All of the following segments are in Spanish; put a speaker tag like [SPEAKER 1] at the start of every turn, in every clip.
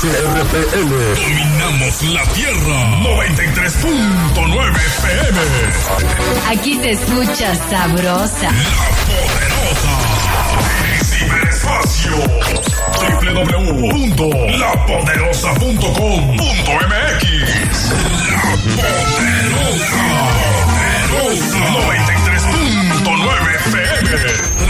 [SPEAKER 1] Dominamos la Tierra. 93.9 FM.
[SPEAKER 2] Aquí se escucha sabrosa.
[SPEAKER 1] La poderosa. En ciberespacio. www.lapoderosa.com.mx. La poderosa. Poderosa. 93.9 FM.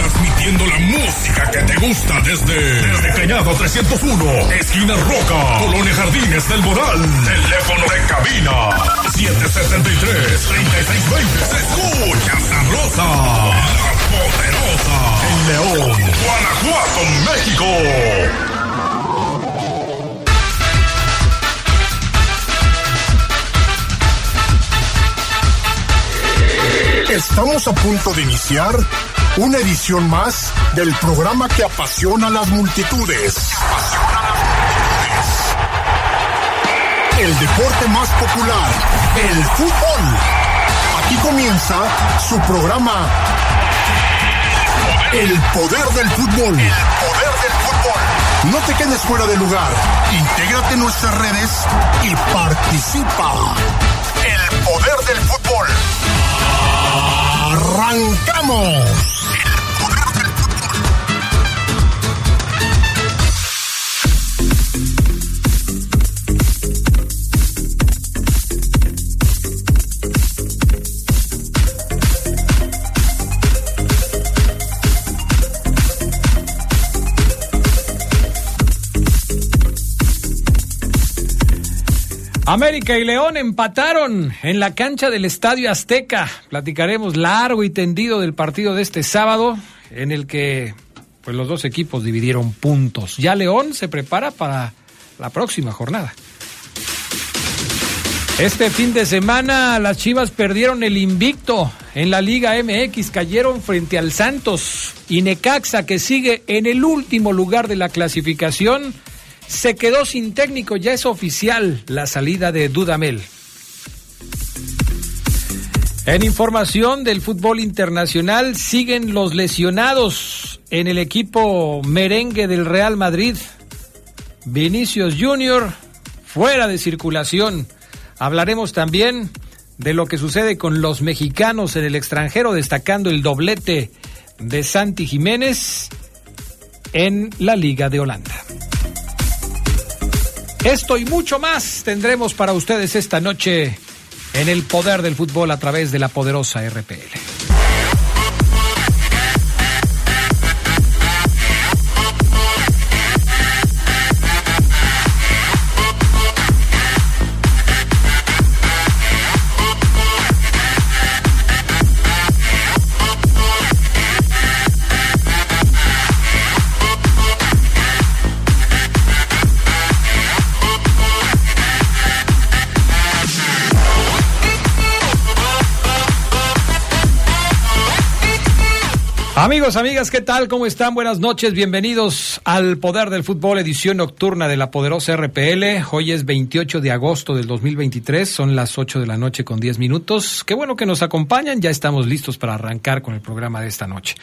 [SPEAKER 1] Transmitiendo la música que te gusta desde, desde Cañado 301, esquina Roca, Colonia Jardines del Moral. Teléfono de cabina 773-3620. Se escucha sabrosa. La poderosa. En León, Guanajuato, México.
[SPEAKER 3] Estamos a punto de iniciar una edición más del programa que apasiona a las multitudes. El deporte más popular, el fútbol. Aquí comienza su programa El poder del fútbol. El poder del fútbol. No te quedes fuera de lugar. Intégrate en nuestras redes y participa. El poder del fútbol. ¡Arrancamos!
[SPEAKER 4] América y León empataron en la cancha del Estadio Azteca. Platicaremos largo y tendido del partido de este sábado, en el que pues, los dos equipos dividieron puntos. Ya León se prepara para la próxima jornada. Este fin de semana las Chivas perdieron el invicto en la Liga MX, cayeron frente al Santos y Necaxa, que sigue en el último lugar de la clasificación, se quedó sin técnico, ya es oficial la salida de Dudamel. En información del fútbol internacional, siguen los lesionados en el equipo merengue del Real Madrid. Vinicius Junior fuera de circulación. Hablaremos también de lo que sucede con los mexicanos en el extranjero, destacando el doblete de Santi Jiménez en la Liga de Holanda. Esto y mucho más tendremos para ustedes esta noche en el poder del fútbol a través de la poderosa RPL. Amigos, amigas, ¿qué tal? ¿Cómo están? Buenas noches, bienvenidos al Poder del Fútbol, edición nocturna de la poderosa RPL. Hoy es 28 de agosto del 2023, son las 8 de la noche con 10 minutos. Qué bueno que nos acompañan, ya estamos listos para arrancar con el programa de esta noche.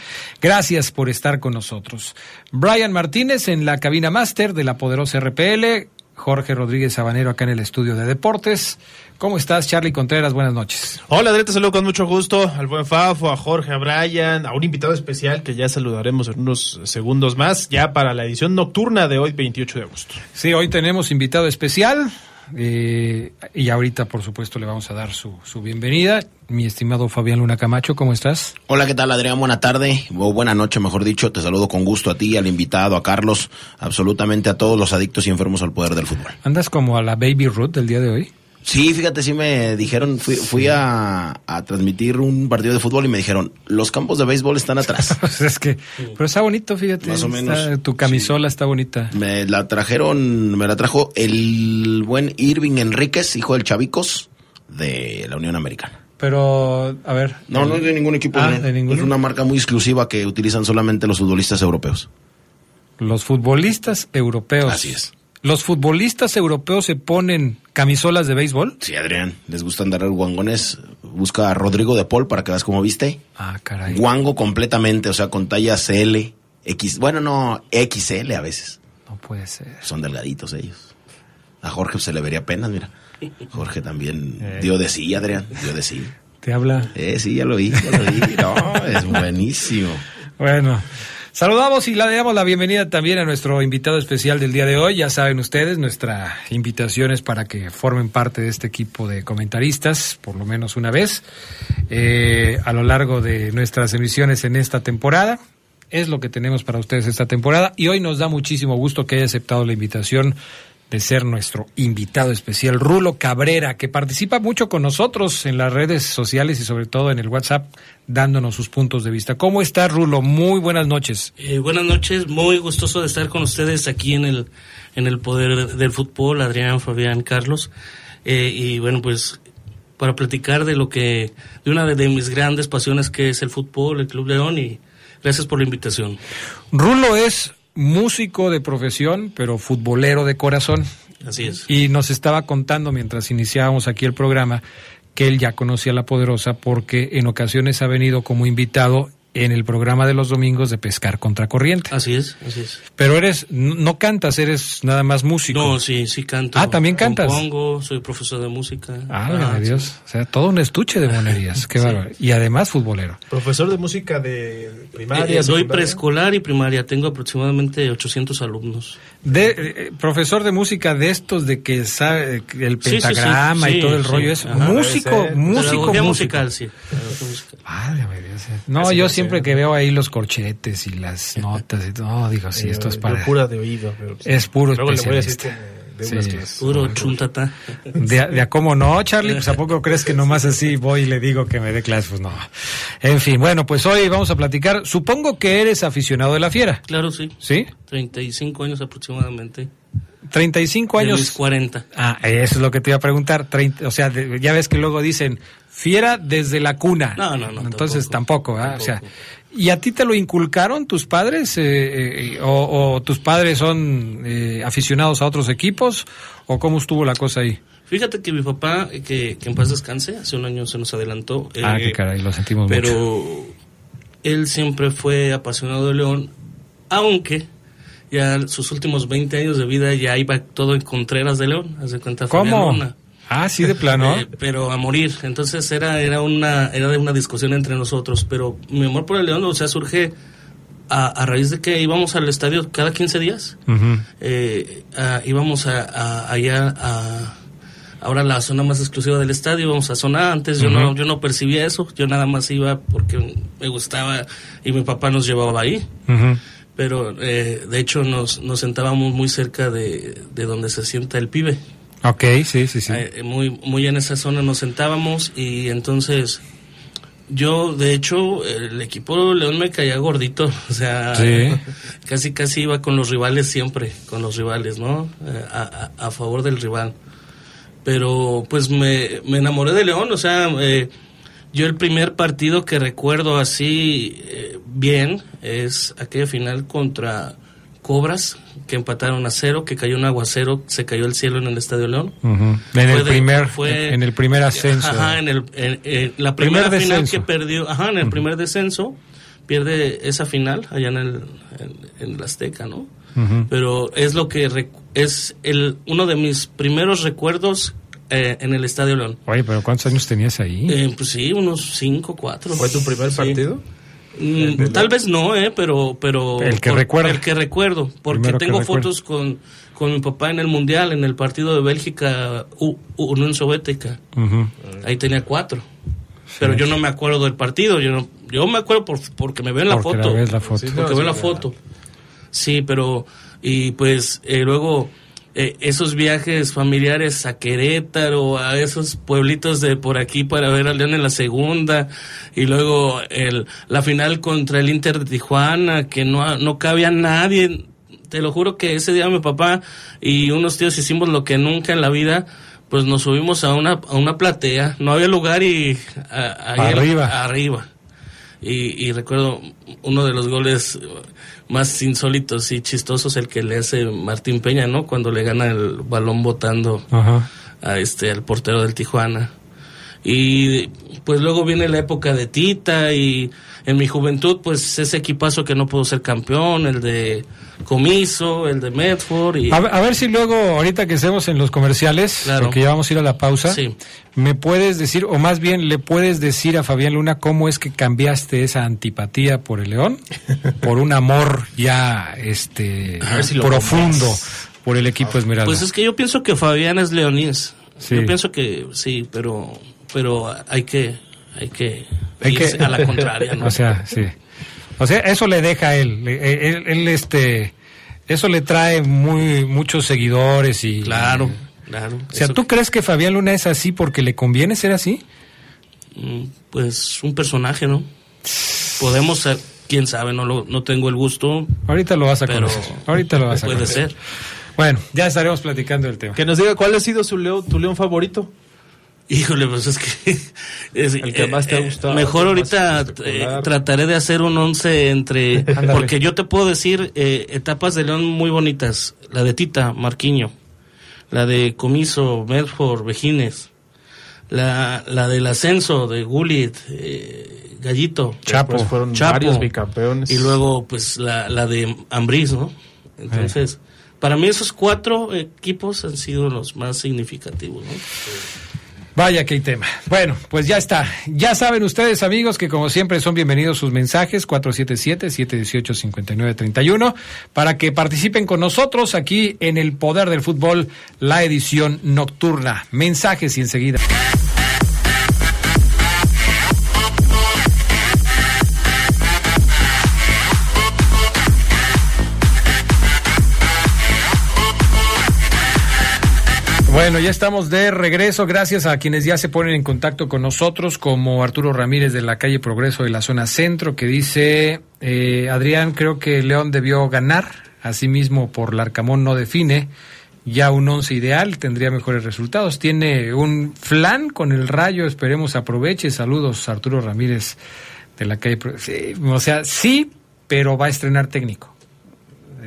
[SPEAKER 4] Gracias por estar con nosotros. Brian Martínez en la cabina máster de la poderosa RPL, Jorge Rodríguez Sabanero acá en el estudio de deportes. ¿Cómo estás, Charlie Contreras? Buenas noches.
[SPEAKER 5] Hola, Adrián, te saludo con mucho gusto al buen Fafo, a Jorge, a Brian, a un invitado especial que ya saludaremos en unos segundos más, ya para la edición nocturna de hoy, 28 de agosto.
[SPEAKER 4] Sí, hoy tenemos invitado especial eh, y ahorita, por supuesto, le vamos a dar su, su bienvenida. Mi estimado Fabián Luna Camacho, ¿cómo estás?
[SPEAKER 6] Hola, ¿qué tal, Adrián? Buena tarde, o buena noche, mejor dicho. Te saludo con gusto a ti, al invitado, a Carlos, absolutamente a todos los adictos y enfermos al poder del fútbol.
[SPEAKER 4] ¿Andas como a la Baby Ruth del día de hoy?
[SPEAKER 6] Sí, fíjate, sí me dijeron, fui, fui a, a transmitir un partido de fútbol y me dijeron, los campos de béisbol están atrás.
[SPEAKER 4] Pues es que, pero está bonito, fíjate.
[SPEAKER 6] Más o
[SPEAKER 4] está-
[SPEAKER 6] menos,
[SPEAKER 4] tu camisola está bonita.
[SPEAKER 6] Me la trajeron, me la trajo el buen Irving Enríquez, hijo del Chavicos, de la Unión Americana.
[SPEAKER 4] Pero, a ver.
[SPEAKER 6] No, no es de ningún equipo.
[SPEAKER 4] Ah,
[SPEAKER 6] no.
[SPEAKER 4] de ninguno.
[SPEAKER 6] Es una marca muy exclusiva que utilizan solamente los futbolistas europeos.
[SPEAKER 4] Los futbolistas europeos.
[SPEAKER 6] Así es.
[SPEAKER 4] ¿Los futbolistas europeos se ponen camisolas de béisbol?
[SPEAKER 6] Sí, Adrián, les gusta andar guangones. Busca a Rodrigo de Paul para que veas cómo viste.
[SPEAKER 4] Ah, caray.
[SPEAKER 6] Guango completamente, o sea, con talla CL, X, bueno, no, XL a veces.
[SPEAKER 4] No puede ser.
[SPEAKER 6] Son delgaditos ellos. A Jorge se le vería pena, mira. Jorge también dio de sí, Adrián, dio de sí.
[SPEAKER 4] ¿Te habla?
[SPEAKER 6] Eh, sí, ya lo vi, ya lo vi. No, es buenísimo.
[SPEAKER 4] Bueno, saludamos y le damos la bienvenida también a nuestro invitado especial del día de hoy. Ya saben ustedes, nuestra invitación es para que formen parte de este equipo de comentaristas, por lo menos una vez, eh, a lo largo de nuestras emisiones en esta temporada. Es lo que tenemos para ustedes esta temporada y hoy nos da muchísimo gusto que haya aceptado la invitación de ser nuestro invitado especial, Rulo Cabrera, que participa mucho con nosotros en las redes sociales y sobre todo en el WhatsApp, dándonos sus puntos de vista. ¿Cómo está, Rulo? Muy buenas noches.
[SPEAKER 7] Eh, buenas noches, muy gustoso de estar con ustedes aquí en el, en el Poder del Fútbol, Adrián, Fabián, Carlos. Eh, y bueno, pues para platicar de lo que, de una de mis grandes pasiones que es el fútbol, el Club León, y gracias por la invitación.
[SPEAKER 4] Rulo es músico de profesión, pero futbolero de corazón.
[SPEAKER 7] Así es.
[SPEAKER 4] Y nos estaba contando mientras iniciábamos aquí el programa que él ya conocía a La Poderosa porque en ocasiones ha venido como invitado en el programa de los domingos de Pescar contra Corriente.
[SPEAKER 7] Así es, así es.
[SPEAKER 4] Pero eres, no, no cantas, eres nada más músico.
[SPEAKER 7] No, sí, sí canto.
[SPEAKER 4] Ah, ¿también cantas?
[SPEAKER 7] Compongo, soy profesor de música.
[SPEAKER 4] Ah,
[SPEAKER 7] Ah,
[SPEAKER 4] Dios.
[SPEAKER 7] sí.
[SPEAKER 4] O sea, todo un estuche de monerías. Qué
[SPEAKER 7] Sí.
[SPEAKER 4] bárbaro. Y además futbolero.
[SPEAKER 5] Profesor de música de
[SPEAKER 7] Eh,
[SPEAKER 5] primaria.
[SPEAKER 7] eh, doy
[SPEAKER 5] secundaria.
[SPEAKER 7] preescolar y primaria, tengo aproximadamente 800 alumnos.
[SPEAKER 4] De, eh, profesor de música de estos de que sabe el
[SPEAKER 7] Sí, sí, sí.
[SPEAKER 4] pentagrama y
[SPEAKER 7] Sí,
[SPEAKER 4] todo el
[SPEAKER 7] sí.
[SPEAKER 4] rollo es
[SPEAKER 7] Ajá.
[SPEAKER 4] músico, músico, músico.
[SPEAKER 7] musical, sí.
[SPEAKER 4] Dios. No,
[SPEAKER 5] Así
[SPEAKER 4] yo
[SPEAKER 5] a
[SPEAKER 4] siempre que veo ahí los corchetes y las notas y todo, no, digo, sí,
[SPEAKER 5] Eh,
[SPEAKER 4] esto es para...
[SPEAKER 5] pura de oído. pero-
[SPEAKER 4] Es puro
[SPEAKER 5] Luego le voy a decir
[SPEAKER 4] especialista.
[SPEAKER 5] que
[SPEAKER 4] Sí.
[SPEAKER 7] Puro chuntata.
[SPEAKER 4] De, a- de a cómo no, Charlie, pues a poco crees que nomás así voy y le digo que me dé clases, pues no. En fin, bueno, pues hoy vamos a platicar. Supongo que eres aficionado de la fiera,
[SPEAKER 7] Claro, sí.
[SPEAKER 4] ¿sí?
[SPEAKER 7] 35 años aproximadamente.
[SPEAKER 4] 35
[SPEAKER 7] De mis
[SPEAKER 4] años.
[SPEAKER 7] 40.
[SPEAKER 4] Ah, eso es lo que te iba a preguntar. 30, o sea, de- ya ves que luego dicen fiera desde la cuna.
[SPEAKER 7] No, no, no,
[SPEAKER 4] Entonces tampoco,
[SPEAKER 7] tampoco,
[SPEAKER 4] ¿ah? O sea. ¿y a ti te lo inculcaron tus padres? eh, eh, o, o tus padres son eh, aficionados a otros equipos? ¿O cómo estuvo la cosa ahí?
[SPEAKER 7] Fíjate que mi papá, que, que en paz descanse, hace un año se nos adelantó.
[SPEAKER 4] ah,
[SPEAKER 7] eh,
[SPEAKER 4] qué caray, lo sentimos mucho.
[SPEAKER 7] Pero él siempre fue apasionado de León, aunque ya sus últimos 20 años de vida ya iba todo en Contreras de León, haz de cuenta
[SPEAKER 4] ¿Cómo?
[SPEAKER 7] Luna.
[SPEAKER 4] Ah, sí, de plano.
[SPEAKER 7] Eh, pero a morir. Entonces era, era una, era de una discusión entre nosotros. Pero mi amor por el León, o sea, surge a, a raíz de que íbamos al estadio cada 15 días. Eh, íbamos a, a- allá a ahora la zona más exclusiva del estadio, íbamos a zona antes, yo no, yo no percibía eso, yo nada más iba porque me gustaba y mi papá nos llevaba ahí.
[SPEAKER 4] Ujú.
[SPEAKER 7] Pero eh, de hecho nos, nos sentábamos muy cerca de, de donde se sienta el pibe.
[SPEAKER 4] Ok, sí, sí, sí.
[SPEAKER 7] Eh, muy, muy en esa zona nos sentábamos y entonces yo, de hecho, el equipo León me caía gordito, o sea,
[SPEAKER 4] Sí.
[SPEAKER 7] casi casi iba con los rivales siempre, con los rivales, ¿no? Eh, a, a- a favor del rival. Pero pues me, me enamoré de León, o sea, eh, yo el primer partido que recuerdo así eh, bien es aquella final contra Cobras, que empataron a cero, que cayó un aguacero, se cayó el cielo en el Estadio León.
[SPEAKER 4] En el
[SPEAKER 7] de-
[SPEAKER 4] primer,
[SPEAKER 7] fue-
[SPEAKER 4] en el primer ascenso.
[SPEAKER 7] Ajá, en el, en- en la
[SPEAKER 4] Primer
[SPEAKER 7] primera final
[SPEAKER 4] descenso.
[SPEAKER 7] que perdió, ajá, en el primer descenso, pierde esa final allá en el, en, el Azteca, ¿no? Pero es lo que es el uno de mis primeros recuerdos eh, en el Estadio León.
[SPEAKER 4] Oye, pero ¿cuántos años tenías ahí?
[SPEAKER 7] Eh, pues sí, unos cinco, cuatro.
[SPEAKER 5] ¿Fue tu primer
[SPEAKER 7] Sí.
[SPEAKER 5] partido?
[SPEAKER 7] Mm, tal vez no, eh, pero, pero
[SPEAKER 4] El que recuerda.
[SPEAKER 7] El que recuerdo, porque
[SPEAKER 4] Primero
[SPEAKER 7] tengo fotos con, con mi papá en el mundial, en el partido de Bélgica, U- Unión Soviética. Ahí tenía cuatro. Pero yo no me acuerdo del partido. Yo no, yo me acuerdo por, porque me veo en la
[SPEAKER 4] Porque
[SPEAKER 7] foto.
[SPEAKER 4] la ves la foto.
[SPEAKER 5] Sí,
[SPEAKER 7] Porque
[SPEAKER 5] no,
[SPEAKER 7] veo la foto. Sí, pero. Y pues eh, luego. Eh, esos viajes familiares a Querétaro, a esos pueblitos de por aquí para ver al León en la segunda, y luego el, la final contra el Inter de Tijuana, que no, no cabía nadie. Te lo juro que ese día mi papá y unos tíos hicimos lo que nunca en la vida, pues nos subimos a una, a una platea, no había lugar y a-
[SPEAKER 4] Arriba.
[SPEAKER 7] arriba. Y, y recuerdo uno de los goles más insólitos y chistosos, el que le hace Martín Peña, ¿no? Cuando le gana el balón botando
[SPEAKER 4] Ajá.
[SPEAKER 7] a este, al portero del Tijuana. Y pues luego viene la época de Tita y en mi juventud pues ese equipazo que no pudo ser campeón, el de Comiso, el de Medford y...
[SPEAKER 4] A, ver- a ver si luego, ahorita que estemos en los comerciales,
[SPEAKER 7] Claro.
[SPEAKER 4] porque ya vamos a ir a la pausa,
[SPEAKER 7] Sí.
[SPEAKER 4] me puedes decir, o más bien le puedes decir a Fabián Luna cómo es que cambiaste esa antipatía por el León por un amor ya este
[SPEAKER 5] si
[SPEAKER 4] profundo por el equipo Esmeralda.
[SPEAKER 7] Pues es que yo pienso que Fabián es leonés.
[SPEAKER 4] Sí.
[SPEAKER 7] Yo pienso que sí, pero pero hay que hay que,
[SPEAKER 4] Hay que-
[SPEAKER 7] irse a la contraria, ¿no?
[SPEAKER 4] O sea, sí. O sea, eso le deja a él. Le- Él, él, este, eso le trae muy muchos seguidores y.
[SPEAKER 7] claro, claro.
[SPEAKER 4] O sea, ¿tú crees que Fabián Luna es así porque le conviene ser así?
[SPEAKER 7] Mm, pues un personaje, ¿no? Podemos ser, quién sabe, no lo, no tengo el gusto,
[SPEAKER 4] Ahorita lo vas a
[SPEAKER 7] pero
[SPEAKER 4] conocer. Ahorita lo vas a
[SPEAKER 7] puede
[SPEAKER 4] conocer.
[SPEAKER 7] ser.
[SPEAKER 4] Bueno, ya estaremos platicando del tema.
[SPEAKER 5] Que nos diga cuál ha sido su león, tu león favorito.
[SPEAKER 7] Híjole, pues es que es-
[SPEAKER 5] El que más te ha gustado,
[SPEAKER 7] Mejor ahorita eh, trataré de hacer un once entre porque yo te puedo decir eh, etapas de León muy bonitas, la de Tita, Marquiño, la de Comiso, Medford, Vejines, la, la del ascenso de Gullit, eh, Gallito,
[SPEAKER 4] Chapo.
[SPEAKER 5] Después fueron
[SPEAKER 7] Chapo.
[SPEAKER 5] varios bicampeones.
[SPEAKER 7] y luego pues la, la de Ambriz, ¿no? Entonces, para mí esos cuatro equipos han sido los más significativos, ¿no?
[SPEAKER 4] Vaya que hay tema. Bueno, pues ya está. Ya saben ustedes, amigos, que como siempre son bienvenidos sus mensajes 477-718-5931 para que participen con nosotros aquí en el Poder del Fútbol, la edición nocturna. Mensajes y enseguida. Bueno, ya estamos de regreso. Gracias a quienes ya se ponen en contacto con nosotros, como Arturo Ramírez de la calle Progreso de la zona centro, que dice, eh, Adrián, creo que León debió ganar, asimismo por Larcamón no define, ya un once ideal tendría mejores resultados. Tiene un flan con el rayo, esperemos aproveche. Saludos, Arturo Ramírez de la calle Progreso. O sea, sí, pero va a estrenar técnico.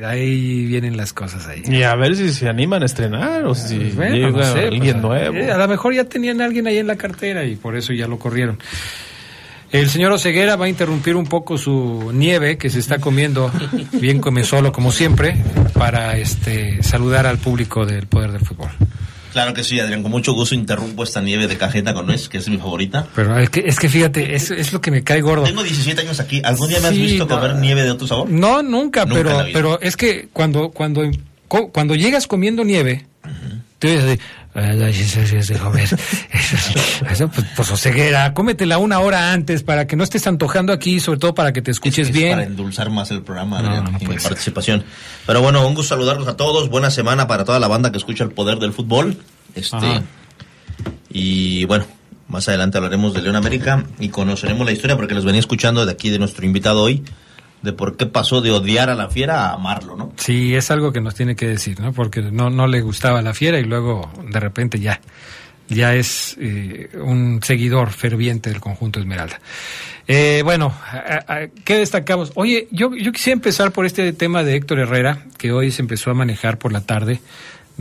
[SPEAKER 4] Ahí vienen las cosas ahí.
[SPEAKER 5] Y a ver si se animan a estrenar o si
[SPEAKER 4] Pues bueno,
[SPEAKER 5] llega
[SPEAKER 4] no sé,
[SPEAKER 5] alguien
[SPEAKER 4] pues,
[SPEAKER 5] nuevo.
[SPEAKER 4] eh, a lo mejor ya tenían a alguien ahí en la cartera y por eso ya lo corrieron. El señor Oceguera va a interrumpir un poco su nieve que se está comiendo, bien come solo como siempre, para este saludar al público del Poder del Fútbol.
[SPEAKER 8] Claro que sí, Adrián. Con mucho gusto interrumpo esta nieve de cajeta con nuez, que es mi favorita.
[SPEAKER 4] Pero es que, es que fíjate, es, es lo que me cae gordo.
[SPEAKER 8] Tengo 17 años aquí. ¿Algún día me has
[SPEAKER 4] Sí,
[SPEAKER 8] visto
[SPEAKER 4] no.
[SPEAKER 8] comer nieve de otro sabor?
[SPEAKER 4] No, nunca, pero, pero es que cuando, cuando, cuando llegas comiendo nieve, te oyes así, "Ay, eso sí es de comer". Eso, eso, pues, pues Oceguera, cómetela una hora antes para que no estés antojando aquí, sobre todo para que te escuches
[SPEAKER 8] Es que es
[SPEAKER 4] bien.
[SPEAKER 8] para endulzar más el programa,
[SPEAKER 4] No,
[SPEAKER 8] y mi participación. Pero bueno, un gusto saludarlos a todos. Buena semana para toda la banda que escucha el poder del fútbol. Este
[SPEAKER 4] Ajá.
[SPEAKER 8] y bueno, más adelante hablaremos de León América y conoceremos la historia porque les venía escuchando de aquí de nuestro invitado hoy de por qué pasó de odiar a la fiera a amarlo, ¿no?
[SPEAKER 4] Sí, es algo que nos tiene que decir, ¿no? Porque no, no le gustaba la fiera y luego de repente ya, ya es eh, un seguidor ferviente del conjunto Esmeralda. Eh, bueno, ¿qué destacamos? Oye, yo, yo quisiera empezar por este tema de Héctor Herrera, que hoy se empezó a manejar por la tarde,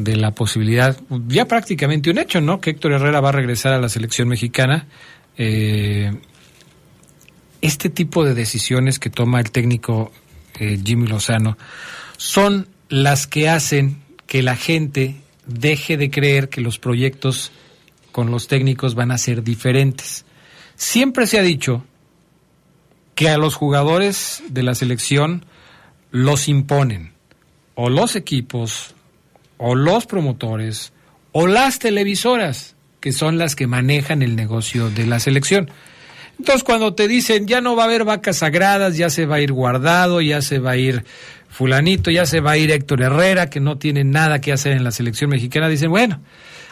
[SPEAKER 4] de la posibilidad, ya prácticamente un hecho, ¿no? Que Héctor Herrera va a regresar a la selección mexicana. Eh, este tipo de decisiones que toma el técnico eh, Jimmy Lozano son las que hacen que la gente deje de creer que los proyectos con los técnicos van a ser diferentes. Siempre se ha dicho que a los jugadores de la selección los imponen o los equipos o los promotores o las televisoras que son las que manejan el negocio de la selección. Entonces cuando te dicen ya no va a haber vacas sagradas, ya se va a ir guardado, ya se va a ir fulanito, ya se va a ir Héctor Herrera, que no tiene nada que hacer en la selección mexicana, dicen, bueno,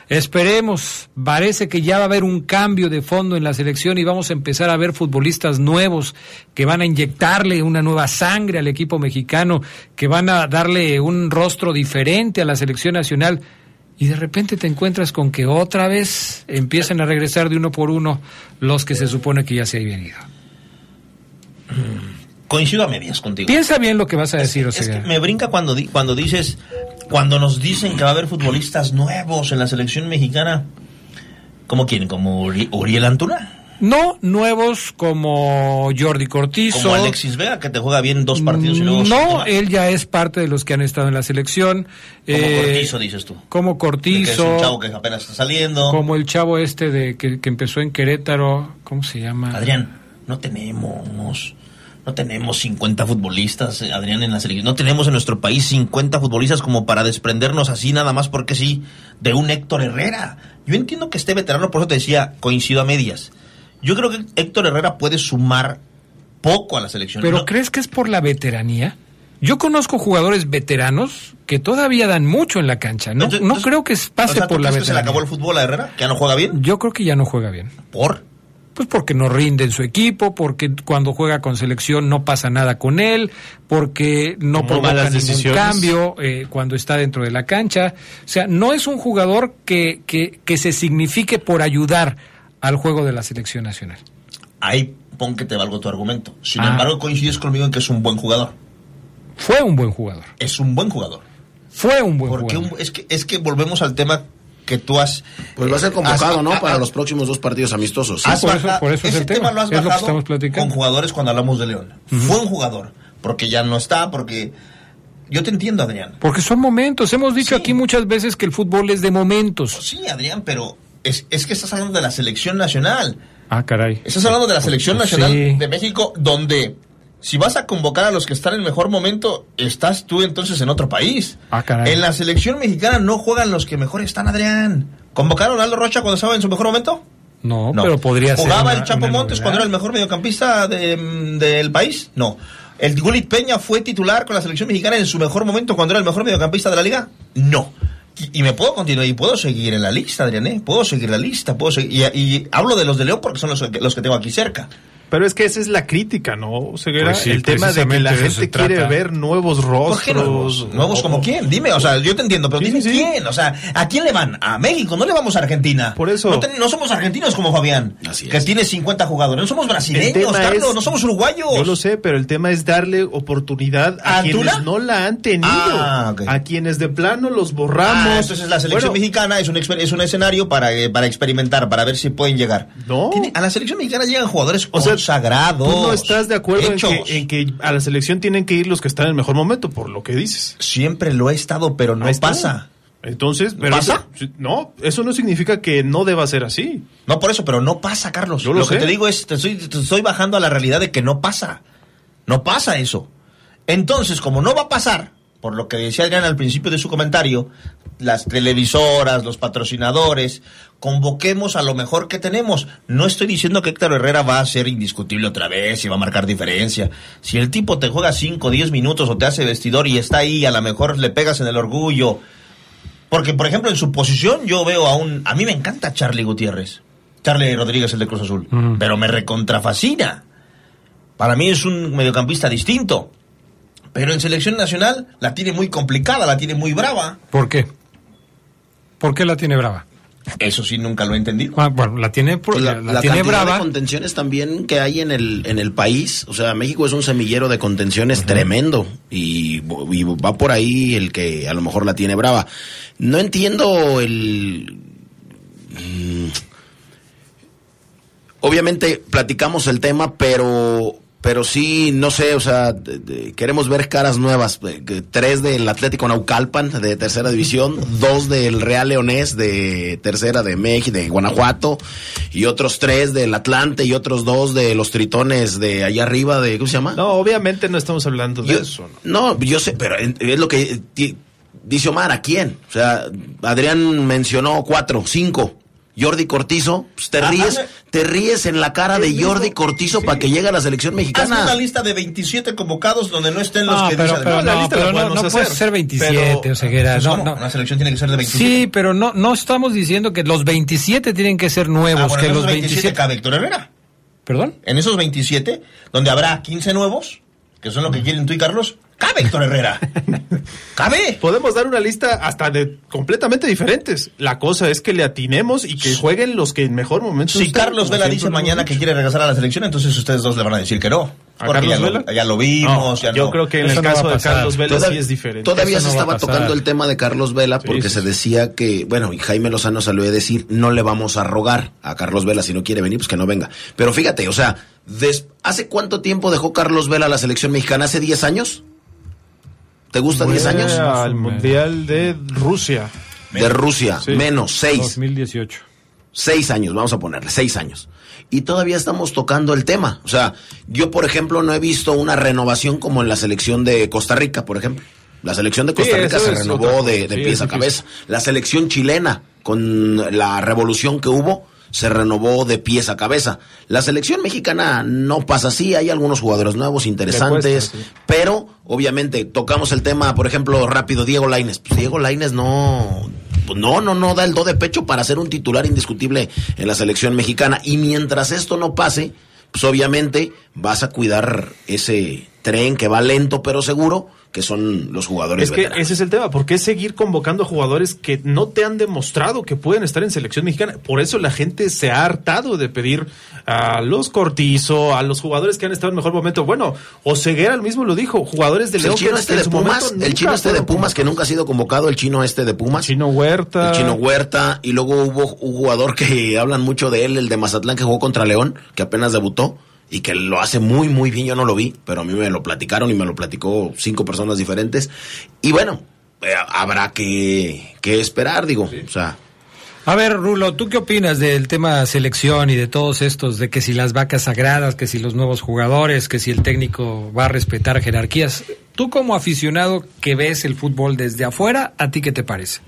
[SPEAKER 4] esperemos, parece que ya va a haber un cambio de fondo en la selección y vamos a empezar a ver futbolistas nuevos que van a inyectarle una nueva sangre al equipo mexicano, que van a darle un rostro diferente a la selección nacional y de repente te encuentras con que otra vez empiezan a regresar de uno por uno los que se supone que ya se habían ido.
[SPEAKER 8] Coincido a medias contigo.
[SPEAKER 4] Piensa bien lo que vas a decir, o
[SPEAKER 8] Es
[SPEAKER 4] sea.
[SPEAKER 8] que me brinca cuando, di- cuando dices, cuando nos dicen que va a haber futbolistas nuevos en la selección mexicana. ¿Cómo quieren? ¿Como Uri- Uriel Antuna?
[SPEAKER 4] No nuevos como Jordi Cortizo.
[SPEAKER 8] ¿Como Alexis Vega, que te juega bien dos partidos y luego...
[SPEAKER 4] No, él ya es parte de los que han estado en la selección.
[SPEAKER 8] Como
[SPEAKER 4] Eh,
[SPEAKER 8] Cortizo, dices tú.
[SPEAKER 4] Como
[SPEAKER 8] Que es un
[SPEAKER 4] Cortizo.
[SPEAKER 8] chavo que apenas está saliendo.
[SPEAKER 4] Como el chavo este de que, que empezó en Querétaro. ¿Cómo se llama?
[SPEAKER 8] Adrián, no tenemos... No tenemos 50 futbolistas, eh, Adrián, en la selección. No tenemos en nuestro país 50 futbolistas como para desprendernos así nada más porque sí de un Héctor Herrera. Yo entiendo que esté veterano, por eso te decía, coincido a medias. Yo creo que Héctor Herrera puede sumar poco a la selección.
[SPEAKER 4] ¿Pero
[SPEAKER 8] No-
[SPEAKER 4] crees que es por la veteranía? Yo conozco jugadores veteranos que todavía dan mucho en la cancha. No,
[SPEAKER 8] Entonces-
[SPEAKER 4] no
[SPEAKER 8] entonces-
[SPEAKER 4] creo que pase
[SPEAKER 8] o sea, ¿tú
[SPEAKER 4] por la
[SPEAKER 8] crees que se le
[SPEAKER 4] veteranía.
[SPEAKER 8] acabó el fútbol a Herrera? ¿Que ya no juega bien?
[SPEAKER 4] Yo creo que ya no juega bien.
[SPEAKER 8] ¿Por?
[SPEAKER 4] Pues porque no rinde en su equipo, porque cuando juega con selección no pasa nada con él, porque no
[SPEAKER 5] Tomó
[SPEAKER 4] provoca ningún
[SPEAKER 5] decisiones.
[SPEAKER 4] cambio eh, cuando está dentro de la cancha. O sea, no es un jugador que, que, que se signifique por ayudar al juego de la selección nacional.
[SPEAKER 8] Ahí pon que te valgo tu argumento. Sin
[SPEAKER 4] Ah.
[SPEAKER 8] embargo, coincides conmigo en que es un buen jugador.
[SPEAKER 4] Fue un buen jugador.
[SPEAKER 8] Es un buen jugador.
[SPEAKER 4] Fue un buen
[SPEAKER 8] Porque
[SPEAKER 4] jugador.
[SPEAKER 8] un- es, que, es que volvemos al tema que tú has...
[SPEAKER 6] Pues va a ser
[SPEAKER 8] eh,
[SPEAKER 6] convocado,
[SPEAKER 8] has-
[SPEAKER 6] ¿no? Para los próximos dos partidos amistosos.
[SPEAKER 4] Ah,
[SPEAKER 8] has
[SPEAKER 4] por eso- por eso es
[SPEAKER 8] ese
[SPEAKER 4] el tema,
[SPEAKER 8] lo has
[SPEAKER 4] es lo que estamos platicando.
[SPEAKER 8] con jugadores cuando hablamos de León. Fue un jugador, porque ya no está, porque... Yo te entiendo, Adrián.
[SPEAKER 4] Porque son momentos. Hemos dicho
[SPEAKER 8] Sí.
[SPEAKER 4] aquí muchas veces que el fútbol es de momentos.
[SPEAKER 8] Sí, Adrián, pero es, es que estás hablando de la selección nacional.
[SPEAKER 4] Ah, caray.
[SPEAKER 8] Estás hablando de la selección
[SPEAKER 4] Pues
[SPEAKER 8] nacional
[SPEAKER 4] sí.
[SPEAKER 8] de México, donde si vas a convocar a los que están en mejor momento, estás tú entonces en otro país.
[SPEAKER 4] Ah, caray.
[SPEAKER 8] En la selección mexicana no juegan los que mejor están, Adrián. ¿Convocaron a Aldo Rocha cuando estaba en su mejor momento?
[SPEAKER 4] No, pero podría ser.
[SPEAKER 8] ¿Jugaba el Chapo Montes
[SPEAKER 4] novedad.
[SPEAKER 8] cuando era el mejor mediocampista de- mm, del país? No. ¿El Gulit Peña fue titular con la selección mexicana en su mejor momento cuando era el mejor mediocampista de la liga? No. Y, me puedo continuar y puedo seguir en la lista, Adrián, ¿eh? Puedo seguir la lista, puedo seguir. Y, y hablo de los de León porque son los, los que tengo aquí cerca.
[SPEAKER 5] Pero es que esa es la crítica, ¿no, Ceguera?
[SPEAKER 4] Pues sí,
[SPEAKER 5] el tema de que la
[SPEAKER 4] de
[SPEAKER 5] gente quiere
[SPEAKER 4] trata.
[SPEAKER 5] ver nuevos rostros.
[SPEAKER 8] ¿Por qué nuevos? ¿Nuevos
[SPEAKER 5] o-
[SPEAKER 8] como quién? Dime, o sea, yo te entiendo, pero
[SPEAKER 5] Sí,
[SPEAKER 8] dime
[SPEAKER 5] sí,
[SPEAKER 8] quién. O sea, ¿a quién le van? A México, no le vamos a Argentina.
[SPEAKER 5] Por eso.
[SPEAKER 8] No, somos argentinos como Fabián,
[SPEAKER 6] Así
[SPEAKER 8] que
[SPEAKER 6] es.
[SPEAKER 8] tiene 50 jugadores. No somos brasileños, Carlos,
[SPEAKER 5] es-
[SPEAKER 8] no somos uruguayos.
[SPEAKER 5] Yo lo sé, pero el tema es darle oportunidad a quienes no la han tenido.
[SPEAKER 8] Ah.
[SPEAKER 5] A quienes de plano los borramos.
[SPEAKER 8] Ah, entonces la selección
[SPEAKER 5] Bueno,
[SPEAKER 8] mexicana es un, es un escenario para, eh, para experimentar, para ver si pueden llegar.
[SPEAKER 5] No.
[SPEAKER 8] Tiene- a la selección mexicana llegan jugadores
[SPEAKER 5] O sea,
[SPEAKER 8] consagrados.
[SPEAKER 5] Tú no estás de acuerdo en que, en que a la selección tienen que ir los que están en el mejor momento, por lo que dices.
[SPEAKER 8] Siempre lo he estado, pero no pasa.
[SPEAKER 5] Entonces, pero
[SPEAKER 8] ¿Pasa?
[SPEAKER 5] eso- no, eso no significa que no deba ser así.
[SPEAKER 8] No por eso, pero no pasa, Carlos.
[SPEAKER 5] Yo lo
[SPEAKER 8] que
[SPEAKER 5] sé.
[SPEAKER 8] te digo es, te estoy, te estoy bajando a la realidad de que no pasa. No pasa eso. Entonces, como no va a pasar, por lo que decía Adrián al principio de su comentario, las televisoras, los patrocinadores, convoquemos a lo mejor que tenemos. No estoy diciendo que Héctor Herrera va a ser indiscutible otra vez y va a marcar diferencia. Si el tipo te juega 5 o 10 minutos o te hace vestidor y está ahí, a lo mejor le pegas en el orgullo. Porque, por ejemplo, en su posición yo veo a un... A mí me encanta Charlie Gutiérrez. Charlie Rodríguez, el de Cruz Azul. Pero me recontrafascina. Para mí es un mediocampista distinto. Pero en selección nacional la tiene muy complicada, la tiene muy brava.
[SPEAKER 4] ¿Por qué? ¿Por qué la tiene brava?
[SPEAKER 8] Eso sí, nunca lo he entendido.
[SPEAKER 4] Ah, bueno, la tiene, por-
[SPEAKER 6] Pues
[SPEAKER 4] la,
[SPEAKER 6] la,
[SPEAKER 4] la tiene brava.
[SPEAKER 6] de contenciones también que hay en el en el país, o sea, México es un semillero de contenciones tremendo y, y va por ahí el que a lo mejor la tiene brava. No entiendo el mm, obviamente platicamos el tema, pero pero sí, no sé, o sea, de- de- queremos ver caras nuevas. eh, Tres del Atlético Naucalpan de tercera división, dos del Real Leonés de tercera de México, de Guanajuato, y otros tres del Atlante y otros dos de los Tritones de allá arriba, de ¿cómo se llama?
[SPEAKER 5] No, obviamente no estamos hablando de
[SPEAKER 6] Yo-
[SPEAKER 5] eso. ¿no?
[SPEAKER 6] no, yo sé, pero es lo que dice Omar, ¿a quién? O sea, Adrián mencionó cuatro, cinco. Jordi Cortizo, pues te ríes,
[SPEAKER 8] hazme-
[SPEAKER 6] te ríes en la cara de
[SPEAKER 8] El mismo-
[SPEAKER 6] Jordi Cortizo
[SPEAKER 8] sí.
[SPEAKER 6] para que llegue a la selección
[SPEAKER 8] Hazme
[SPEAKER 6] mexicana.
[SPEAKER 8] una lista de 27 convocados donde no estén los
[SPEAKER 4] No,
[SPEAKER 8] que
[SPEAKER 4] pero,
[SPEAKER 8] dicen...
[SPEAKER 4] pero
[SPEAKER 8] No,
[SPEAKER 5] la lista
[SPEAKER 4] pero
[SPEAKER 5] la
[SPEAKER 4] no, no puede ser 27,
[SPEAKER 5] pero-
[SPEAKER 4] Oseguera.
[SPEAKER 8] pues,
[SPEAKER 4] No, no.
[SPEAKER 8] Una selección tiene que ser de 27.
[SPEAKER 4] Sí, pero no, no estamos diciendo que los 27 tienen que ser nuevos,
[SPEAKER 8] Ah, bueno,
[SPEAKER 4] que
[SPEAKER 8] en
[SPEAKER 4] los
[SPEAKER 8] esos 27
[SPEAKER 4] 27...
[SPEAKER 8] cabe Héctor Herrera.
[SPEAKER 4] ¿Perdón?
[SPEAKER 8] En esos 27, donde habrá 15 nuevos, que son lo que quieren tú y Carlos, cabe Héctor Herrera. cabe.
[SPEAKER 5] Podemos dar una lista hasta de completamente diferentes. La cosa es que le atinemos y que jueguen los que en mejor momento
[SPEAKER 8] Si Carlos Vela dice mañana que quiere regresar a la selección, entonces ustedes dos le van a decir que no.
[SPEAKER 5] ¿A
[SPEAKER 8] Porque
[SPEAKER 5] Carlos
[SPEAKER 8] ya,
[SPEAKER 5] Vela?
[SPEAKER 8] Lo, ya lo vimos.
[SPEAKER 5] No,
[SPEAKER 8] ya
[SPEAKER 5] yo
[SPEAKER 8] no.
[SPEAKER 5] creo que en
[SPEAKER 4] Eso
[SPEAKER 5] el caso de. Carlos Vela sí es diferente.
[SPEAKER 6] Todavía
[SPEAKER 4] Eso
[SPEAKER 6] se estaba tocando el tema de Carlos Vela porque
[SPEAKER 5] Sí, sí,
[SPEAKER 6] se decía que, bueno, y Jaime Lozano salió a decir, no le vamos a rogar a Carlos Vela, si no quiere venir, pues que no venga. Pero fíjate, o sea, des- ¿hace cuánto tiempo dejó Carlos Vela la selección mexicana? ¿Hace 10 años? ¿Te gusta 10
[SPEAKER 5] Fue
[SPEAKER 6] años?
[SPEAKER 5] Al Mundial de Rusia.
[SPEAKER 6] De Rusia,
[SPEAKER 5] Sí.
[SPEAKER 6] menos 6.
[SPEAKER 4] 2018.
[SPEAKER 6] Seis años, vamos a ponerle, seis años. Y todavía estamos tocando el tema. O sea, yo, por ejemplo, no he visto una renovación como en la selección de Costa Rica, por ejemplo. La selección de Costa
[SPEAKER 5] Sí,
[SPEAKER 6] Rica se renovó
[SPEAKER 5] otra
[SPEAKER 6] de, de
[SPEAKER 5] Sí,
[SPEAKER 6] pies
[SPEAKER 5] es
[SPEAKER 6] a
[SPEAKER 5] difícil.
[SPEAKER 6] cabeza. La selección chilena, con la revolución que hubo, se renovó de pies a cabeza. La selección mexicana no pasa así, hay algunos jugadores nuevos, interesantes,
[SPEAKER 5] cuesta, sí.
[SPEAKER 6] pero obviamente tocamos el tema, por ejemplo, rápido, Diego Laines. Pues Diego Laines no, pues no, no, no da el do de pecho para ser un titular indiscutible en la selección mexicana. Y mientras esto no pase, pues obviamente vas a cuidar ese tren que va lento pero seguro, que son los jugadores
[SPEAKER 5] Es que
[SPEAKER 6] veteranos.
[SPEAKER 5] ese es el tema. ¿Por qué seguir convocando jugadores que no te han demostrado que pueden estar en selección mexicana? Por eso la gente se ha hartado de pedir a los Cortizo, a los jugadores que han estado en mejor momento. Bueno, Oseguera el mismo lo dijo, jugadores de
[SPEAKER 6] Pues
[SPEAKER 5] León
[SPEAKER 6] el chino este de Pumas,
[SPEAKER 5] momento
[SPEAKER 6] el chino este de Pumas que nunca ha sido convocado, el chino este de Pumas.
[SPEAKER 5] Chino Huerta.
[SPEAKER 6] El chino Huerta, y luego hubo un jugador que hablan mucho de él, el de Mazatlán que jugó contra León, que apenas debutó y que lo hace muy, muy bien. Yo no lo vi, pero a mí me lo platicaron y me lo platicó cinco personas diferentes. Y bueno, eh, habrá que, que esperar, digo. O sea,
[SPEAKER 4] A ver, Rulo, ¿tú qué opinas del tema selección y de todos estos, de que si las vacas sagradas, que si los nuevos jugadores, que si el técnico va a respetar jerarquías? Tú como aficionado que ves el fútbol desde afuera, ¿a ti qué te parece?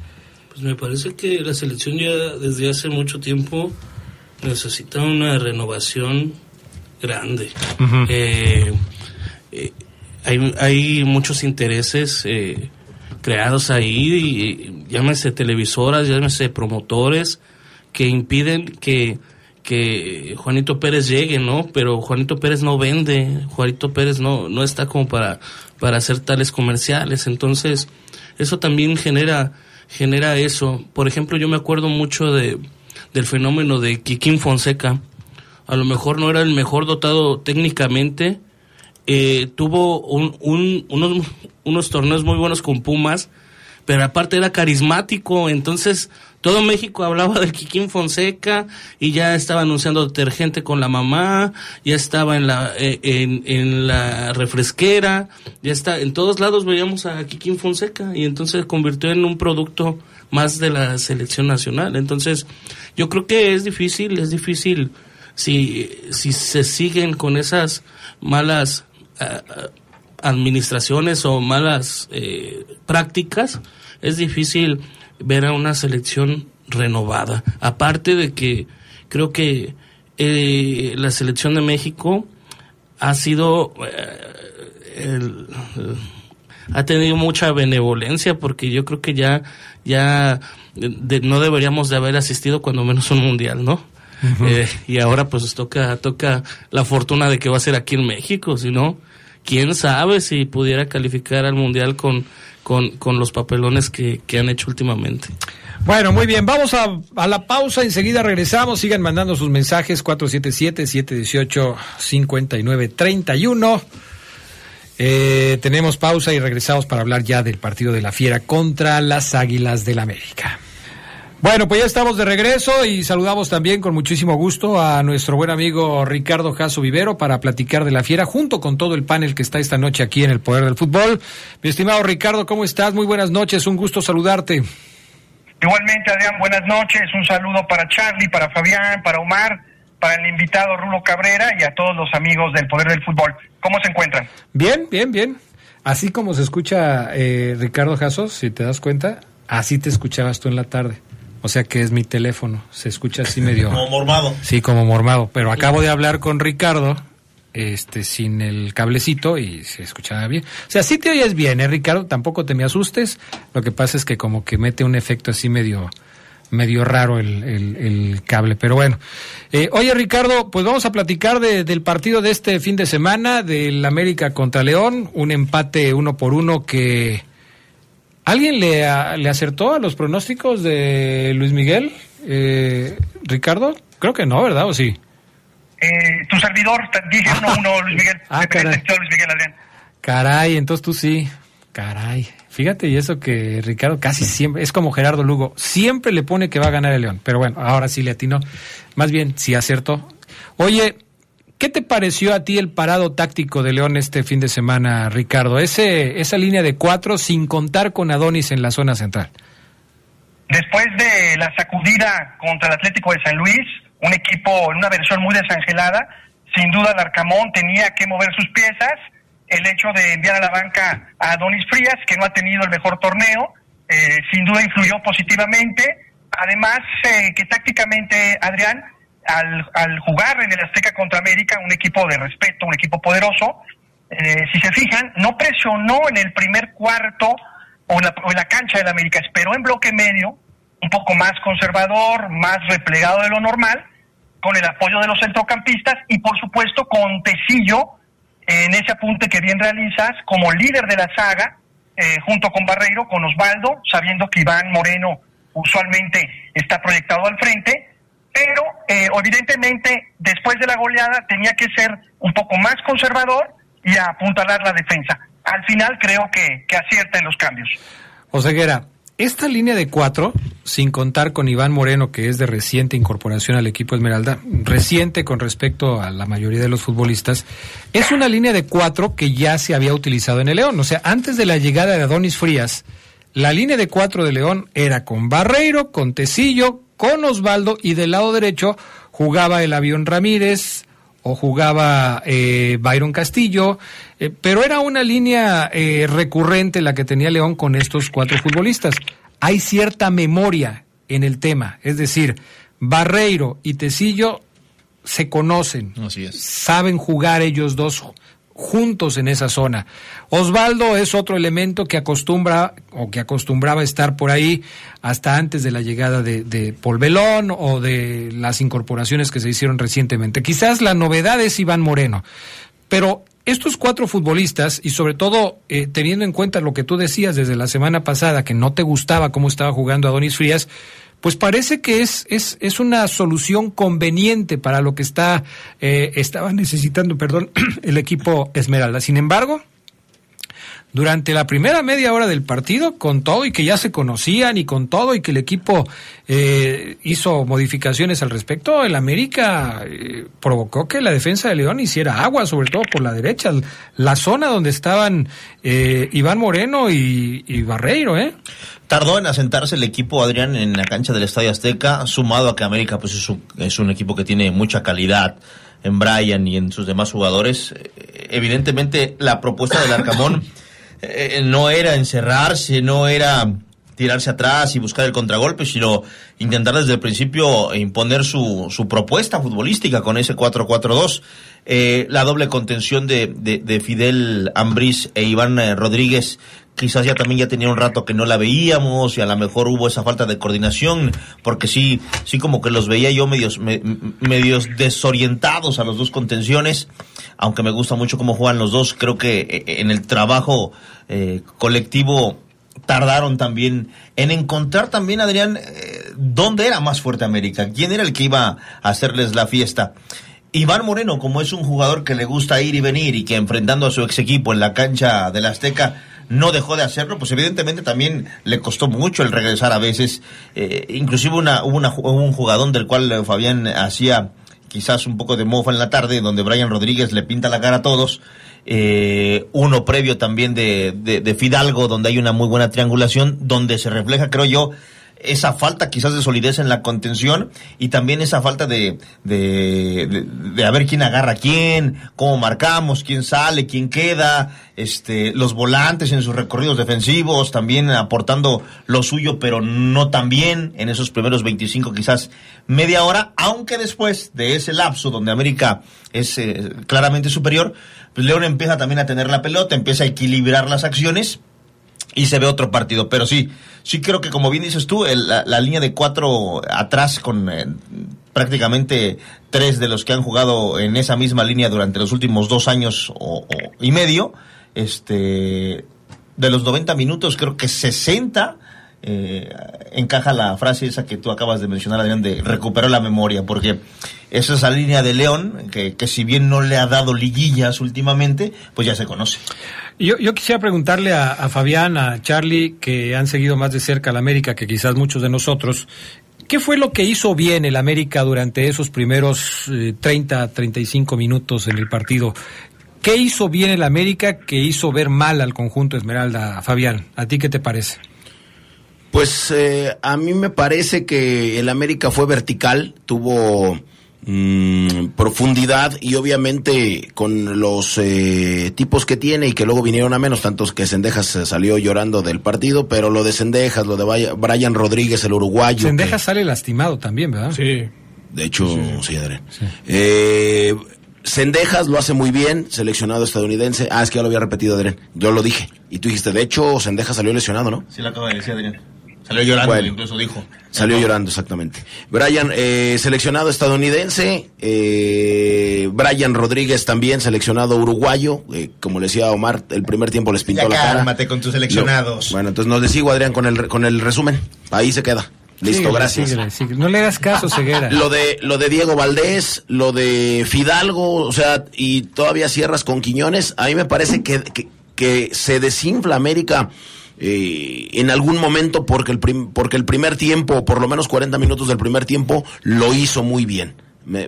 [SPEAKER 7] Pues me parece que la selección ya desde hace mucho tiempo necesita una renovación grande. Eh, eh, hay, hay muchos intereses eh, creados ahí, y, llámese televisoras, llámese promotores, que impiden que, que Juanito Pérez llegue, ¿no? Pero Juanito Pérez no vende, Juanito Pérez no, no está como para, para hacer tales comerciales, entonces eso también genera, genera eso. Por ejemplo, yo me acuerdo mucho de, del fenómeno de Kikín Fonseca, a lo mejor no era el mejor dotado técnicamente, eh, tuvo un, un- unos, torneos muy buenos con Pumas, pero aparte era carismático, entonces todo México hablaba del Kikín Fonseca y ya estaba anunciando detergente con la mamá, ya estaba en la eh, en, en la refresquera, ya está en todos lados veíamos a Kikín Fonseca y entonces se convirtió en un producto más de la selección nacional. Entonces, yo creo que es difícil, es difícil si si se siguen con esas malas ah, ah, administraciones o malas eh, prácticas, es difícil ver a una selección renovada. Aparte de que creo que eh, la selección de México ha sido eh, ha tenido mucha benevolencia porque yo creo que ya ya de- no deberíamos de haber asistido cuando menos un mundial, ¿no? Eh, y ahora pues toca toca la fortuna de que va a ser aquí en México, si no quién sabe si pudiera calificar al mundial con con, con los papelones que, que han hecho últimamente.
[SPEAKER 4] Bueno, muy bien, vamos a, a la pausa, enseguida regresamos, sigan mandando sus mensajes 477-718-5931. Eh, tenemos pausa y regresamos para hablar ya del partido de la Fiera contra las Águilas del América. Bueno, pues ya estamos de regreso y saludamos también con muchísimo gusto a nuestro buen amigo Ricardo Jasso Vivero para platicar de la Fiera junto con todo el panel que está esta noche aquí en el Poder del Fútbol. Mi estimado Ricardo, ¿cómo estás? Muy buenas noches, un gusto saludarte.
[SPEAKER 9] Igualmente, Adrián, buenas noches. Un saludo para Charlie, para Fabián, para Omar, para el invitado Rulo Cabrera y a todos los amigos del Poder del Fútbol. ¿Cómo se encuentran?
[SPEAKER 4] Bien, bien, bien. Así como se escucha eh, Ricardo Jasso, si te das cuenta, así te escuchabas tú en la tarde. O sea que es mi teléfono, se escucha así medio...
[SPEAKER 8] Como mormado.
[SPEAKER 4] Sí, como mormado. Pero acabo de hablar con Ricardo, este, sin el cablecito y se escuchaba bien. O sea, sí te oyes bien, ¿eh, Ricardo? Tampoco te me asustes. Lo que pasa es que como que mete un efecto así medio, medio raro el, el- el cable. Pero bueno. Eh, oye, Ricardo, pues vamos a platicar de- del partido de este fin de semana, del América contra León. Un empate uno por uno que... ¿Alguien le, a- le acertó a los pronósticos de Luis Miguel? Eh, Ricardo, creo que no, ¿verdad? ¿O sí?
[SPEAKER 9] Eh, tu servidor, dije uno, uno, Luis Miguel.
[SPEAKER 4] Ah, caray.
[SPEAKER 9] detectó Luis Miguel Adrián.
[SPEAKER 4] Caray, entonces tú sí. Caray. Fíjate, y eso que Ricardo casi siempre, es como Gerardo Lugo, siempre le pone que va a ganar el León. Pero bueno, ahora sí le atinó. Más bien, sí acertó. Oye, ¿qué te pareció a ti el parado táctico de León este fin de semana, Ricardo? Ese, esa línea de cuatro sin contar con Adonis en la zona central.
[SPEAKER 9] Después de la sacudida contra el Atlético de San Luis, un equipo en una versión muy desangelada, sin duda el tenía que mover sus piezas. El hecho de enviar a la banca a Donis Frías, que no ha tenido el mejor torneo, eh, sin duda influyó positivamente. Además, eh, que tácticamente, Adrián, al, al jugar en el Azteca contra América, un equipo de respeto, un equipo poderoso, eh, si se fijan, no presionó en el primer cuarto o en, la, o en la cancha del América, esperó en bloque medio, un poco más conservador, más replegado de lo normal, con el apoyo de los centrocampistas y por supuesto con Tecillo en ese apunte que bien realizas como líder de la saga, eh, junto con Barreiro, con Osvaldo, sabiendo que Iván Moreno usualmente está proyectado al frente, pero eh, evidentemente después de la goleada tenía que ser un poco más conservador y apuntalar la defensa. Al final creo que, que acierta en los cambios.
[SPEAKER 4] Oseguera, esta línea de cuatro, sin contar con Iván Moreno, que es de reciente incorporación al equipo Esmeralda, reciente con respecto a la mayoría de los futbolistas, es una línea de cuatro que ya se había utilizado en el León. O sea, antes de la llegada de Adonis Frías, la línea de cuatro de León era con Barreiro, con Tecillo, con Osvaldo y del lado derecho jugaba el avión Ramírez, o jugaba eh, Byron Castillo, eh, pero era una línea eh, recurrente la que tenía León con estos cuatro futbolistas. Hay cierta memoria en el tema, es decir, Barreiro y Tecillo se conocen,
[SPEAKER 8] Así es.
[SPEAKER 4] saben jugar ellos dos juntos en esa zona. Osvaldo es otro elemento que acostumbra o que acostumbraba estar por ahí hasta antes de la llegada de, de Polvelón o de las incorporaciones que se hicieron recientemente. Quizás la novedad es Iván Moreno, pero estos cuatro futbolistas y sobre todo eh, teniendo en cuenta lo que tú decías desde la semana pasada que no te gustaba cómo estaba jugando Adonis Frías, pues parece que es, es, es una solución conveniente para lo que está eh, estaba necesitando, perdón, el equipo Esmeralda. Sin embargo, durante la primera media hora del partido, con todo y que ya se conocían y con todo y que el equipo eh, hizo modificaciones al respecto, el América eh, provocó que la defensa de León hiciera agua, sobre todo por la derecha, la zona donde estaban eh, Iván Moreno y, y Barreiro, ¿eh?
[SPEAKER 8] Tardó en asentarse el equipo, Adrián, en la cancha del Estadio Azteca, sumado a que América pues es un, es un equipo que tiene mucha calidad en Brian y en sus demás jugadores. Eh, Evidentemente, la propuesta del Arcamón eh, no era encerrarse, no era tirarse atrás y buscar el contragolpe, sino intentar desde el principio imponer su, su propuesta futbolística con ese 4-4-2. Eh, la doble contención de, de, de Fidel Ambriz e Iván eh, Rodríguez quizás ya también ya tenía un rato que no la veíamos y a lo mejor hubo esa falta de coordinación porque sí sí como que los veía yo medios me- medios desorientados a los dos contenciones aunque me gusta mucho cómo juegan los dos creo que eh, en el trabajo eh, colectivo tardaron también en encontrar también Adrián eh, dónde era más fuerte América quién era el que iba a hacerles la fiesta. Iván Moreno, como es un jugador que le gusta ir y venir y que enfrentando a su ex equipo en la cancha del Azteca no dejó de hacerlo, pues evidentemente también le costó mucho el regresar a veces. Eh, inclusive una, hubo, una, un jugador del cual eh, Fabián hacía quizás un poco de mofa en la tarde, donde Brian Rodríguez le pinta la cara a todos. Eh, uno previo también de, de, de Fidalgo, donde hay una muy buena triangulación, donde se refleja, creo yo, esa falta quizás de solidez en la contención y también esa falta de, de, de, de a ver quién agarra a quién, cómo marcamos, quién sale, quién queda, este, los volantes en sus recorridos defensivos, también aportando lo suyo, pero no tan bien en esos primeros 25 quizás media hora, aunque después de ese lapso donde América es eh, claramente superior, pues León empieza también a tener la pelota, empieza a equilibrar las acciones y se ve otro partido. Pero sí, sí creo que como bien dices tú, el- la, la línea de cuatro atrás con eh, prácticamente tres de los que han jugado en esa misma línea durante los últimos dos años o, y medio, este, de los 90 minutos creo que 60 eh, encaja la frase esa que tú acabas de mencionar, Adrián, de recuperar la memoria, porque es esa línea de León, que, si bien no le ha dado liguillas últimamente, pues ya se conoce.
[SPEAKER 4] Yo, yo quisiera preguntarle a, a Fabián, a Charlie, que han seguido más de cerca la América que quizás muchos de nosotros, ¿Qué fue lo que hizo bien el América durante esos primeros eh, 30, 35 minutos en el partido? ¿Qué hizo bien el América que hizo ver mal al conjunto Esmeralda, Fabián? ¿A ti qué te parece?
[SPEAKER 6] Pues eh, a mí me parece que el América fue vertical, tuvo mm, profundidad y obviamente con los eh, tipos que tiene y que luego vinieron a menos, tantos que Sendejas salió llorando del partido, pero lo de Sendejas, lo de Brian Rodríguez, el uruguayo.
[SPEAKER 4] Sendejas sale lastimado también, ¿verdad?
[SPEAKER 5] Sí.
[SPEAKER 6] De hecho, sí, Adrián. Eh, Sendejas lo hace muy bien, seleccionado estadounidense. Ah, es que ya lo había repetido, Adrián. Yo lo dije. Y tú dijiste, de hecho, Sendejas salió lesionado, ¿no?
[SPEAKER 8] Sí, lo acaba de decir Adrián. Salió llorando,
[SPEAKER 6] Bueno.
[SPEAKER 8] incluso dijo.
[SPEAKER 6] Salió llorando, exactamente. Brian, eh, seleccionado estadounidense. eh, Brian Rodríguez también, seleccionado uruguayo. eh, como le decía Omar, el primer tiempo les pintó
[SPEAKER 8] Ya
[SPEAKER 6] la cara.
[SPEAKER 8] cálmate con tus seleccionados.
[SPEAKER 6] Bueno, entonces nos le sigo, Adrián, con el, con el resumen. Ahí se queda. Listo,
[SPEAKER 4] Síguele,
[SPEAKER 6] gracias.
[SPEAKER 4] síguele, síguele. No le hagas caso, Ceguera.
[SPEAKER 6] Lo de, lo de Diego Valdés, lo de Fidalgo, o sea, y todavía cierras con Quiñones, a mí me parece que, que, que se desinfla América eh, en algún momento porque el, prim- porque el primer tiempo, por lo menos 40 minutos del primer tiempo, lo hizo muy bien.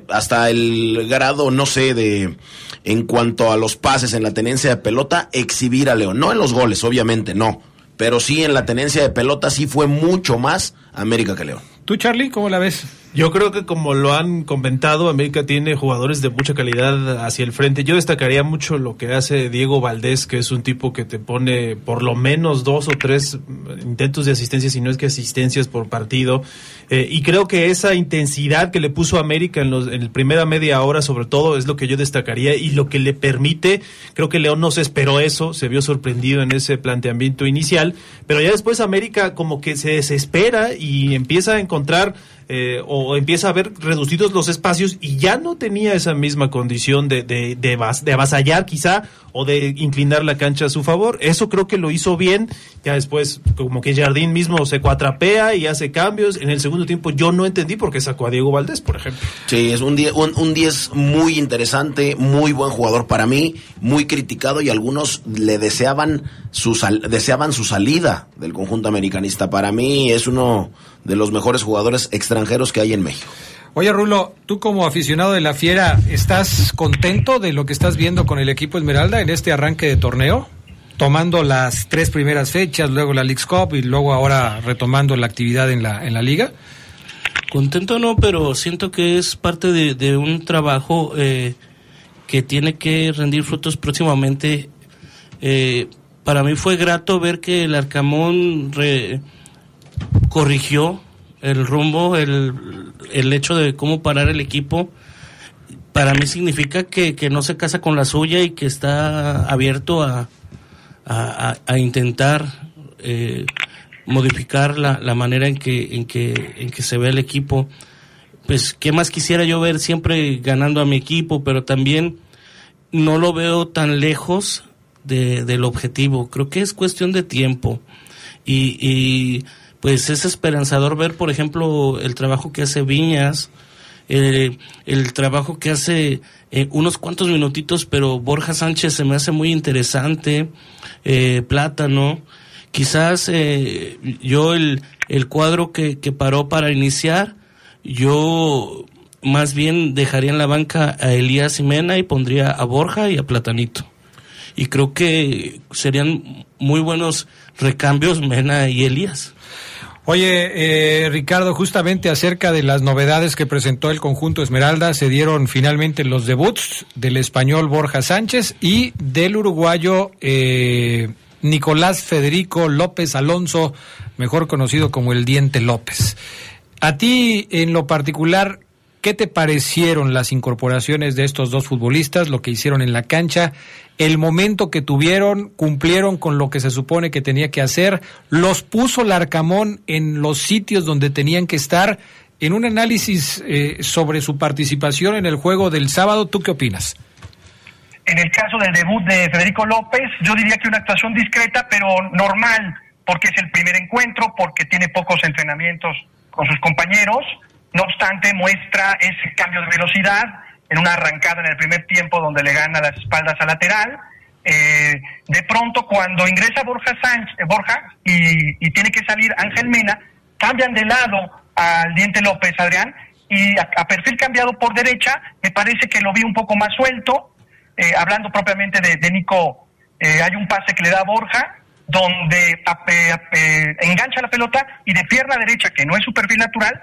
[SPEAKER 6] Hasta el grado, no sé, de en cuanto a los pases en la tenencia de pelota, exhibir a León. No en los goles, obviamente, no. Pero sí en la tenencia de pelota sí fue mucho más América que León.
[SPEAKER 4] ¿Tú, Charlie, cómo la ves?
[SPEAKER 5] Yo creo que como lo han comentado, América tiene jugadores de mucha calidad hacia el frente. Yo destacaría mucho lo que hace Diego Valdés, que es un tipo que te pone por lo menos dos o tres intentos de asistencia, si no es que asistencias por partido. Eh, y creo que esa intensidad que le puso América en, los, en la primera media hora, sobre todo, es lo que yo destacaría y lo que le permite. Creo que León no se esperó eso, se vio sorprendido en ese planteamiento inicial, pero ya después América como que se desespera y empieza a encontrar eh, o empieza a ver reducidos los espacios y ya no tenía esa misma condición de, de, de, de avasallar quizá o de inclinar la cancha a su favor. Eso creo que lo hizo bien. Ya después como que Jardín mismo se cuatrapea y hace cambios. En el segundo tiempo yo no entendí por qué sacó a Diego Valdés, por ejemplo.
[SPEAKER 6] Sí, es un 10 un, un 10 muy interesante, muy buen jugador para mí, muy criticado y algunos le deseaban su sal- deseaban su salida del conjunto americanista. Para mí es uno de los mejores jugadores extranjeros que hay en México.
[SPEAKER 4] Oye, Rulo, tú como aficionado de la Fiera, ¿estás contento de lo que estás viendo con el equipo Esmeralda en este arranque de torneo? Tomando las tres primeras fechas, luego la League's Cup y luego ahora retomando la actividad en la, en la liga.
[SPEAKER 7] Contento no, pero siento que es parte de, de un trabajo eh, que tiene que rendir frutos próximamente. Eh, para mí fue grato ver que el Arcamón re- corrigió el rumbo, el, el hecho de cómo parar el equipo. Para mí significa que, que no se casa con la suya y que está abierto a, a, intentar eh, modificar la, la manera en que, en, que, en que se ve el equipo. Pues, ¿qué más quisiera yo ver siempre ganando a mi equipo? Pero también no lo veo tan lejos de, del objetivo. Creo que es cuestión de tiempo. Y pues es esperanzador ver, por ejemplo, el trabajo que hace Viñas, eh, el trabajo que hace eh, unos cuantos minutitos, pero Borja Sánchez se me hace muy interesante, eh, Plátano, quizás eh, yo el, el cuadro que, que paró para iniciar, yo más bien dejaría en la banca a Elías Jimena y pondría a Borja y a Platanito. Y creo que serían muy buenos recambios Mena y Elías.
[SPEAKER 4] Oye, eh, Ricardo, justamente acerca de las novedades que presentó el conjunto Esmeralda, se dieron finalmente los debuts del español Borja Sánchez y del uruguayo eh, Nicolás Federico López Alonso, mejor conocido como el Diente López. A ti, en lo particular, ¿qué te parecieron las incorporaciones de estos dos futbolistas, lo que hicieron en la cancha, el momento que tuvieron, cumplieron con lo que se supone que tenía que hacer, los puso Larcamón en los sitios donde tenían que estar? En un análisis eh, sobre su participación en el juego del sábado, ¿tú qué opinas?
[SPEAKER 9] En el caso del debut de Federico López, yo diría que una actuación discreta, pero normal, porque es el primer encuentro, porque tiene pocos entrenamientos con sus compañeros. No obstante, muestra ese cambio de velocidad en una arrancada en el primer tiempo donde le gana las espaldas al lateral. Eh, de pronto, cuando ingresa Borja, Sánchez, eh, Borja y, tiene que salir Ángel Mena, cambian de lado al Diente López, Adrián, y a, a perfil cambiado por derecha, me parece que lo vi un poco más suelto, eh, hablando propiamente de, Nico, eh, hay un pase que le da a Borja, donde ape- engancha la pelota y de pierna derecha, que no es su perfil natural,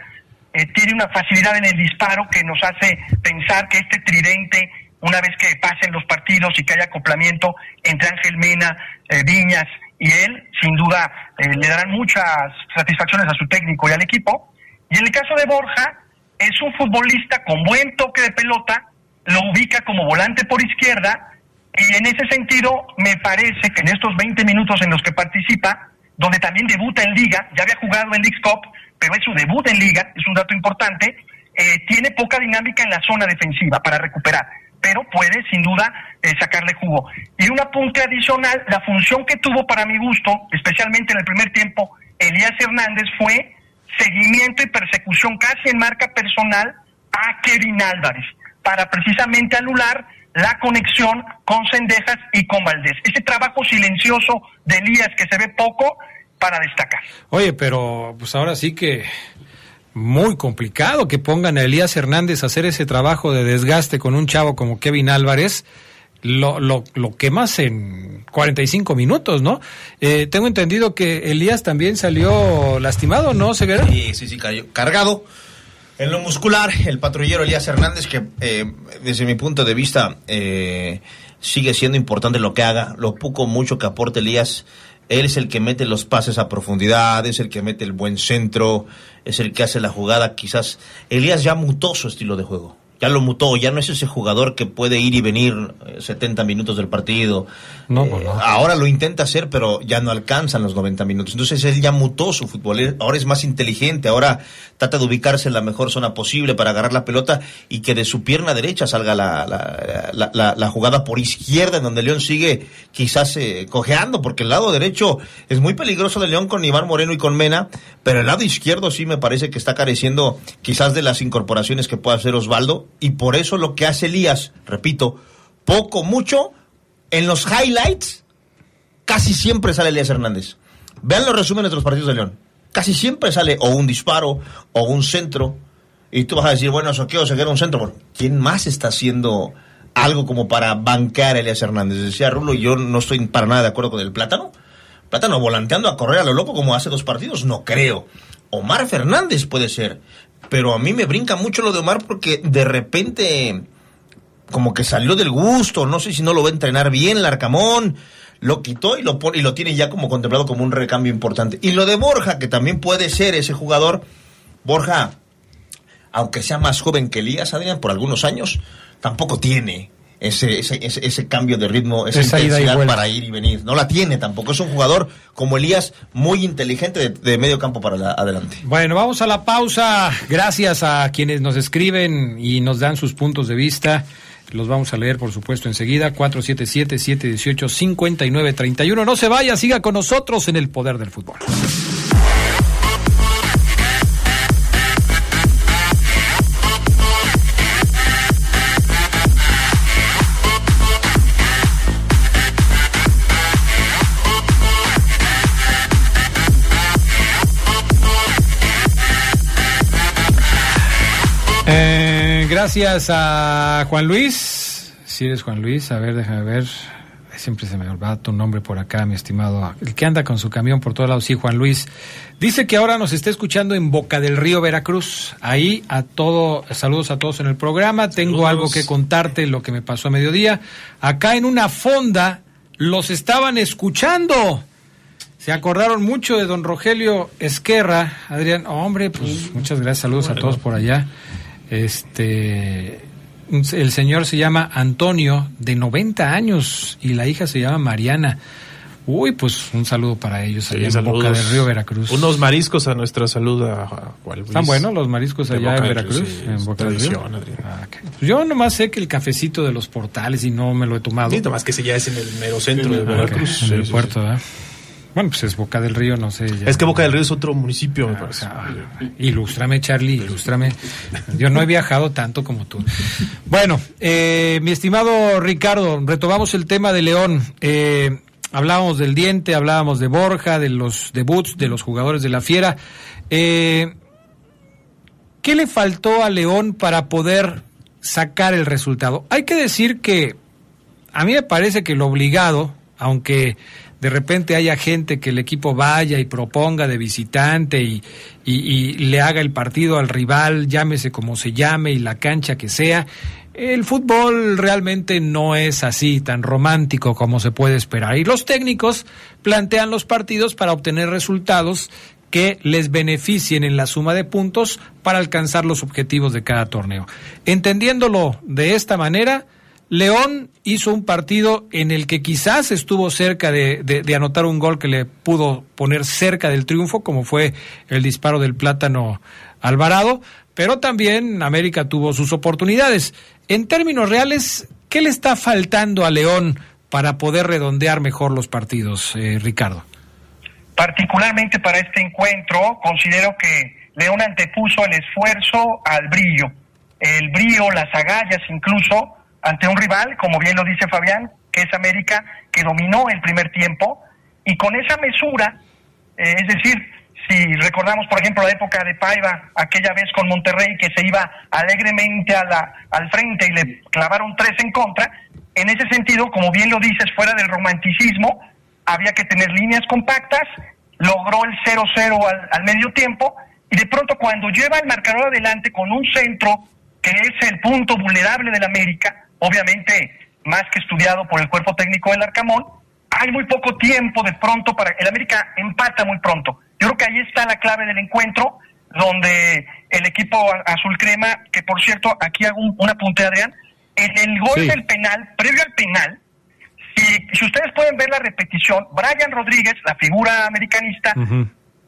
[SPEAKER 9] eh, tiene una facilidad en el disparo que nos hace pensar que este tridente, una vez que pasen los partidos y que haya acoplamiento entre Ángel Mena, eh, Viñas y él, sin duda eh, le darán muchas satisfacciones a su técnico y al equipo. Y en el caso de Borja, es un futbolista con buen toque de pelota, lo ubica como volante por izquierda y en ese sentido me parece que en estos 20 minutos en los que participa, donde también debuta en liga, ya había jugado en League pero es su debut en liga, es un dato importante, eh, tiene poca dinámica en la zona defensiva para recuperar, pero puede sin duda eh, sacarle jugo. Y un apunte adicional, la función que tuvo para mi gusto, especialmente en el primer tiempo, Elías Hernández fue seguimiento y persecución casi en marca personal a Kevin Álvarez, para precisamente anular la conexión con Cendejas y con Valdés. Ese trabajo silencioso de Elías que se ve poco para destacar.
[SPEAKER 4] Oye, pero pues ahora sí que muy complicado que pongan a Elías Hernández a hacer ese trabajo de desgaste con un chavo como Kevin Álvarez. Lo, lo, lo quemas en 45 minutos, ¿no? Eh, tengo entendido que Elías también salió lastimado, ¿no, Ceguera?
[SPEAKER 8] Sí, sí, sí, cayó. Cargado. En lo muscular, el patrullero Elías Hernández, que eh, desde mi punto de vista eh, sigue siendo importante lo que haga, lo poco mucho que aporte Elías. Él es el que mete los pases a profundidad, es el que mete el buen centro, es el que hace la jugada. Quizás Elías ya mutó su estilo de juego. Ya lo mutó, ya no es ese jugador que puede ir y venir eh, 70 minutos del partido.
[SPEAKER 4] No,
[SPEAKER 8] Eh,
[SPEAKER 4] pues no.
[SPEAKER 8] Ahora lo intenta hacer, pero ya no alcanzan los 90 minutos. Entonces él ya mutó su fútbol. Ahora es más inteligente, ahora trata de ubicarse en la mejor zona posible para agarrar la pelota y que de su pierna derecha salga la, la, la- la- jugada por izquierda, en donde León sigue quizás eh, cojeando, porque el lado derecho es muy peligroso de León con Iván Moreno y con Mena, pero el lado izquierdo sí me parece que está careciendo quizás de las incorporaciones que pueda hacer Osvaldo, y por eso lo que hace Elías, repito, poco, mucho, en los highlights casi siempre sale Elías Hernández. Vean los resúmenes de los partidos de León. Casi siempre sale o un disparo o un centro. Y tú vas a decir, bueno, Soqueo se queda un centro. ¿quién más está haciendo algo como para bancar a Elías Hernández? Decía Rulo, yo no estoy para nada de acuerdo con el plátano. Plátano volanteando a correr a lo loco como hace dos partidos, no creo. Omar Fernández puede ser. Pero a mí me brinca mucho lo de Omar porque de repente como que salió del gusto, no sé si no lo va a entrenar bien Larcamón, lo quitó y lo y lo tiene ya como contemplado como un recambio importante. Y lo de Borja, que también puede ser ese jugador, Borja, aunque sea más joven que Elías, Adrián, por algunos años, tampoco tiene ese, ese, ese, ese cambio de ritmo, esa,
[SPEAKER 4] Esa
[SPEAKER 8] intensidad para ir y venir. No la tiene tampoco. Es un jugador como Elías, muy inteligente de, de medio campo para la- adelante.
[SPEAKER 4] Bueno, vamos a la pausa. Gracias a quienes nos escriben y nos dan sus puntos de vista. Los vamos a leer, por supuesto, enseguida. 477-718-5931. No se vaya, siga con nosotros en el poder del fútbol. Gracias a Juan Luis. Si eres Juan Luis, a ver, déjame ver. Siempre se me olvida tu nombre por acá, mi estimado. El que anda con su camión por todos lados, sí, Juan Luis. Dice que ahora nos está escuchando en Boca del Río, Veracruz. Ahí a todo, saludos a todos en el programa. Tengo
[SPEAKER 5] Saludos.
[SPEAKER 4] algo que contarte, lo que me pasó a mediodía. Acá en una fonda los estaban escuchando. Se acordaron mucho de don Rogelio Esquerra, Adrián. Hombre, pues muchas gracias, saludos a todos por allá. Este, el señor se llama Antonio, de 90 años, y la hija se llama Mariana. Uy, pues un saludo para ellos
[SPEAKER 5] Sí,
[SPEAKER 4] allá en. Boca del Río, Veracruz.
[SPEAKER 5] Unos mariscos a nuestra salud a, a.
[SPEAKER 4] ¿Están buenos los mariscos
[SPEAKER 5] De
[SPEAKER 4] allá en Veracruz?
[SPEAKER 5] Sí,
[SPEAKER 4] en Boca del Río. Ah, ok. Pues Yo nomás sé que el cafecito de los portales y no me lo he tomado.
[SPEAKER 5] Sí, más que si ya es en el mero centro de
[SPEAKER 4] Ah, ok,
[SPEAKER 5] Veracruz.
[SPEAKER 4] en
[SPEAKER 5] Sí,
[SPEAKER 4] el
[SPEAKER 5] sí,
[SPEAKER 4] puerto,
[SPEAKER 5] sí.
[SPEAKER 4] ¿verdad? Bueno, pues es Boca del Río, no sé. ya-
[SPEAKER 5] Es que Boca del Río es otro municipio, me
[SPEAKER 4] Ah, o
[SPEAKER 5] parece.
[SPEAKER 4] sea, ilústrame, Charlie, ilústrame. Yo no he viajado tanto como tú. Bueno, eh, mi estimado Ricardo, retomamos el tema de León. Eh, hablábamos del diente, hablábamos de Borja, de los debuts, de los jugadores de la Fiera. Eh, ¿Qué le faltó a León para poder sacar el resultado? Hay que decir que a mí me parece que lo obligado, aunque de repente haya gente que el equipo vaya y proponga de visitante y, y- le haga el partido al rival, llámese como se llame y la cancha que sea, el fútbol realmente no es así tan romántico como se puede esperar. Y los técnicos plantean los partidos para obtener resultados que les beneficien en la suma de puntos para alcanzar los objetivos de cada torneo. Entendiéndolo de esta manera, León hizo un partido en el que quizás estuvo cerca de, anotar un gol que le pudo poner cerca del triunfo, como fue el disparo del plátano Alvarado, pero también América tuvo sus oportunidades. En términos reales, ¿qué le está faltando a León para poder redondear mejor los partidos, eh, Ricardo?
[SPEAKER 9] Particularmente para este encuentro, considero que León antepuso el esfuerzo al brillo. El brillo, las agallas incluso, ante un rival, como bien lo dice Fabián, que es América, que dominó el primer tiempo, y con esa mesura, eh, es decir, si recordamos, por ejemplo, la época de Paiva, aquella vez con Monterrey, que se iba alegremente al frente y le clavaron tres en contra, en ese sentido, como bien lo dices, fuera del romanticismo, había que tener líneas compactas, logró el 0-0 al, al medio tiempo, y de pronto cuando lleva el marcador adelante con un centro que es el punto vulnerable del América, obviamente más que estudiado por el cuerpo técnico del Arcamón, hay muy poco tiempo de pronto para el América empata muy pronto. Yo creo que ahí está la clave del encuentro, donde el equipo azul crema, que por cierto, aquí hago un, un apunte, Adrián, en el gol
[SPEAKER 4] Sí.
[SPEAKER 9] del penal, previo al penal, si, si ustedes pueden ver la repetición, Brian Rodríguez, la figura americanista,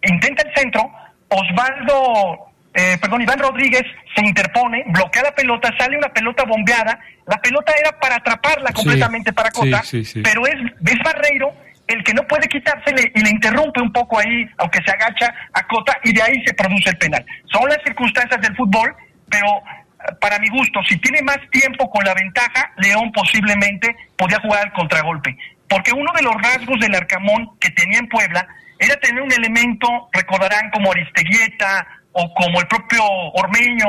[SPEAKER 9] intenta el centro, Osvaldo, eh, perdón, Iván Rodríguez se interpone, bloquea la pelota, sale una pelota bombeada, la pelota era para atraparla
[SPEAKER 4] Sí,
[SPEAKER 9] completamente para Cota,
[SPEAKER 4] sí, sí, sí.
[SPEAKER 9] pero es, es Barreiro el que no puede quitársele y le interrumpe un poco ahí, aunque se agacha a Cota, y de ahí se produce el penal. Son las circunstancias del fútbol, pero eh, para mi gusto, si tiene más tiempo con la ventaja, León posiblemente podía jugar al contragolpe. Porque uno de los rasgos del Arcamón que tenía en Puebla era tener un elemento, recordarán, como Aristeguieta o como el propio Ormeño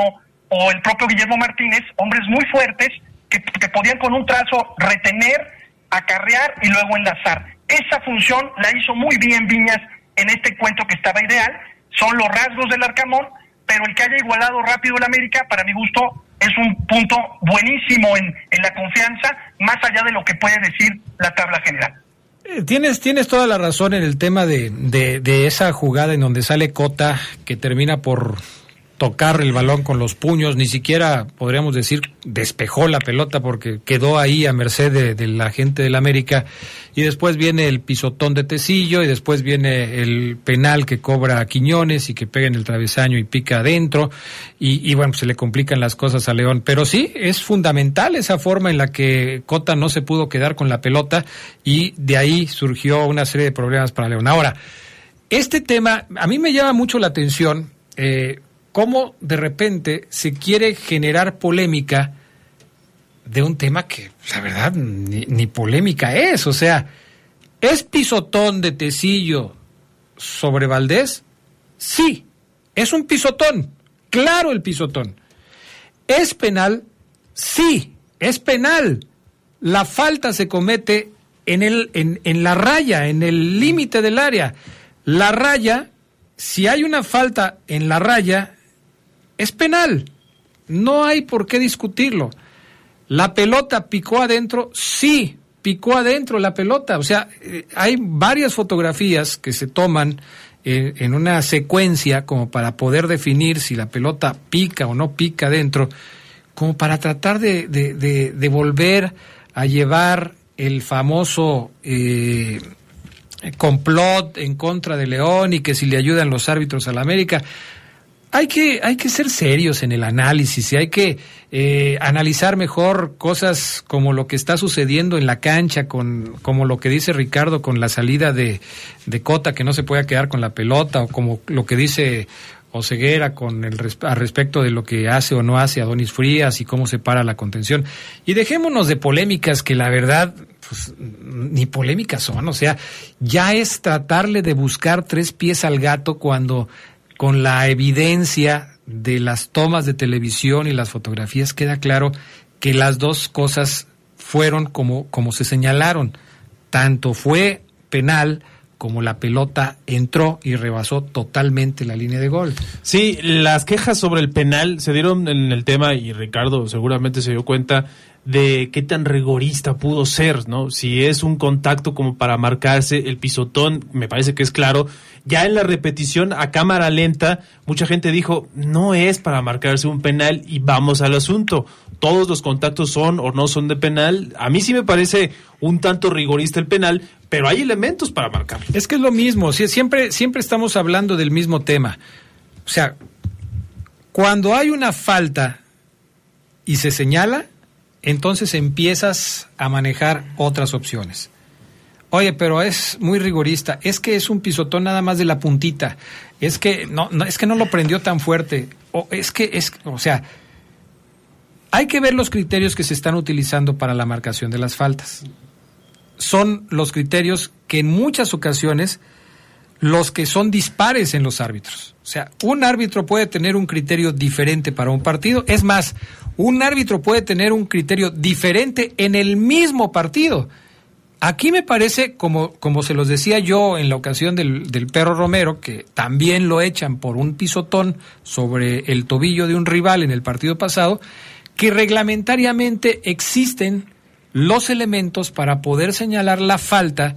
[SPEAKER 9] o el propio Guillermo Martínez, hombres muy fuertes que, podían con un trazo retener, acarrear y luego enlazar. Esa función la hizo muy bien Viñas en este encuentro que estaba ideal. Son los rasgos del Arcamón, pero el que haya igualado rápido el América, para mi gusto, es un punto buenísimo en, en la confianza, más allá de lo que puede decir la tabla general.
[SPEAKER 4] Eh, Tienes, tienes toda la razón en el tema de, de, de esa jugada en donde sale Cota, que termina por tocar el balón con los puños, ni siquiera podríamos decir despejó la pelota porque quedó ahí a merced de, la gente del América. Y después viene el pisotón de Tecillo y después viene el penal que cobra Quiñones y que pega en el travesaño y pica adentro. Y, y bueno, pues se le complican las cosas a León, pero sí, es fundamental esa forma en la que Cota no se pudo quedar con la pelota y de ahí surgió una serie de problemas para León. Ahora, este tema, a mí me llama mucho la atención eh, cómo de repente se quiere generar polémica de un tema que, la verdad, ni, polémica es. O sea, ¿es pisotón de Tecillo sobre Valdés? Sí, es un pisotón. Claro el pisotón. ¿Es penal? Sí, es penal. La falta se comete en, el, en, en la raya, en el límite del área. La raya, si hay una falta en la raya, es penal. No hay por qué discutirlo. La pelota picó adentro, sí, picó adentro la pelota. O sea, eh, hay varias fotografías que se toman eh, en una secuencia como para poder definir si la pelota pica o no pica adentro, como para tratar de, volver a llevar el famoso eh, complot en contra de León y que si le ayudan los árbitros a la América. Hay que, hay que ser serios en el análisis y hay que eh, analizar mejor cosas como lo que está sucediendo en la cancha, con, como lo que dice Ricardo con la salida de, de Cota que no se puede quedar con la pelota, o como lo que dice Oseguera con el al respecto de lo que hace o no hace Adonis Frías y cómo se para la contención. Y dejémonos de polémicas que la verdad pues, ni polémicas son, o sea, ya es tratarle de buscar tres pies al gato cuando con la evidencia de las tomas de televisión y las fotografías queda claro que las dos cosas fueron como, como se señalaron. Tanto fue penal como la pelota entró y rebasó totalmente la línea de gol.
[SPEAKER 5] Sí, las quejas sobre el penal se dieron en el tema y Ricardo seguramente se dio cuenta de qué tan rigorista pudo ser, ¿no? Si es un contacto como para marcarse el pisotón, me parece que es claro. Ya en la repetición a cámara lenta, mucha gente dijo, no es para marcarse un penal y vamos al asunto. Todos los contactos son o no son de penal. A mí sí me parece un tanto rigorista el penal, pero hay elementos para marcarlo.
[SPEAKER 4] Es que es lo mismo, siempre, siempre estamos hablando del mismo tema. O sea, cuando hay una falta y se señala, entonces empiezas a manejar otras opciones. Oye, pero es muy rigorista. Es que es un pisotón nada más de la puntita. Es que no, no es que no lo prendió tan fuerte. O es que es, o sea, hay que ver los criterios que se están utilizando para la marcación de las faltas. Son los criterios que en muchas ocasiones los que son dispares en los árbitros. O sea, un árbitro puede tener un criterio diferente para un partido. Es más, un árbitro puede tener un criterio diferente en el mismo partido. Aquí me parece, como, como se los decía yo en la ocasión del, del perro Romero, que también lo echan por un pisotón sobre el tobillo de un rival en el partido pasado, que reglamentariamente existen los elementos para poder señalar la falta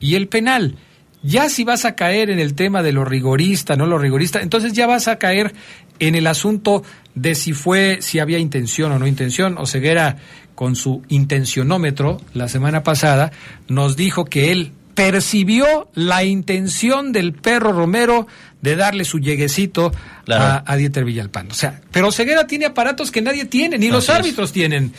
[SPEAKER 4] y el penal. Ya si vas a caer en el tema de lo rigorista, no lo rigorista, entonces ya vas a caer en el asunto de si fue, si había intención o no intención. Oseguera, con su intencionómetro la semana pasada, nos dijo que él percibió la intención del perro Romero de darle su lleguecito
[SPEAKER 8] Claro.
[SPEAKER 4] a, a Dieter Villalpando. O sea, pero Oseguera tiene aparatos que nadie tiene, ni los
[SPEAKER 8] es.
[SPEAKER 4] árbitros tienen,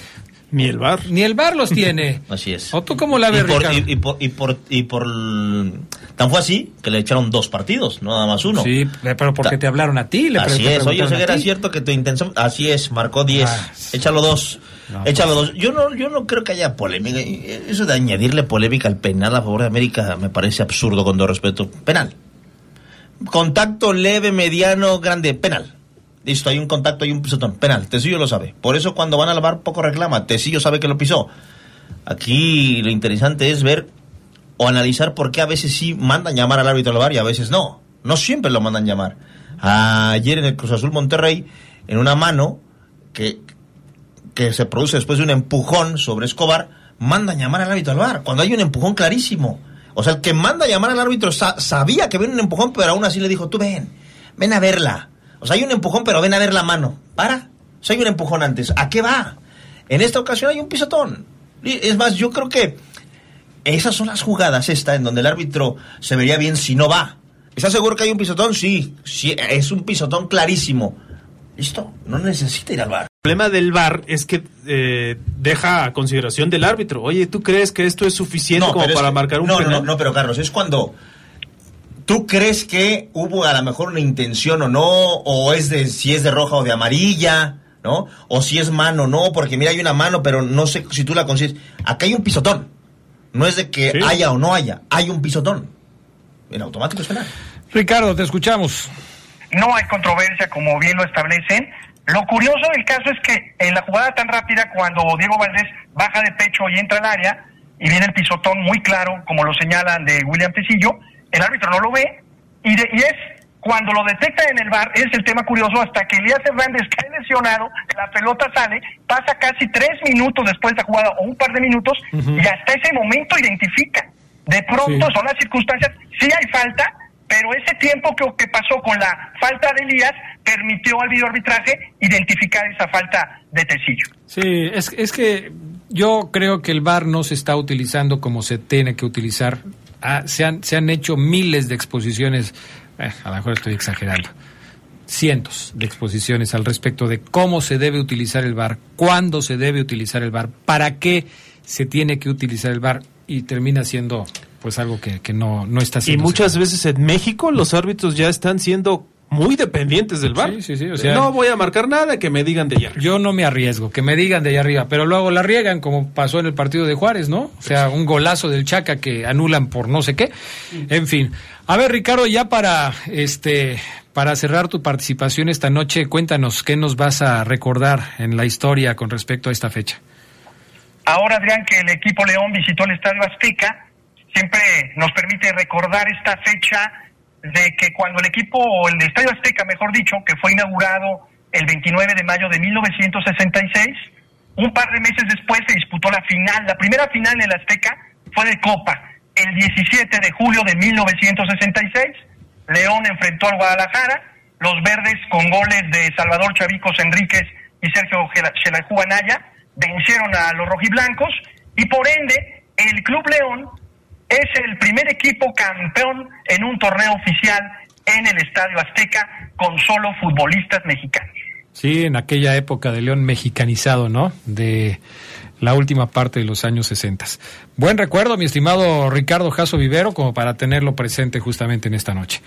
[SPEAKER 5] Ni el bar.
[SPEAKER 4] ni el bar los tiene.
[SPEAKER 8] Así es.
[SPEAKER 4] ¿O tú cómo la ves,
[SPEAKER 8] y por,
[SPEAKER 4] Ricardo?
[SPEAKER 8] y, y por, y por, y por l- Tan fue así que le echaron dos partidos, no nada más uno.
[SPEAKER 4] Sí, pero porque
[SPEAKER 8] Ta-
[SPEAKER 4] te hablaron a ti. Le
[SPEAKER 8] Así es, oye,
[SPEAKER 4] preguntaron a
[SPEAKER 8] era
[SPEAKER 4] ti.
[SPEAKER 8] cierto que tu intención, así es, marcó 10,
[SPEAKER 4] Ah,
[SPEAKER 8] échalo dos,
[SPEAKER 4] No,
[SPEAKER 8] échalo dos. Yo no, yo no creo que haya polémica, eso de añadirle polémica al penal a favor de América me parece absurdo con todo respeto. Penal. Contacto leve, mediano, grande, penal. Listo, hay un contacto, hay un pisotón, penal. Tecillo lo sabe. Por eso cuando van al bar poco reclama. Tecillo sabe que lo pisó. Aquí lo interesante es ver o analizar por qué a veces sí mandan llamar al árbitro al bar y a veces no. No siempre lo mandan llamar. Ayer en el Cruz Azul Monterrey, en una mano que, que se produce después de un empujón sobre Escobar, mandan llamar al árbitro al bar. Cuando hay un empujón clarísimo. O sea, el que manda llamar al árbitro sa- sabía que viene un empujón, pero aún así le dijo, tú ven, ven a verla. O sea, hay un empujón, pero ven a ver la mano. Para. O sea, hay un empujón antes. ¿A qué va? En esta ocasión hay un pisotón. Es más, yo creo que esas son las jugadas esta en donde el árbitro se vería bien si no va. ¿Estás seguro que hay un pisotón? Sí, sí, es un pisotón clarísimo. Listo, no necesita ir al bar.
[SPEAKER 5] El problema del VAR es que eh, deja a consideración del árbitro. Oye, ¿tú crees que esto es suficiente como para marcar un
[SPEAKER 8] no, no, no, no, pero Carlos, es cuando tú crees que hubo a lo mejor una intención o no, o es de si es de roja o de amarilla, ¿no? O si es mano o no, porque mira, hay una mano, pero no sé si tú la consigues. Acá hay un pisotón. No es de que
[SPEAKER 5] Sí.
[SPEAKER 8] haya o no haya, hay un pisotón. En automático es penal.
[SPEAKER 4] Ricardo, te escuchamos.
[SPEAKER 9] no hay controversia como bien lo establecen. Lo curioso del caso es que en la jugada tan rápida, cuando Diego Valdés baja de pecho y entra al área, y viene el pisotón muy claro, como lo señalan de William Tecillo, el árbitro no lo ve, y, de- y es cuando lo detecta en el bar, es el tema curioso, hasta que Elías Hernández cae lesionado, la pelota sale, pasa casi tres minutos después de la jugada, o un par de minutos, y hasta ese momento identifica. De pronto
[SPEAKER 4] Sí.
[SPEAKER 9] son las circunstancias, sí hay falta, pero ese tiempo que, que pasó con la falta de Elías permitió al videoarbitraje identificar esa falta de Tecillo.
[SPEAKER 4] Sí, es, es que yo creo que el VAR no se está utilizando como se tiene que utilizar. Ah, se, han, se han hecho miles de exposiciones, eh, a lo mejor estoy exagerando, cientos de exposiciones al respecto de cómo se debe utilizar el bar, cuándo se debe utilizar el bar, para qué se tiene que utilizar el bar y termina siendo pues algo que, que no, no está
[SPEAKER 5] Y
[SPEAKER 4] siendo.
[SPEAKER 5] muchas veces en México los árbitros ya están siendo muy dependientes del bar.
[SPEAKER 4] Sí, sí, sí, o sea-
[SPEAKER 5] no voy a marcar nada que me digan de allá.
[SPEAKER 4] Yo no me arriesgo, que me digan de allá arriba, pero luego la riegan como pasó en el partido de Juárez, ¿no? O sea, un golazo del Chaca que anulan por no sé qué. En fin. A ver, Ricardo, ya para este para cerrar tu participación esta noche, cuéntanos qué nos vas a recordar en la historia con respecto a esta fecha.
[SPEAKER 9] Ahora, Adrián, que el equipo León visitó el Estadio Azteca, siempre nos permite recordar esta fecha de que cuando el equipo, o el Estadio Azteca, mejor dicho, que fue inaugurado el 29 de mayo de 1966, un par de meses después se disputó la final. La primera final en el Azteca fue de Copa. El 17 de julio de 1966, León enfrentó al Guadalajara. Los verdes, con goles de Salvador Chavicos Enríquez y Sergio Xelajú Anaya, vencieron a los rojiblancos. Y por ende, el Club León es el primer equipo campeón en un torneo oficial en el Estadio Azteca con solo futbolistas mexicanos.
[SPEAKER 4] Sí, en aquella época de León mexicanizado, ¿no? De la última parte de los años 60. Buen recuerdo, mi estimado Ricardo Jasso Vivero, como para tenerlo presente justamente en esta noche.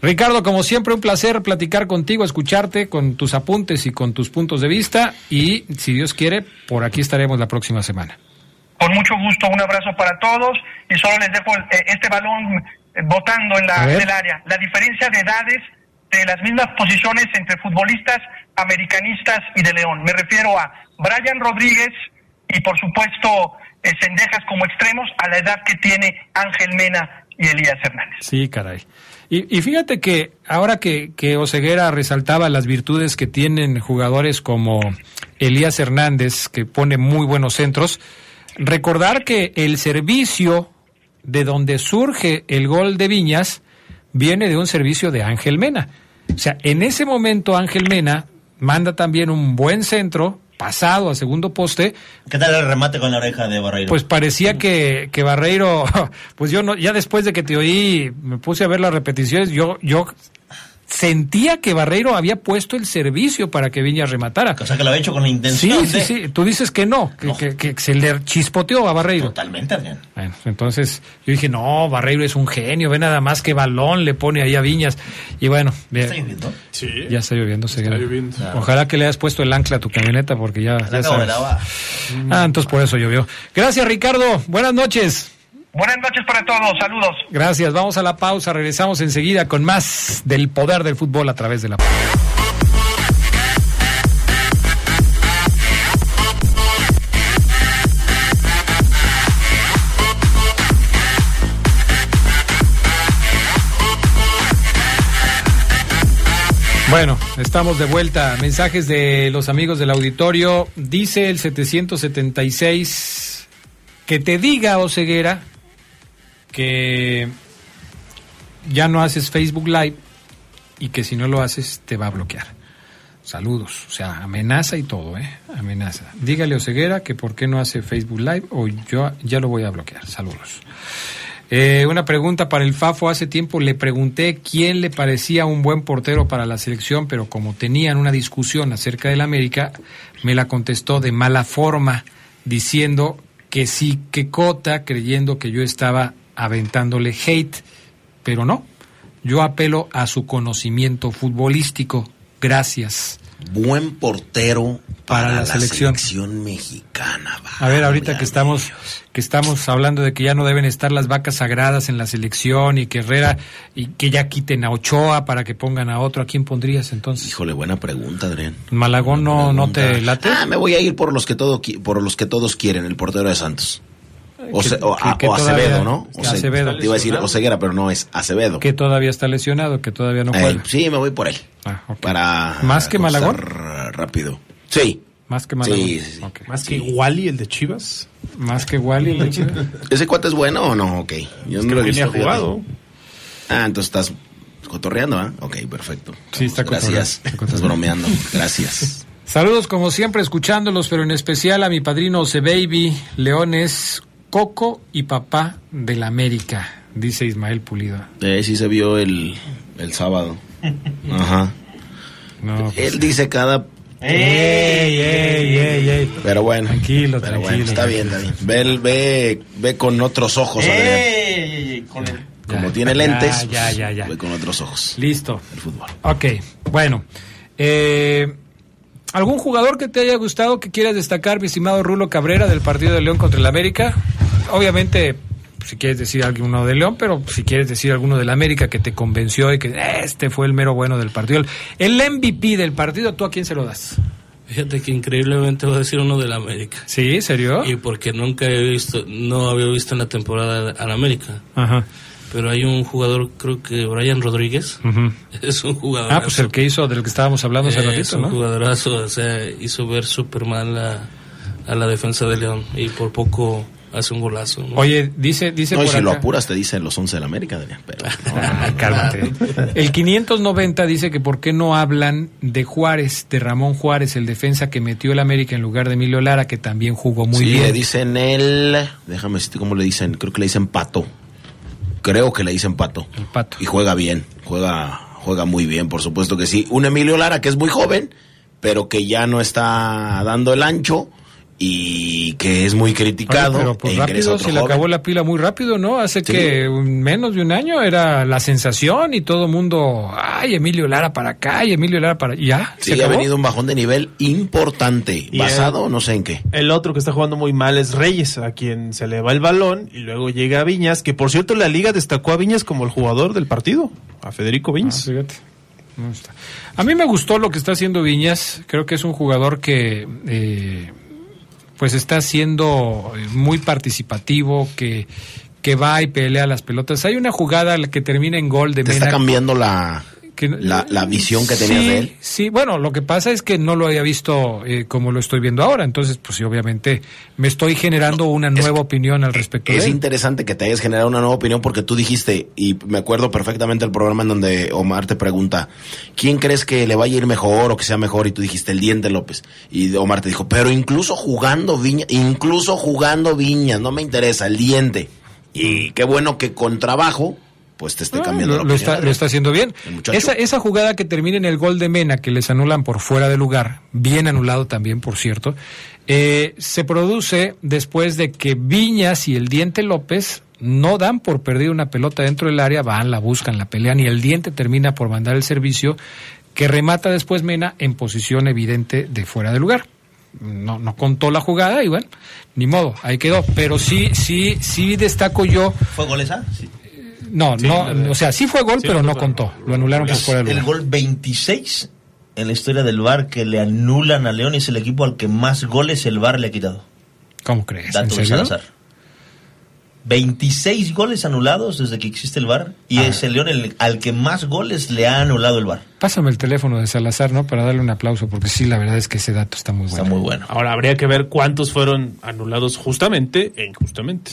[SPEAKER 4] Ricardo, como siempre, un placer platicar contigo, escucharte con tus apuntes y con tus puntos de vista. Y si Dios quiere, por aquí estaremos la próxima semana.
[SPEAKER 9] Con mucho gusto, un abrazo para todos y solo les dejo eh, este balón eh, botando en, la, en el área. La diferencia de edades de las mismas posiciones entre futbolistas americanistas y de León. Me refiero a Brian Rodríguez y por supuesto eh, Cendejas como extremos a la edad que tiene Ángel Mena y Elías Hernández.
[SPEAKER 4] Sí, caray. Y, y fíjate que ahora que, que Oseguera resaltaba las virtudes que tienen jugadores como Elías Hernández, que pone muy buenos centros, recordar que el servicio de donde surge el gol de Viñas viene de un servicio de Ángel Mena. O sea, en ese momento Ángel Mena manda también un buen centro, pasado a segundo poste,
[SPEAKER 8] ¿Qué tal el remate con la oreja de Barreiro?
[SPEAKER 4] pues parecía que, que Barreiro, pues yo no, ya después de que te oí, me puse a ver las repeticiones, yo, yo sentía que Barreiro había puesto el servicio para que Viñas rematara.
[SPEAKER 8] o sea, que lo había hecho con la
[SPEAKER 4] Sí,
[SPEAKER 8] intención
[SPEAKER 4] sí,
[SPEAKER 8] de...
[SPEAKER 4] sí. Tú dices que no, que,
[SPEAKER 8] No.
[SPEAKER 4] que- que se le chispoteó a Barreiro.
[SPEAKER 8] Totalmente, Adrián.
[SPEAKER 4] Bueno, entonces yo dije, no, Barreiro es un genio, ve nada más que balón le pone ahí a Viñas. Y bueno, ve-
[SPEAKER 8] ¿Está lloviendo?
[SPEAKER 5] Sí.
[SPEAKER 4] ya está lloviendo.
[SPEAKER 5] Está lloviendo.
[SPEAKER 4] Ojalá que le hayas puesto el ancla a tu camioneta porque ya, ya sabes. Ah, entonces por eso llovió. Gracias, Ricardo. Buenas noches.
[SPEAKER 9] Buenas noches para todos, saludos.
[SPEAKER 4] Gracias. Vamos a la pausa. Regresamos enseguida con más del poder del fútbol a través de la. Bueno, estamos de vuelta. Mensajes de los amigos del auditorio. Dice el 776 que te diga, Oseguera, que ya no haces Facebook Live y que si no lo haces te va a bloquear. Saludos, o sea, amenaza y todo, ¿eh? Amenaza. Dígale a Oseguera que por qué no hace Facebook Live o yo ya lo voy a bloquear. Saludos. Eh, una pregunta para el Fafo. Hace tiempo le pregunté quién le parecía un buen portero para la selección, pero como tenían una discusión acerca del América, me la contestó de mala forma, diciendo que sí, que Cota, creyendo que yo estaba aventándole hate, pero no. Yo apelo a su conocimiento futbolístico. Gracias.
[SPEAKER 6] Buen portero para,
[SPEAKER 4] Para la
[SPEAKER 6] la,
[SPEAKER 4] selección.
[SPEAKER 6] selección. mexicana.
[SPEAKER 4] A ver, ahorita que estamos
[SPEAKER 6] Dios.
[SPEAKER 4] que estamos hablando de que ya no deben estar las vacas sagradas en la selección y que Herrera y que ya quiten a Ochoa para que pongan a otro, ¿a quién pondrías entonces?
[SPEAKER 6] Híjole, buena pregunta, Adrián.
[SPEAKER 4] Malagón no, no te late.
[SPEAKER 6] Ah, me voy a ir por los que todo por los que todos quieren, el portero de Santos. O,
[SPEAKER 4] Que-
[SPEAKER 6] se- o-
[SPEAKER 4] que- que
[SPEAKER 6] o
[SPEAKER 4] todavía-
[SPEAKER 6] Acevedo, ¿no? O
[SPEAKER 4] Acevedo.
[SPEAKER 6] Te iba a decir Oseguera, pero no es Acevedo.
[SPEAKER 4] Que todavía está lesionado, que todavía no
[SPEAKER 6] Eh,
[SPEAKER 4] juega.
[SPEAKER 6] sí, me voy por él.
[SPEAKER 4] Ah, ok.
[SPEAKER 6] Para
[SPEAKER 4] ¿Más que Malagón?
[SPEAKER 6] Rápido. Sí.
[SPEAKER 4] Más que Malagón.
[SPEAKER 6] Sí, sí, sí.
[SPEAKER 4] Ok.
[SPEAKER 5] Más que Wally, el de Chivas.
[SPEAKER 4] Más que Wally. el de Chivas.
[SPEAKER 6] ¿Ese cuate es bueno o no? Ok. Yo no lo he
[SPEAKER 5] Ni ha
[SPEAKER 6] visto.
[SPEAKER 5] jugado.
[SPEAKER 6] Ah, entonces estás cotorreando, ¿ah? Ok, perfecto.
[SPEAKER 4] Sí, está
[SPEAKER 6] Gracias.
[SPEAKER 4] cotorreando.
[SPEAKER 6] Estás bromeando. Gracias.
[SPEAKER 4] Saludos como siempre escuchándolos, pero en especial a mi padrino Ose Baby, Leones, Coco y papá de la América, dice Ismael Pulido.
[SPEAKER 6] Eh, sí se vio el, el sábado. Ajá.
[SPEAKER 4] No, pues,
[SPEAKER 6] Él dice cada.
[SPEAKER 4] ey, ey, ey, ey.
[SPEAKER 6] Pero bueno.
[SPEAKER 4] Tranquilo,
[SPEAKER 6] pero
[SPEAKER 4] tranquilo,
[SPEAKER 6] bueno, está bien, David. Ve, ve, ve con otros ojos, Adrián.
[SPEAKER 8] ¡Ey, ey, ey! Con el-
[SPEAKER 6] Como
[SPEAKER 4] Ya,
[SPEAKER 6] tiene lentes,
[SPEAKER 4] ya, ya, ya.
[SPEAKER 6] ve con otros ojos.
[SPEAKER 4] Listo.
[SPEAKER 6] El fútbol.
[SPEAKER 4] Ok, bueno. Eh, ¿Algún jugador que te haya gustado que quieras destacar, mi estimado Rulo Cabrera, del partido de León contra el América? Obviamente, si quieres decir alguno de León, pero si quieres decir alguno del América que te convenció y que este fue el mero bueno del partido. El MVP del partido, ¿tú a quién se lo das?
[SPEAKER 7] Fíjate que increíblemente voy a decir uno del América.
[SPEAKER 4] ¿Sí? ¿Serio?
[SPEAKER 7] Y porque nunca he visto, no había visto en la temporada al América.
[SPEAKER 4] Ajá.
[SPEAKER 7] Pero hay un jugador, creo que Brian Rodríguez,
[SPEAKER 4] ujú.
[SPEAKER 7] es un jugador.
[SPEAKER 4] Ah, pues el que hizo, del que estábamos hablando hace
[SPEAKER 7] es
[SPEAKER 4] ratito,
[SPEAKER 7] un
[SPEAKER 4] ¿no?
[SPEAKER 7] jugadorazo, o sea, hizo ver súper mal a, a la defensa de León y por poco hace un golazo. ¿no?
[SPEAKER 4] Oye, dice, dice
[SPEAKER 6] No, y si lo apuras, te dicen los 11 de la América, Adrián. Pero,
[SPEAKER 4] Ah, cálmate. El 590 dice que por qué no hablan de Juárez, de Ramón Juárez, el defensa que metió el América en lugar de Emilio Lara, que también jugó muy
[SPEAKER 6] sí,
[SPEAKER 4] bien.
[SPEAKER 6] le dicen el. Déjame decirte cómo le dicen. Creo que le dicen pato. Creo que le dicen pato.
[SPEAKER 4] El pato.
[SPEAKER 6] Y juega bien. Juega, juega muy bien, por supuesto que sí. Un Emilio Lara que es muy joven, pero que ya no está dando el ancho y que es muy
[SPEAKER 4] Oye,
[SPEAKER 6] criticado.
[SPEAKER 4] pero pues
[SPEAKER 6] e
[SPEAKER 4] rápido,
[SPEAKER 6] otro
[SPEAKER 4] se le acabó la pila muy rápido, ¿no? Hace
[SPEAKER 6] Sí.
[SPEAKER 4] que menos de un año era la sensación y todo el mundo, ay, Emilio Lara para acá y Emilio Lara para allá.
[SPEAKER 6] Sí, ha venido un bajón de nivel importante.
[SPEAKER 5] Y
[SPEAKER 6] basado,
[SPEAKER 5] el-
[SPEAKER 6] no sé en qué.
[SPEAKER 5] El otro que está jugando muy mal es Reyes, a quien se le va el balón y luego llega a Viñas, que por cierto la liga destacó a Viñas como el jugador del partido, a Federico
[SPEAKER 4] Ah,
[SPEAKER 5] Viñas.
[SPEAKER 4] fíjate. No está. A mí me gustó lo que está haciendo Viñas. Creo que es un jugador que eh, pues está siendo eh, muy participativo, que, que va y pelea las pelotas. Hay una jugada que termina en gol de
[SPEAKER 6] Te está cambiando la,
[SPEAKER 4] que-
[SPEAKER 6] la, la visión que tenías
[SPEAKER 4] sí,
[SPEAKER 6] de él.
[SPEAKER 4] Sí, bueno, lo que pasa es que no lo había visto eh, como lo estoy viendo ahora. Entonces, pues sí, obviamente me estoy generando una nueva opinión al respecto
[SPEAKER 6] Es
[SPEAKER 4] de él.
[SPEAKER 6] interesante que te hayas generado una nueva opinión porque tú dijiste, y me acuerdo perfectamente el programa en donde Omar te pregunta, ¿quién crees que le vaya a ir mejor o que sea mejor? Y tú dijiste, el Diente López. Y Omar te dijo, pero incluso jugando Viña, incluso jugando Viña, no me interesa, el Diente. Y qué bueno que con trabajo, pues te esté
[SPEAKER 4] Ah,
[SPEAKER 6] cambiando
[SPEAKER 4] lo,
[SPEAKER 6] la
[SPEAKER 4] lo está, lo está haciendo bien. Esa, esa jugada que termina en el gol de Mena, que les anulan por fuera de lugar, bien anulado también, por cierto, eh, se produce después de que Viñas y el Diente López no dan por perder una pelota dentro del área, van, la buscan, la pelean y el Diente termina por mandar el servicio que remata después Mena en posición evidente de fuera de lugar. No, no contó la jugada y bueno, ni modo, ahí quedó. Pero sí, sí, sí destaco yo
[SPEAKER 8] ¿Fue gol esa? Sí.
[SPEAKER 4] No, no, o sea, sí fue gol,
[SPEAKER 5] Sí,
[SPEAKER 4] pero no contó. Lo anularon por fuera del
[SPEAKER 8] el gol 26 en la historia del VAR que le anulan a León y es el equipo al que más goles el VAR le ha quitado.
[SPEAKER 4] ¿Cómo crees? ¿En
[SPEAKER 8] Dato de
[SPEAKER 4] serio?
[SPEAKER 8] Salazar. 26 goles anulados desde que existe el VAR y
[SPEAKER 4] Ah.
[SPEAKER 8] es el León el- al que más goles le ha anulado el VAR.
[SPEAKER 4] Pásame el teléfono de Salazar, ¿no? Para darle un aplauso, porque sí, la verdad es que ese dato está muy bueno.
[SPEAKER 8] Está muy bueno.
[SPEAKER 5] Ahora habría que ver cuántos fueron anulados justamente e injustamente.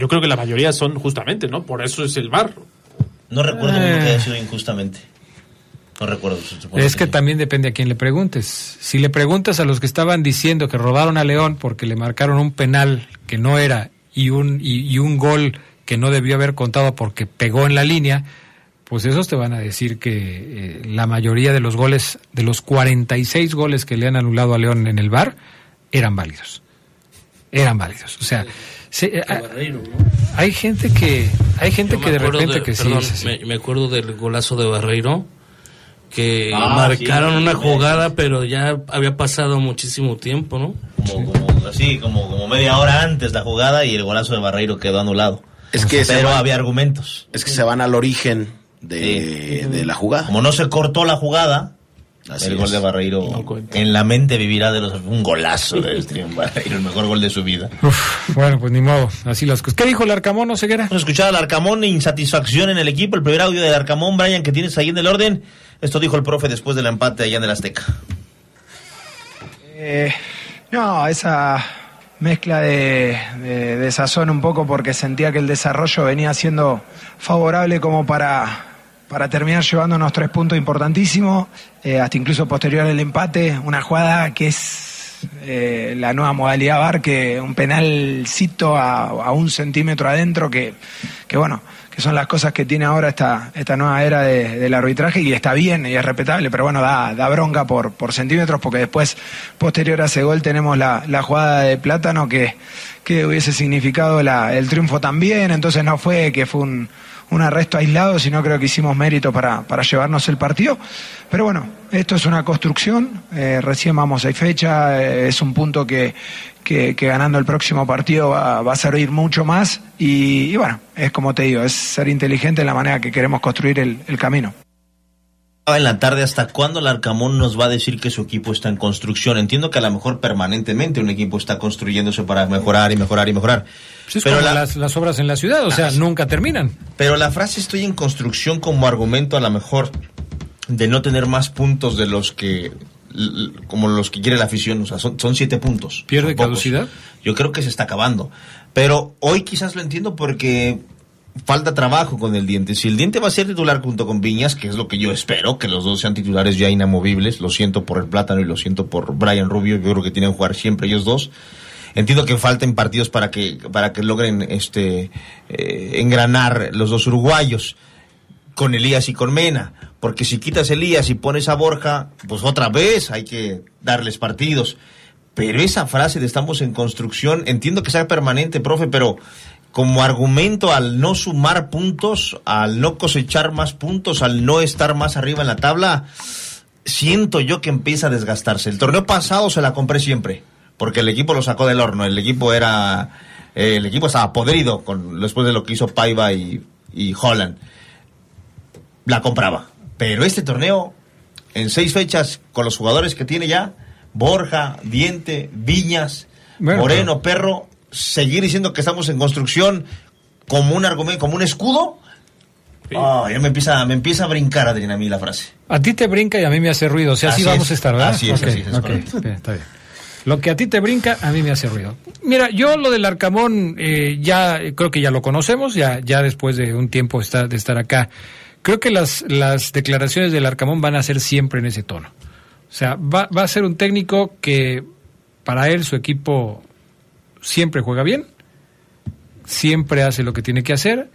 [SPEAKER 5] Yo creo que la mayoría son justamente, ¿no? Por eso es el VAR.
[SPEAKER 8] No recuerdo
[SPEAKER 4] Eh.
[SPEAKER 8] uno que haya sido injustamente. No recuerdo.
[SPEAKER 4] Es que también depende a quién le preguntes. Si le preguntas a los que estaban diciendo que robaron a León porque le marcaron un penal que no era y un, y, y un gol que no debió haber contado porque pegó en la línea, pues esos te van a decir que eh, la mayoría de los goles, de los 46 goles que le han anulado a León en el bar, eran válidos. Eran válidos. O sea, se- eh,
[SPEAKER 7] Barreiro, ¿no?
[SPEAKER 4] hay gente que, hay gente que de repente
[SPEAKER 7] de-
[SPEAKER 4] que sí.
[SPEAKER 7] perdón. Me, me acuerdo del golazo de Barreiro que
[SPEAKER 8] Ah,
[SPEAKER 7] marcaron
[SPEAKER 8] sí,
[SPEAKER 7] una
[SPEAKER 8] sí,
[SPEAKER 7] jugada, pero ya había pasado muchísimo tiempo, ¿no?
[SPEAKER 8] Como, como, así, como, como media hora antes la jugada y el golazo de Barreiro quedó anulado.
[SPEAKER 6] Es que se
[SPEAKER 8] Pero había argumentos.
[SPEAKER 6] Es que se van al origen de, de la jugada.
[SPEAKER 8] Como no se cortó la jugada,
[SPEAKER 6] Así
[SPEAKER 8] el
[SPEAKER 6] es.
[SPEAKER 8] gol de Barreiro
[SPEAKER 5] No
[SPEAKER 8] en la mente vivirá de los un golazo del Triunfo Barreiro, el mejor gol de su vida.
[SPEAKER 4] Uf, bueno, pues ni modo, así las cosas. ¿Qué dijo el Arcamón, Ceguera?
[SPEAKER 8] Vamos a escuchar al Arcamón, insatisfacción en el equipo. El primer audio del Arcamón, Brian, que tienes ahí en el orden. Esto dijo el profe después del empate allá en el Azteca.
[SPEAKER 10] Eh, no, esa mezcla de, de, de sazón un poco porque sentía que el desarrollo venía siendo favorable como para, para terminar llevándonos tres puntos importantísimos, eh, hasta incluso posterior al empate, una jugada que es eh, la nueva modalidad VAR, que un penalcito a, un centímetro adentro que, que bueno, que son las cosas que tiene ahora esta, esta nueva era de- del arbitraje y está bien y es respetable, pero bueno, da, da bronca por, por centímetros porque después, posterior a ese gol, tenemos la, la jugada de plátano que, que hubiese significado la- el triunfo también, entonces no fue que fue un, un arresto aislado, sino creo que hicimos mérito para, para llevarnos el partido. Pero bueno, esto es una construcción, eh, recién vamos a fecha, eh, es un punto que, que, ganando el próximo partido va, a servir mucho más y, bueno, es como te digo, es ser inteligente en la manera que queremos construir el camino.
[SPEAKER 8] En la tarde hasta cuándo el Arcamón nos va a decir que su equipo está en construcción. Entiendo que a lo mejor permanentemente un equipo está construyéndose para mejorar y mejorar y mejorar.
[SPEAKER 4] Pues es
[SPEAKER 8] Pero
[SPEAKER 4] como
[SPEAKER 8] la-
[SPEAKER 4] las, las obras en la ciudad, o sea, nunca terminan.
[SPEAKER 8] Pero la frase estoy en construcción como argumento a lo mejor de no tener más puntos de los que como los que quiere la afición, o sea, son, son siete puntos.
[SPEAKER 4] ¿Pierde caducidad?
[SPEAKER 8] Yo creo que se está acabando. Pero hoy quizás lo entiendo porque falta trabajo con el diente. Si el diente va a ser titular junto con Viñas, que es lo que yo espero, que los dos sean titulares ya inamovibles, lo siento por el plátano y lo siento por Brian Rubio, yo creo que tienen que jugar siempre ellos dos. Entiendo que falten partidos para que, para que logren este eh, engranar los dos uruguayos con Elías y con Mena. Porque si quitas Elías y pones a Borja, pues otra vez hay que darles partidos. Pero esa frase de estamos en construcción, entiendo que sea permanente, profe, pero como argumento al no sumar puntos, al no cosechar más puntos, al no estar más arriba en la tabla, siento yo que empieza a desgastarse. El torneo pasado se la compré siempre, porque el equipo lo sacó del horno, el equipo era, eh, el equipo estaba podrido con, después de lo que hizo Paiva y, y Holland. La compraba. Pero este torneo, en seis fechas, con los jugadores que tiene ya, Borja, Diente, Viñas,
[SPEAKER 4] Bueno,
[SPEAKER 8] Moreno, Perro, seguir diciendo que estamos en construcción como un argumento, como un escudo. Ah, ya me empieza, me empieza a brincar, Adriana, a mí la frase.
[SPEAKER 4] A ti te brinca y a mí me hace ruido. O sea, así,
[SPEAKER 8] Así
[SPEAKER 4] vamos
[SPEAKER 8] es.
[SPEAKER 4] a estar, ¿verdad?
[SPEAKER 8] Así es,
[SPEAKER 4] Ok,
[SPEAKER 8] así es,
[SPEAKER 4] está bien. Lo que a ti te brinca, a mí me hace ruido. Mira, yo lo del Arcamón, eh, ya eh, creo que ya lo conocemos, ya, ya después de un tiempo está- de estar acá. Creo que las, las declaraciones del Arcamón van a ser siempre en ese tono. O sea, va, va a ser un técnico que para él su equipo siempre juega bien, siempre hace lo que tiene que hacer,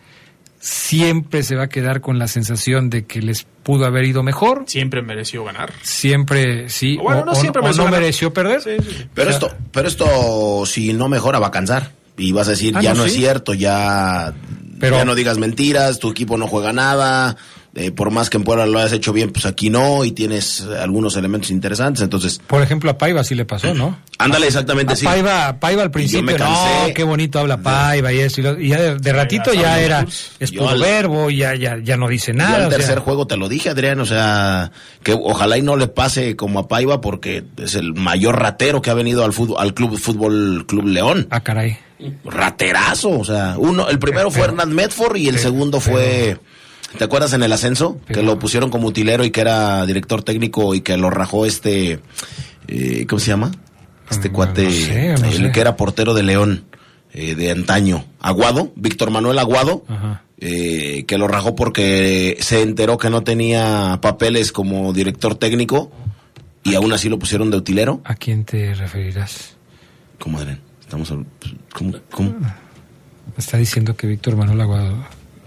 [SPEAKER 4] siempre se va a quedar con la sensación de que les pudo haber ido mejor,
[SPEAKER 5] Siempre mereció ganar.
[SPEAKER 4] siempre sí,
[SPEAKER 5] Bueno,
[SPEAKER 4] o,
[SPEAKER 5] no
[SPEAKER 4] o-
[SPEAKER 5] siempre
[SPEAKER 4] o
[SPEAKER 5] mereció
[SPEAKER 4] no mereció perder.
[SPEAKER 5] Sí, sí, sí.
[SPEAKER 6] Pero
[SPEAKER 4] O sea,
[SPEAKER 6] esto, pero esto, si no mejora, va a cansar. Y vas a decir,
[SPEAKER 4] Ah,
[SPEAKER 6] ya
[SPEAKER 4] no,
[SPEAKER 6] no, es cierto, ya,
[SPEAKER 4] Pero-
[SPEAKER 6] ya no digas mentiras, tu equipo no juega nada. Eh, por más que en Puebla lo hayas hecho bien, pues aquí no, y tienes algunos elementos interesantes. Entonces,
[SPEAKER 4] Por ejemplo, a Paiva sí le pasó, ¿no?
[SPEAKER 6] ándale exactamente
[SPEAKER 4] A
[SPEAKER 6] así.
[SPEAKER 4] Paiva, Paiva al principio,
[SPEAKER 6] me
[SPEAKER 4] no, qué bonito habla Paiva y eso. Y, lo- y ya de, de ratito ya era, es
[SPEAKER 6] Yo
[SPEAKER 4] puro
[SPEAKER 6] al-
[SPEAKER 4] verbo, y ya, ya, ya no dice
[SPEAKER 6] Yo
[SPEAKER 4] nada.
[SPEAKER 6] al
[SPEAKER 4] o sea,
[SPEAKER 6] tercer juego te lo dije, Adrián, o sea, que ojalá y no le pase como a Paiva porque es el mayor ratero que ha venido al fútbol, al club fútbol Club León.
[SPEAKER 4] Ah, caray.
[SPEAKER 6] Raterazo, o sea, uno, el primero fue Hernán Medford y el
[SPEAKER 4] pero-
[SPEAKER 6] segundo fue, ¿te acuerdas en el ascenso? Que lo pusieron como utilero y que era director técnico y que lo rajó este, eh, ¿cómo se llama? Este
[SPEAKER 4] Mm,
[SPEAKER 6] cuate,
[SPEAKER 4] no sé, no
[SPEAKER 6] el
[SPEAKER 4] sé.
[SPEAKER 6] que era portero de León, eh, de antaño, Aguado, Víctor Manuel Aguado.
[SPEAKER 4] Ajá.
[SPEAKER 6] eh, que lo rajó porque se enteró que no tenía papeles como director técnico y aún así lo pusieron de utilero.
[SPEAKER 4] ¿A quién te referirás?
[SPEAKER 6] ¿Cómo, Adrián? Estamos, ¿cómo, cómo?
[SPEAKER 4] Está diciendo que Víctor Manuel Aguado.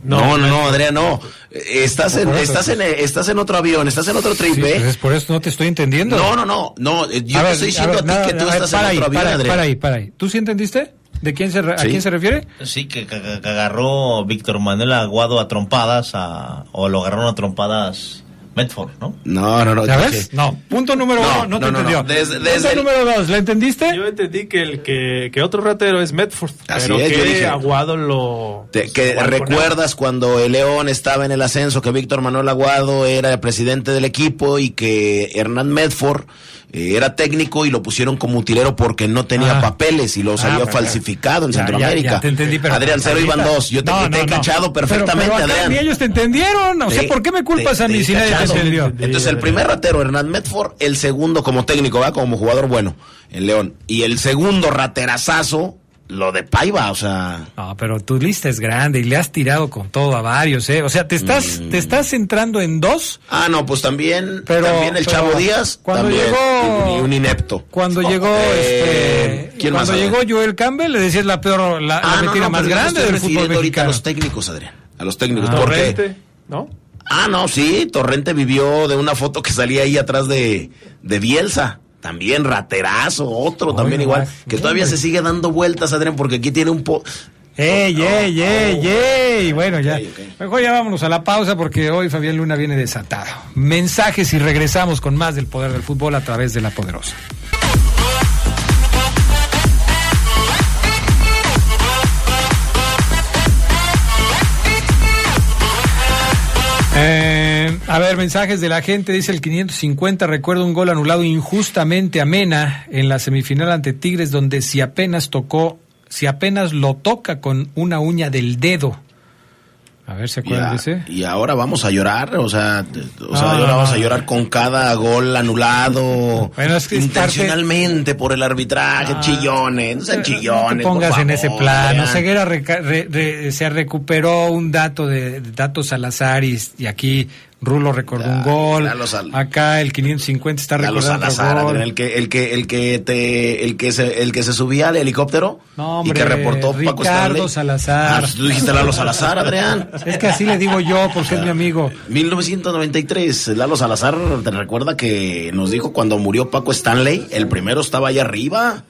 [SPEAKER 6] No, no, no, Adrián, no. Estás en, estás en, estás en otro avión, estás en otro trip,
[SPEAKER 4] Sí,
[SPEAKER 6] ¿eh?
[SPEAKER 4] pues es por eso no te estoy entendiendo.
[SPEAKER 6] No, no, no, no. eh, Yo
[SPEAKER 4] A
[SPEAKER 6] te
[SPEAKER 4] ver,
[SPEAKER 6] estoy
[SPEAKER 4] a
[SPEAKER 6] diciendo
[SPEAKER 4] ver,
[SPEAKER 6] a, ti
[SPEAKER 4] nada,
[SPEAKER 6] que tú
[SPEAKER 4] a ver,
[SPEAKER 6] estás
[SPEAKER 4] para
[SPEAKER 6] en
[SPEAKER 4] ahí,
[SPEAKER 6] otro avión,
[SPEAKER 4] para,
[SPEAKER 6] Adrián.
[SPEAKER 4] para ahí, para ahí. ¿Tú sí entendiste? ¿De quién se, ¿A
[SPEAKER 6] Sí.
[SPEAKER 4] quién se refiere?
[SPEAKER 8] Sí, que, que- que agarró Víctor Manuel Aguado a trompadas, a, o lo agarraron a trompadas Medford, ¿no?
[SPEAKER 6] No, no, no.
[SPEAKER 4] ¿Ya
[SPEAKER 6] dije-
[SPEAKER 4] ves? No. Punto número
[SPEAKER 6] No,
[SPEAKER 4] uno, no,
[SPEAKER 6] no,
[SPEAKER 4] te
[SPEAKER 6] no,
[SPEAKER 4] entendió.
[SPEAKER 6] no. Desde-
[SPEAKER 4] Punto
[SPEAKER 6] desde el-
[SPEAKER 4] número dos, ¿la entendiste?
[SPEAKER 5] Yo entendí que el que, que otro ratero es Medford,
[SPEAKER 6] Así
[SPEAKER 5] pero
[SPEAKER 6] es, yo
[SPEAKER 5] que
[SPEAKER 6] dije-
[SPEAKER 5] Aguado lo
[SPEAKER 6] Te- que recuerdas cuando el León estaba en el ascenso que Víctor Manuel Aguado era el presidente del equipo y que Hernán Medford eh, era técnico y lo pusieron como utilero porque no tenía
[SPEAKER 4] Ah.
[SPEAKER 6] papeles y los
[SPEAKER 4] Ah,
[SPEAKER 6] había falsificado en
[SPEAKER 4] Ya,
[SPEAKER 6] Centroamérica.
[SPEAKER 4] ya, ya te entendí, pero-
[SPEAKER 6] Adrián, cero iban dos. Yo te,
[SPEAKER 4] No,
[SPEAKER 6] te
[SPEAKER 4] no,
[SPEAKER 6] he
[SPEAKER 4] no.
[SPEAKER 6] cachado perfectamente,
[SPEAKER 4] pero
[SPEAKER 6] Adrián.
[SPEAKER 4] Ni ellos te entendieron. O sea, ¿por qué me culpas a mí si nadie te entendió?
[SPEAKER 6] Entonces, el primer ratero, Hernán Medford, el segundo como técnico, va como jugador bueno en León. Y el segundo raterazazo, lo de Paiva, o sea.
[SPEAKER 4] No, pero tu lista es grande y le has tirado con todo a varios, ¿eh? O sea, te estás,
[SPEAKER 6] Mm.
[SPEAKER 4] te estás centrando en dos.
[SPEAKER 6] Ah, no, pues también,
[SPEAKER 4] Pero-
[SPEAKER 6] también el
[SPEAKER 4] pero
[SPEAKER 6] Chavo Díaz,
[SPEAKER 4] cuando
[SPEAKER 6] también,
[SPEAKER 4] llegó-
[SPEAKER 6] y un inepto.
[SPEAKER 4] Cuando
[SPEAKER 6] Oh,
[SPEAKER 4] llegó,
[SPEAKER 6] eh,
[SPEAKER 4] este,
[SPEAKER 6] ¿quién más,
[SPEAKER 4] cuando llegó Joel Campbell, le decías la peor, la, la
[SPEAKER 6] Ah, no,
[SPEAKER 4] mentira
[SPEAKER 6] no,
[SPEAKER 4] más grande del fútbol
[SPEAKER 6] ahorita a
[SPEAKER 4] mexicano.
[SPEAKER 6] los técnicos, Adrián. a los técnicos.
[SPEAKER 5] Ah.
[SPEAKER 6] porque,
[SPEAKER 5] Torrente, ¿no?
[SPEAKER 6] ah, no, sí, Torrente vivió de una foto que salía ahí atrás de, de Bielsa. También raterazo, otro también igual. Que todavía
[SPEAKER 4] hombre.
[SPEAKER 6] se sigue dando vueltas, Adrián, porque aquí tiene un po...
[SPEAKER 4] ¡Ey, ey, ey, ey! Bueno, ya. Mejor ya vámonos a la pausa porque hoy Fabián Luna viene desatado. Mensajes y regresamos con más del poder del fútbol a través de la poderosa. Eh, a ver, mensajes de la gente. Dice el 550. Recuerdo un gol anulado injustamente a Mena en la semifinal ante Tigres, donde si apenas tocó, si apenas lo toca con una uña del dedo. A ver, ¿se acuerdan de ese?
[SPEAKER 6] y ahora vamos a llorar, o sea, o sea,
[SPEAKER 4] No,
[SPEAKER 6] ahora
[SPEAKER 4] no,
[SPEAKER 6] vamos
[SPEAKER 4] no.
[SPEAKER 6] a llorar con cada gol anulado
[SPEAKER 4] Bueno, es que es
[SPEAKER 6] intencionalmente por el arbitraje,
[SPEAKER 4] Ah,
[SPEAKER 6] chillones, no sean
[SPEAKER 4] No
[SPEAKER 6] chillones.
[SPEAKER 4] te pongas
[SPEAKER 6] por
[SPEAKER 4] en ese plano. Ceguera reca- re- re- se recuperó un dato de, de datos Salazar y, y aquí Rulo recordó
[SPEAKER 6] Ya,
[SPEAKER 4] un gol. Acá el 550 está recordando otro gol.
[SPEAKER 6] El que, el que, el que te, el que se, el que se subía al helicóptero
[SPEAKER 4] No,
[SPEAKER 6] y
[SPEAKER 4] hombre,
[SPEAKER 6] que reportó Paco
[SPEAKER 4] Ricardo
[SPEAKER 6] Stanley.
[SPEAKER 4] Salazar.
[SPEAKER 6] Ah, tú dijiste Lalo Salazar, Adrián.
[SPEAKER 4] Es que así le digo yo porque es mi amigo.
[SPEAKER 6] 1993, Lalo Salazar, te recuerda que nos dijo cuando murió Paco Stanley, el primero estaba allá arriba.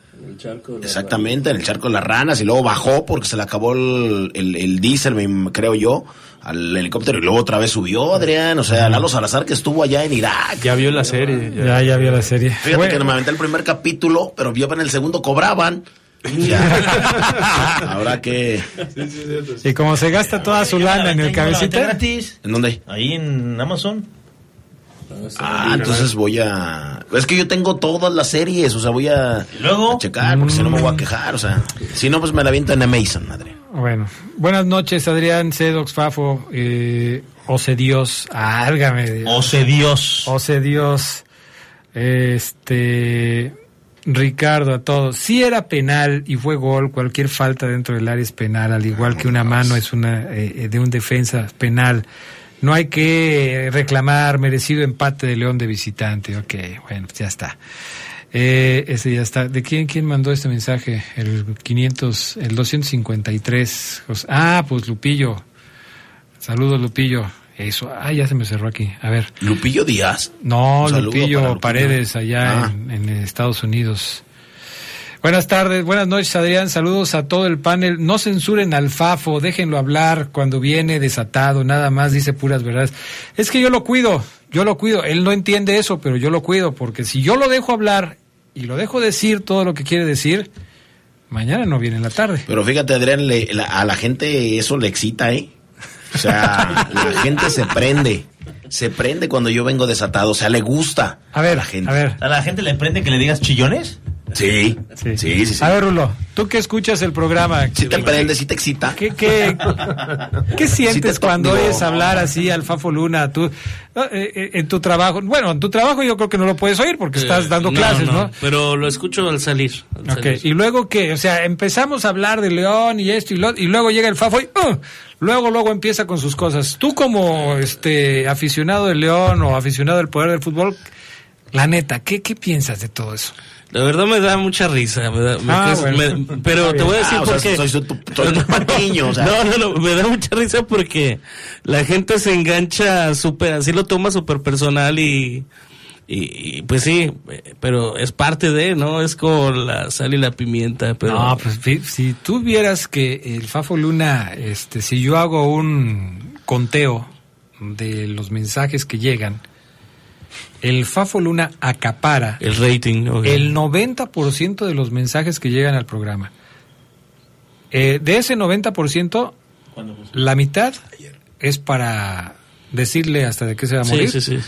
[SPEAKER 6] Exactamente, en el charco de las ranas y luego bajó porque se le acabó el, el, el diésel, me- creo yo, al helicóptero y luego otra vez subió, Adrián. O sea, Lalo Salazar que estuvo allá en Irak.
[SPEAKER 5] Ya vio la serie. ya.
[SPEAKER 4] Ya, ya vio la serie.
[SPEAKER 6] Fíjate
[SPEAKER 4] Bueno,
[SPEAKER 6] que normalmente el primer capítulo, pero vio en el segundo cobraban. Ya. Ahora que...
[SPEAKER 4] y como se gasta toda su lana en el cabecita.
[SPEAKER 8] gratis.
[SPEAKER 6] ¿En dónde?
[SPEAKER 8] Ahí en Amazon.
[SPEAKER 6] Ah, entonces voy a... Es que yo tengo todas las series, o sea, voy a,
[SPEAKER 8] ¿Y luego?
[SPEAKER 6] a checar, porque si no me voy a quejar, o sea... Si no, pues me la viento en Amazon, Adrián.
[SPEAKER 4] Bueno, buenas noches, Adrián, Cedox, Fafo, eh, Ose Dios, álgame.
[SPEAKER 8] Ose Dios.
[SPEAKER 4] Ose Dios, este, Ricardo, a todos. Si era penal y fue gol, cualquier falta dentro del área es penal, al igual que una mano es una eh, de un defensa penal. No hay que reclamar merecido empate de León de visitante. Ok, bueno, pues ya está. Eh, ese ya está. ¿De quién, quién mandó este mensaje? El 500, el 253. Jos- Ah, pues Lupillo. Saludos, Lupillo. Eso. Ah, ya se me cerró aquí. A ver.
[SPEAKER 6] Lupillo Díaz.
[SPEAKER 4] No, Lupillo. Paredes, allá
[SPEAKER 6] Ah.
[SPEAKER 4] en, en Estados Unidos. Buenas tardes, buenas noches, Adrián. Saludos a todo el panel. No censuren al Fafo, déjenlo hablar cuando viene desatado, nada más dice puras verdades. Es que yo lo cuido, yo lo cuido. Él no entiende eso, pero yo lo cuido, porque si yo lo dejo hablar y lo dejo decir todo lo que quiere decir, mañana no viene en la tarde.
[SPEAKER 6] Pero fíjate, Adrián, le- la- a la gente eso le excita, ¿eh? O sea, la gente se prende. Se prende cuando yo vengo desatado. O sea, le gusta
[SPEAKER 4] A ver,
[SPEAKER 6] la gente.
[SPEAKER 4] a ver.
[SPEAKER 8] ¿A la gente le prende que le digas chillones?
[SPEAKER 6] Sí, sí, sí. sí,
[SPEAKER 4] A ver, Rulo, tú que escuchas el programa,
[SPEAKER 6] Si te prende, si te excita.
[SPEAKER 4] ¿Qué, qué, qué sientes cuando oyes hablar así al Fafo Luna? Tú, no, eh, eh, en tu trabajo, bueno, en tu trabajo yo creo que no lo puedes oír porque estás
[SPEAKER 7] Eh,
[SPEAKER 4] dando clases, ¿no?
[SPEAKER 7] Pero lo escucho al salir. al
[SPEAKER 4] Ok,
[SPEAKER 7] salir.
[SPEAKER 4] y luego qué, o sea, empezamos a hablar de León y esto y lo, y luego llega el Fafo y ¡uh! luego luego empieza con sus cosas. Tú como este aficionado del León o aficionado del poder del fútbol, la neta, ¿qué, qué piensas de todo eso?
[SPEAKER 7] La verdad me da mucha risa. me da- me
[SPEAKER 4] Ah,
[SPEAKER 7] caes-
[SPEAKER 4] bueno.
[SPEAKER 7] me- pero te voy a decir
[SPEAKER 6] Ah, o
[SPEAKER 7] por
[SPEAKER 6] sea,
[SPEAKER 7] qué.
[SPEAKER 6] soy su- tu- soy tu patiño, o sea.
[SPEAKER 7] No, no, no, me da mucha risa porque la gente se engancha súper, así lo toma súper personal y, y, y, pues sí, pero es parte de, ¿no? Es como la sal y la pimienta, pero...
[SPEAKER 4] No, pues si tú vieras que el Fafo Luna, este, si yo hago un conteo de los mensajes que llegan, el Fafo Luna acapara
[SPEAKER 7] El rating,
[SPEAKER 4] el 90% de los mensajes que llegan al programa. Eh, de ese 90%, la mitad es para decirle hasta de qué se va a
[SPEAKER 7] Sí,
[SPEAKER 4] morir.
[SPEAKER 7] sí, sí.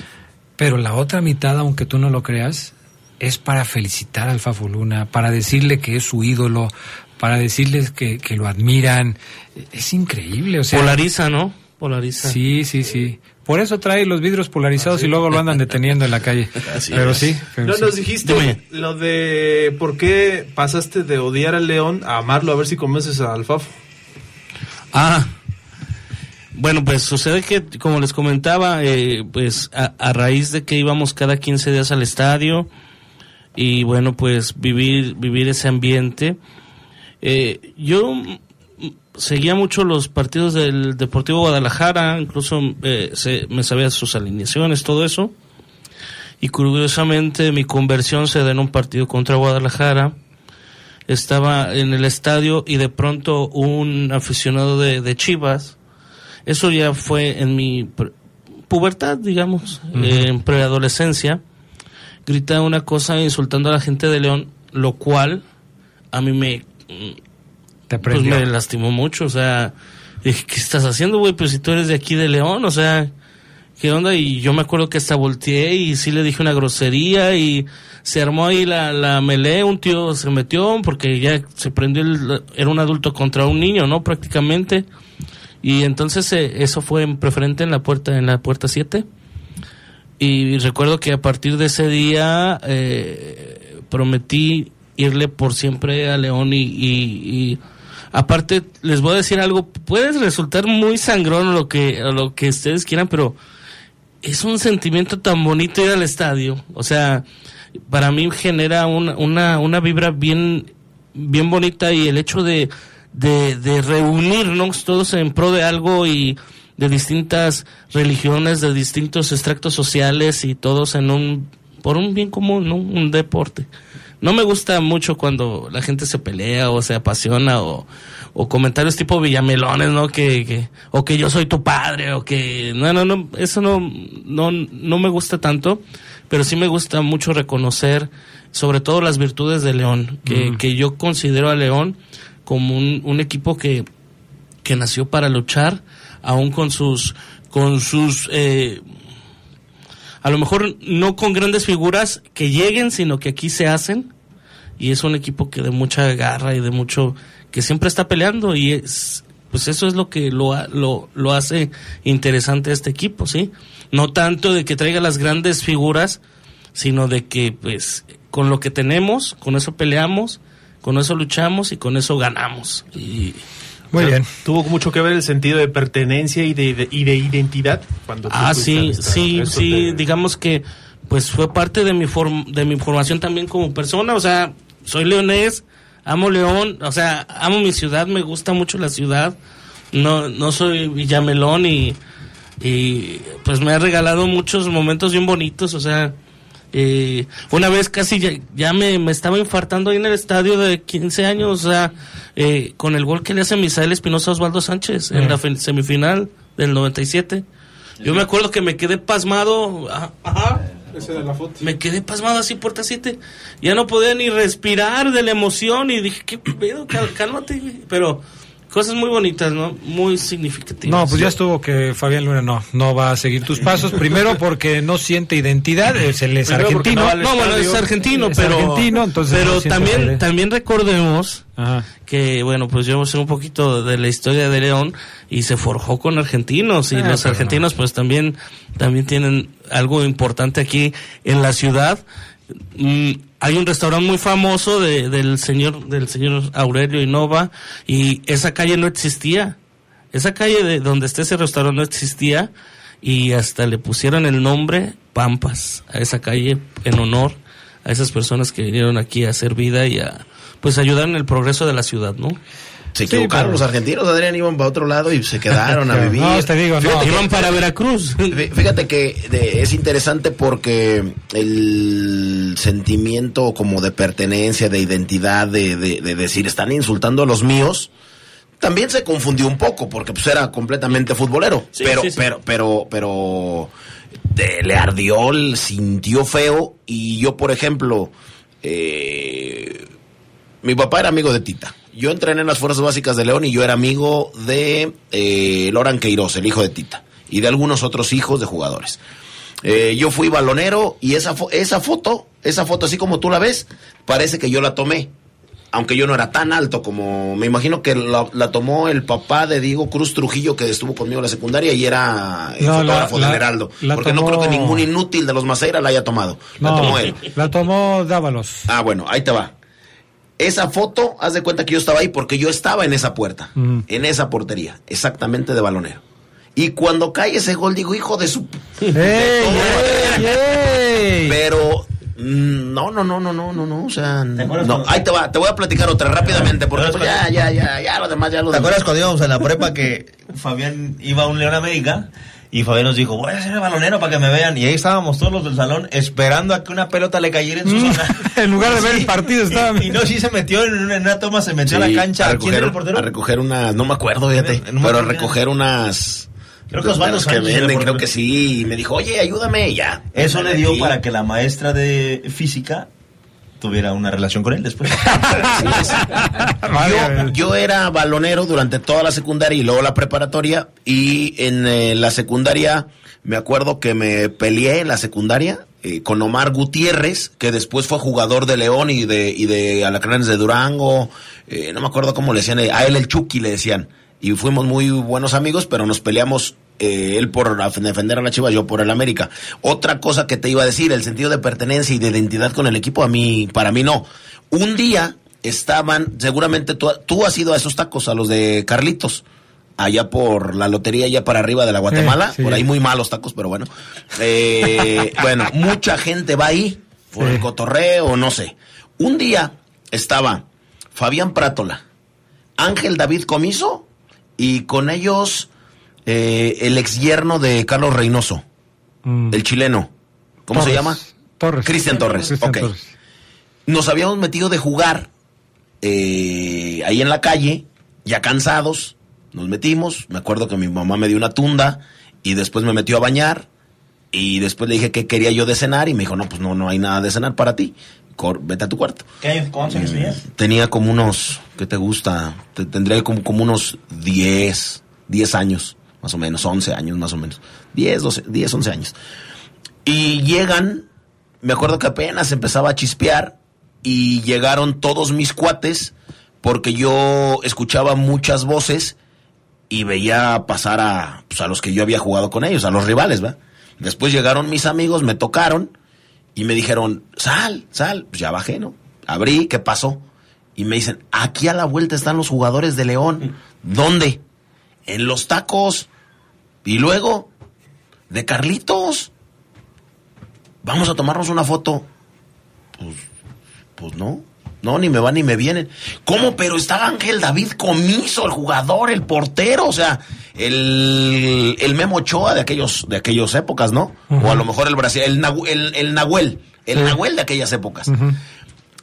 [SPEAKER 4] Pero la otra mitad, aunque tú no lo creas, es para felicitar al Fafo Luna, para decirle que es su ídolo, para decirles que, que lo admiran. Es increíble, o sea.
[SPEAKER 7] Polariza, ¿no? Polariza.
[SPEAKER 4] Sí, sí, sí. Por eso trae los vidrios polarizados y luego lo andan deteniendo en la calle.
[SPEAKER 6] Así
[SPEAKER 4] pero
[SPEAKER 6] es.
[SPEAKER 4] sí, pero
[SPEAKER 5] No
[SPEAKER 4] sí.
[SPEAKER 5] nos dijiste
[SPEAKER 7] Dime.
[SPEAKER 5] lo de por qué pasaste de odiar al León a amarlo, a ver si convences al Fafo.
[SPEAKER 7] Ah, bueno, pues sucede que, como les comentaba, eh, pues a, a raíz de que íbamos cada 15 días al estadio y bueno, pues vivir, vivir ese ambiente, eh, yo seguía mucho los partidos del Deportivo Guadalajara, incluso eh, se- me sabía sus alineaciones, todo eso. Y curiosamente mi conversión se da en un partido contra Guadalajara. Estaba en el estadio y de pronto un aficionado de, de Chivas, eso ya fue en mi pubertad, digamos, eh, en preadolescencia, grita una cosa insultando a la gente de León, lo cual a mí me
[SPEAKER 4] Te
[SPEAKER 7] pues me lastimó mucho, o sea, dije, ¿qué estás haciendo, güey? Pues si tú eres de aquí de León, o sea, ¿qué onda? Y yo me acuerdo que hasta volteé y sí le dije una grosería y se armó ahí la, la melee, un tío se metió porque ya se prendió, el, era un adulto contra un niño, ¿no? Prácticamente. Y entonces eh, eso fue en preferente en la puerta, en la puerta 7. Y recuerdo que a partir de ese día eh, prometí irle por siempre a León y, y- y aparte les voy a decir algo, puede resultar muy sangrón lo que, lo que ustedes quieran, pero es un sentimiento tan bonito ir al estadio. O sea, para mí genera una, una, una vibra bien, bien bonita y el hecho de, de, de reunirnos todos en pro de algo y de distintas religiones, de distintos extractos sociales y todos en un, por un bien común, ¿no? Un deporte. No me gusta mucho cuando la gente se pelea o se apasiona o, o comentarios tipo villamelones, ¿no? Que, que, o que yo soy tu padre o que, no, no, no, eso no, no, no me gusta tanto, pero sí me gusta mucho reconocer sobre todo las virtudes de León, que, que yo considero a León como un, un equipo que, que nació para luchar, aún con sus, con sus, eh, a lo mejor no con grandes figuras que lleguen, sino que aquí se hacen. Y es un equipo que de mucha garra y de mucho, que siempre está peleando y es, pues eso es lo que lo, lo, lo hace interesante a este equipo, ¿sí? No tanto de que traiga las grandes figuras, sino de que pues con lo que tenemos, con eso peleamos, con eso luchamos y con eso ganamos. Y,
[SPEAKER 4] Muy bien.
[SPEAKER 5] Tuvo mucho que ver el sentido de pertenencia y de, de- y de identidad cuando
[SPEAKER 7] Ah, sí, sí, sí, digamos que pues fue parte de mi form- de mi formación también como persona, o sea, soy leonés, amo León, o sea, amo mi ciudad, me gusta mucho la ciudad. No no soy villamelón y y pues me ha regalado muchos momentos bien bonitos, o sea, eh, una vez casi ya, ya me, me estaba infartando ahí en el estadio de 15 años, o sea, eh, con el gol que le hace Misael Espinosa a Osvaldo Sánchez en la semifinal del 97. Yo me acuerdo que me quedé pasmado, ajá, ajá, me quedé pasmado así puerta 7. Ya no podía ni respirar de la emoción y dije, ¿qué pedo? Cálmate. güey". Pero cosas muy bonitas, ¿no? Muy significativas.
[SPEAKER 4] No, pues ya estuvo que Fabián Luna no, no va a seguir tus pasos. Primero porque no siente identidad, es, él es
[SPEAKER 5] Primero
[SPEAKER 4] argentino.
[SPEAKER 5] no
[SPEAKER 7] bueno, es argentino,
[SPEAKER 4] Es
[SPEAKER 7] pero,
[SPEAKER 4] argentino, entonces
[SPEAKER 7] pero
[SPEAKER 4] no
[SPEAKER 7] también, también recordemos
[SPEAKER 4] Ajá.
[SPEAKER 7] que, bueno, pues yo sé un poquito de la historia de León y se forjó con argentinos y
[SPEAKER 4] Ah,
[SPEAKER 7] los argentinos pues también, también tienen algo importante aquí en la ciudad. Mm, hay un restaurante muy famoso de- del señor del señor Aurelio Innova y esa calle no existía. Esa calle de donde está ese restaurante no existía y hasta le pusieron el nombre Pampas a esa calle en honor a esas personas que vinieron aquí a hacer vida y a pues ayudar en el progreso de la ciudad, ¿no?
[SPEAKER 6] Se equivocaron
[SPEAKER 4] pero-
[SPEAKER 6] los argentinos, Adrián, iban para otro lado y se quedaron a vivir.
[SPEAKER 4] No, te digo, no.
[SPEAKER 7] Iban para Veracruz.
[SPEAKER 6] Fí- Fíjate que de- es interesante porque el sentimiento como de pertenencia, de identidad, de, de- de decir, están insultando a los míos, también se confundió un poco porque pues era completamente futbolero.
[SPEAKER 7] Sí,
[SPEAKER 6] pero,
[SPEAKER 7] sí, sí.
[SPEAKER 6] pero, pero, pero le ardió, le sintió feo y yo, por ejemplo, eh, mi papá era amigo de Tita. Yo entrené en las Fuerzas Básicas de León y yo era amigo de eh, Loran Queiroz, el hijo de Tita, y de algunos otros hijos de jugadores. Eh, yo fui balonero y esa, fo- esa foto, esa foto así como tú la ves, parece que yo la tomé. Aunque yo no era tan alto como, me imagino que la, la tomó el papá de Diego Cruz Trujillo que estuvo conmigo en la secundaria y era el
[SPEAKER 4] No,
[SPEAKER 6] fotógrafo
[SPEAKER 4] la-
[SPEAKER 6] del
[SPEAKER 4] la-
[SPEAKER 6] Heraldo. Porque no creo que ningún inútil de los Maceira la haya tomado. La
[SPEAKER 4] No,
[SPEAKER 6] tomó él.
[SPEAKER 4] la tomó Dávalos.
[SPEAKER 6] Ah, bueno, ahí te va. Esa foto, haz de cuenta que yo estaba ahí porque yo estaba en esa puerta, en esa portería, exactamente de balonero. Y cuando cae ese gol, digo, hijo de su...
[SPEAKER 4] ¡Ey, ey, ey!
[SPEAKER 6] Pero Mm, No, no, no, no, no, no, no, o sea, no, ahí te va, te voy a platicar otra rápidamente, porque
[SPEAKER 8] ¿Te
[SPEAKER 6] pues, ya, ya, ya, ya, lo demás ya lo
[SPEAKER 8] ¿Te
[SPEAKER 6] demás.
[SPEAKER 8] acuerdas cuando íbamos en la prepa que Fabián iba a un León América? Y Fabián nos dijo, voy a ser el balonero para que me vean. Y ahí estábamos todos los del salón esperando a que una pelota le cayera en su
[SPEAKER 4] Mm,
[SPEAKER 8] zona.
[SPEAKER 4] en lugar de ver el partido, estaba-
[SPEAKER 8] Y, y no, sí se metió en una, en una toma, se metió a la cancha.
[SPEAKER 6] a
[SPEAKER 8] ¿Quién
[SPEAKER 6] recoger,
[SPEAKER 8] era el portero?
[SPEAKER 6] a recoger unas, no me acuerdo, fíjate,
[SPEAKER 8] No
[SPEAKER 6] pero a recoger unas...
[SPEAKER 8] Creo que Osvaldo
[SPEAKER 6] las que venden, creo que sí, y me dijo, oye, ayúdame, y ya.
[SPEAKER 8] Eso le dio para que la maestra de física tuviera una relación con él después.
[SPEAKER 6] Yo, yo era balonero durante toda la secundaria y luego la preparatoria. Y en eh, la secundaria, me acuerdo que me peleé en la secundaria eh, con Omar Gutiérrez, que después fue jugador de León y de, y de Alacranes de Durango. eh, no me acuerdo cómo le decían, a él el Chucky le decían. Y fuimos muy buenos amigos, pero nos peleamos eh, él por defender a la Chivas, yo por el América. Otra cosa que te iba a decir, el sentido de pertenencia y de identidad con el equipo, a mí, para mí no. Un día estaban, seguramente tú, tú has ido a esos tacos, a los de Carlitos, allá por la lotería, allá para arriba de la Guatemala,
[SPEAKER 4] sí.
[SPEAKER 6] por ahí muy malos tacos, pero bueno. Eh, bueno, mucha gente va ahí, por
[SPEAKER 4] Sí.
[SPEAKER 6] el cotorreo, no sé. Un día estaba Fabián Prátola, Ángel David Comiso y con ellos eh, el ex yerno de Carlos Reynoso,
[SPEAKER 4] Mm.
[SPEAKER 6] el chileno. ¿Cómo se llama?
[SPEAKER 4] Torres.
[SPEAKER 6] Cristian Torres.
[SPEAKER 4] Cristian
[SPEAKER 6] ok.
[SPEAKER 4] Torres.
[SPEAKER 6] Nos habíamos metido de jugar eh, ahí en la calle, ya cansados. Nos metimos. Me acuerdo que mi mamá me dio una tunda y después me metió a bañar. Y después le dije que quería yo de cenar y me dijo, no, pues no, no hay nada de cenar para ti. Cor- vete a tu cuarto.
[SPEAKER 8] ¿Qué años, cuántos años tenías?
[SPEAKER 6] Tenía como unos, ¿qué te gusta? Te- tendría como, como unos 10, 10 años, más o menos, 11 años más o menos. 10, 12, 10, 11 años. Y llegan, me acuerdo que apenas empezaba a chispear y llegaron todos mis cuates porque yo escuchaba muchas voces y veía pasar a, pues, a los que yo había jugado con ellos, a los rivales, ¿va? Después llegaron mis amigos, me tocaron y me dijeron, sal, sal. Pues ya bajé, ¿no? Abrí, ¿qué pasó? Y me dicen, aquí a la vuelta están los jugadores de León. ¿Dónde? En los tacos. Y luego, de Carlitos. Vamos a tomarnos una foto. Pues, pues no. No, ni me van ni me vienen. ¿Cómo? Pero está Ángel David Comiso, el jugador, el portero, o sea, el, el Memo Ochoa de aquellos, de aquellas épocas, ¿no? O a lo mejor el Brasil, el, Nahu- el, el Nahuel, el Nahuel de aquellas épocas.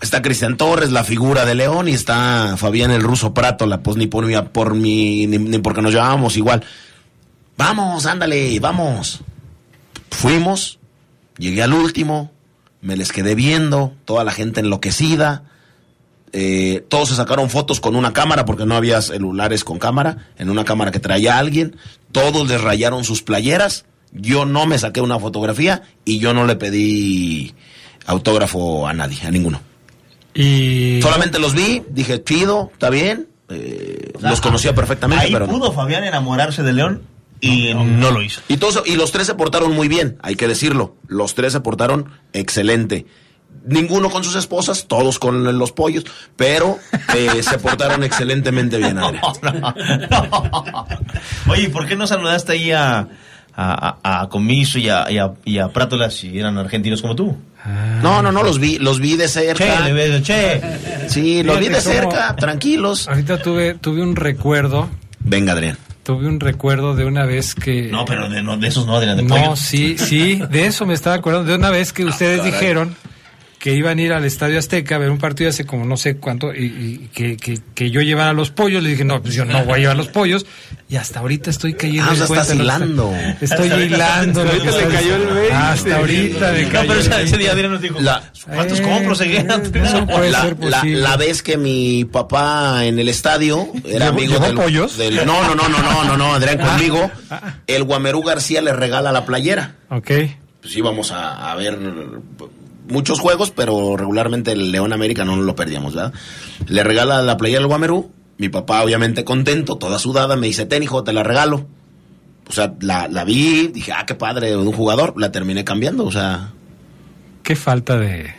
[SPEAKER 6] Está Cristian Torres, la figura de León, y está Fabián el ruso Prato, la pues ni por mi, por mi, ni, ni porque nos llevábamos igual. Vamos, ándale, vamos. Fuimos, llegué al último, me les quedé viendo, toda la gente enloquecida. eh, todos se sacaron fotos con una cámara porque no había celulares con cámara, en una cámara que traía alguien. Todos les rayaron sus playeras. Yo no me saqué una fotografía y yo no le pedí autógrafo a nadie, a ninguno.
[SPEAKER 4] Y
[SPEAKER 6] Solamente los vi, dije, chido, está bien. eh, los conocía perfectamente,
[SPEAKER 8] Ahí
[SPEAKER 6] pero no.
[SPEAKER 8] pudo Fabián enamorarse de León y no, lo hizo.
[SPEAKER 6] Y, todos, y los tres se portaron muy bien, hay que decirlo. Los tres se portaron excelente. Ninguno con sus esposas, todos con los pollos, pero eh, se portaron excelentemente bien. Adrián.
[SPEAKER 8] Oye, ¿y por qué no saludaste ahí a, a, a- a Comiso y a, y, a, y a Prátola si eran argentinos como tú?
[SPEAKER 6] No, no, no, los vi, los vi de cerca.
[SPEAKER 8] Che, le ves, che.
[SPEAKER 6] Sí, los vi de cerca, tranquilos.
[SPEAKER 4] ahorita tuve, tuve un recuerdo,
[SPEAKER 6] Venga, Adrián.
[SPEAKER 4] Tuve un recuerdo de una vez que...
[SPEAKER 8] No, pero de, no, de esos no, de
[SPEAKER 4] No,
[SPEAKER 8] pollo.
[SPEAKER 4] sí, sí, de eso me estaba acordando. De una vez que ustedes dijeron que iban a ir al Estadio Azteca a ver un partido hace como no sé cuánto y, y que, que, que yo llevara los pollos. Le dije, no, pues yo no voy a llevar los pollos. Y hasta ahorita estoy cayendo
[SPEAKER 6] Ah, o
[SPEAKER 4] en
[SPEAKER 6] sea,
[SPEAKER 4] cuenta.
[SPEAKER 6] estás
[SPEAKER 4] ¿no?
[SPEAKER 6] hilando.
[SPEAKER 4] Estoy hilando.
[SPEAKER 8] hasta ahorita le cayó el 20.
[SPEAKER 4] Hasta ahorita
[SPEAKER 8] No,
[SPEAKER 4] cayó
[SPEAKER 8] pero
[SPEAKER 4] el
[SPEAKER 8] ese, ese
[SPEAKER 4] 20.
[SPEAKER 8] día Adrián nos dijo,
[SPEAKER 6] La-
[SPEAKER 8] ¿cuántos
[SPEAKER 4] Eh,
[SPEAKER 8] quedan?
[SPEAKER 4] eso puede
[SPEAKER 6] la,
[SPEAKER 4] ser
[SPEAKER 6] la-
[SPEAKER 4] posible.
[SPEAKER 6] la vez que mi papá en el estadio era
[SPEAKER 4] ¿Llevó-
[SPEAKER 6] amigo del,
[SPEAKER 4] pollos?
[SPEAKER 6] del- no no no no no no no Adrián conmigo el Guamerú García le regala la playera
[SPEAKER 4] Ok.
[SPEAKER 6] pues íbamos a, a ver muchos juegos pero regularmente el León América no lo perdíamos ¿verdad? le regala la playera al Guamerú mi papá obviamente contento toda sudada me dice ten hijo te la regalo o sea la, la vi dije ah qué padre de un jugador la terminé cambiando o sea
[SPEAKER 4] Qué falta de...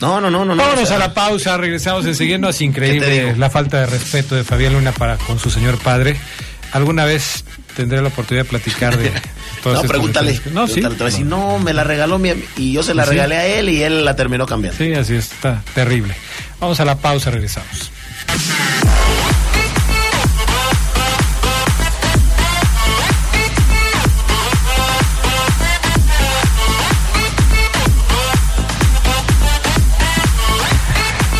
[SPEAKER 6] no no no no no,
[SPEAKER 4] Vámonos
[SPEAKER 6] o sea,
[SPEAKER 4] a la pausa, regresamos enseguida. Es
[SPEAKER 6] ¿Qué te
[SPEAKER 4] increíble la falta de respeto de Fabián Luna para con su señor padre. ¿Alguna vez tendré la oportunidad de platicar de todas
[SPEAKER 6] No, pregúntale.
[SPEAKER 4] No, sí.
[SPEAKER 6] Pregúntale, a decir, no, me la regaló mi y yo se la
[SPEAKER 4] ¿Sí?
[SPEAKER 6] regalé a él y él la terminó cambiando.
[SPEAKER 4] Sí, así es, está terrible. Vamos a la pausa, regresamos.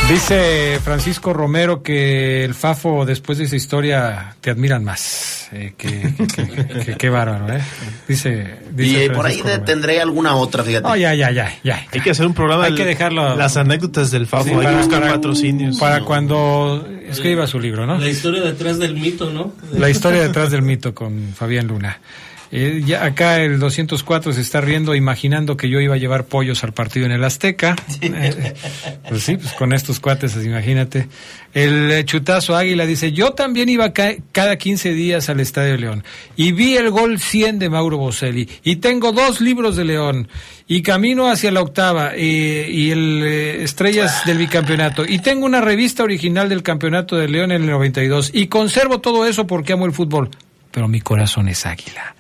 [SPEAKER 4] Dice Francisco Romero que el Fafo después de esa historia te admiran más. Eh, que, que- que- que- qué bárbaro, ¿eh? Dice, dice
[SPEAKER 6] Y eh, por ahí tendré alguna otra, fíjate.
[SPEAKER 4] Oh, ya, ya, ya, ya.
[SPEAKER 5] Hay que hacer un programa
[SPEAKER 4] Hay
[SPEAKER 5] de
[SPEAKER 4] que dejarlo.
[SPEAKER 5] las anécdotas del Fafo,
[SPEAKER 4] Sí,
[SPEAKER 5] hay que
[SPEAKER 4] para-
[SPEAKER 5] buscar
[SPEAKER 4] para-
[SPEAKER 5] patrocinios.
[SPEAKER 4] Para cuando escriba su libro, ¿no?
[SPEAKER 7] La historia detrás del mito, ¿no?
[SPEAKER 4] La historia detrás del mito con Fabián Luna. Eh, ya acá el 204 se está riendo imaginando que yo iba a llevar pollos al partido en el Azteca. Eh, pues sí, pues con estos cuates, imagínate. El eh, chutazo Águila dice, yo también iba ca- cada 15 días al Estadio León y vi el gol 100 de Mauro Boselli y tengo dos libros de León y camino hacia la octava eh, y el Estrellas del Bicampeonato y tengo una revista original del Campeonato de León en el 92 y conservo todo eso porque amo el fútbol, pero mi corazón es Águila.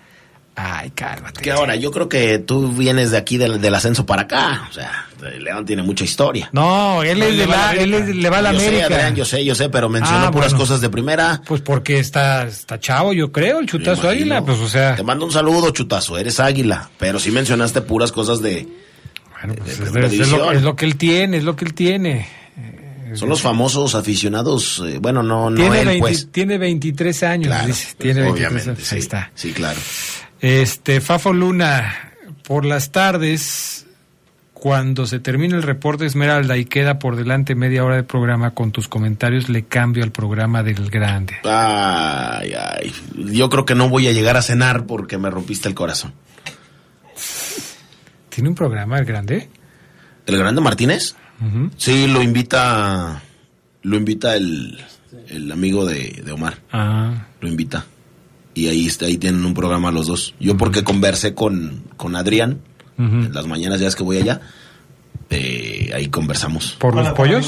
[SPEAKER 4] Ay, cálmate.
[SPEAKER 6] Que ahora, yo creo que tú vienes de aquí del, del ascenso para acá. O sea, León tiene mucha historia.
[SPEAKER 4] No, él es de la, él es- le va a la
[SPEAKER 6] yo sé,
[SPEAKER 4] América.
[SPEAKER 6] Adrián, yo sé, yo sé, pero mencionó
[SPEAKER 4] Ah,
[SPEAKER 6] puras
[SPEAKER 4] bueno.
[SPEAKER 6] cosas de primera.
[SPEAKER 4] Pues porque está, está chavo, yo creo, el chutazo águila, pues o sea.
[SPEAKER 6] Te mando un saludo, chutazo. Eres águila. Pero sí mencionaste puras cosas de.
[SPEAKER 4] Bueno, pues
[SPEAKER 6] de
[SPEAKER 4] es,
[SPEAKER 6] primera
[SPEAKER 4] es lo, es lo que él tiene, es lo que él tiene.
[SPEAKER 6] Son los famosos aficionados. eh, bueno, no, no
[SPEAKER 4] tiene,
[SPEAKER 6] él,
[SPEAKER 4] 20
[SPEAKER 6] pues.
[SPEAKER 4] tiene 23 años,
[SPEAKER 6] Claro,
[SPEAKER 4] dice. Tiene 23
[SPEAKER 6] obviamente,
[SPEAKER 4] años.
[SPEAKER 6] sí.
[SPEAKER 4] Ahí está.
[SPEAKER 6] Sí, claro.
[SPEAKER 4] Este, Fafo Luna, por las tardes, cuando se termina el reporte Esmeralda y queda por delante media hora de programa con tus comentarios, le cambio al programa del grande.
[SPEAKER 6] Ay, ay. Yo creo que no voy a llegar a cenar porque me rompiste el corazón.
[SPEAKER 4] ¿Tiene un programa el grande?
[SPEAKER 6] ¿El grande Martínez? Sí, lo invita. Lo invita el, el amigo de, de Omar.
[SPEAKER 4] Ah,
[SPEAKER 6] Lo invita. Y ahí, está, ahí tienen un programa los dos. Yo porque conversé con, con Adrián en las mañanas ya es que voy allá. eh, ahí conversamos.
[SPEAKER 4] ¿Por los pollos?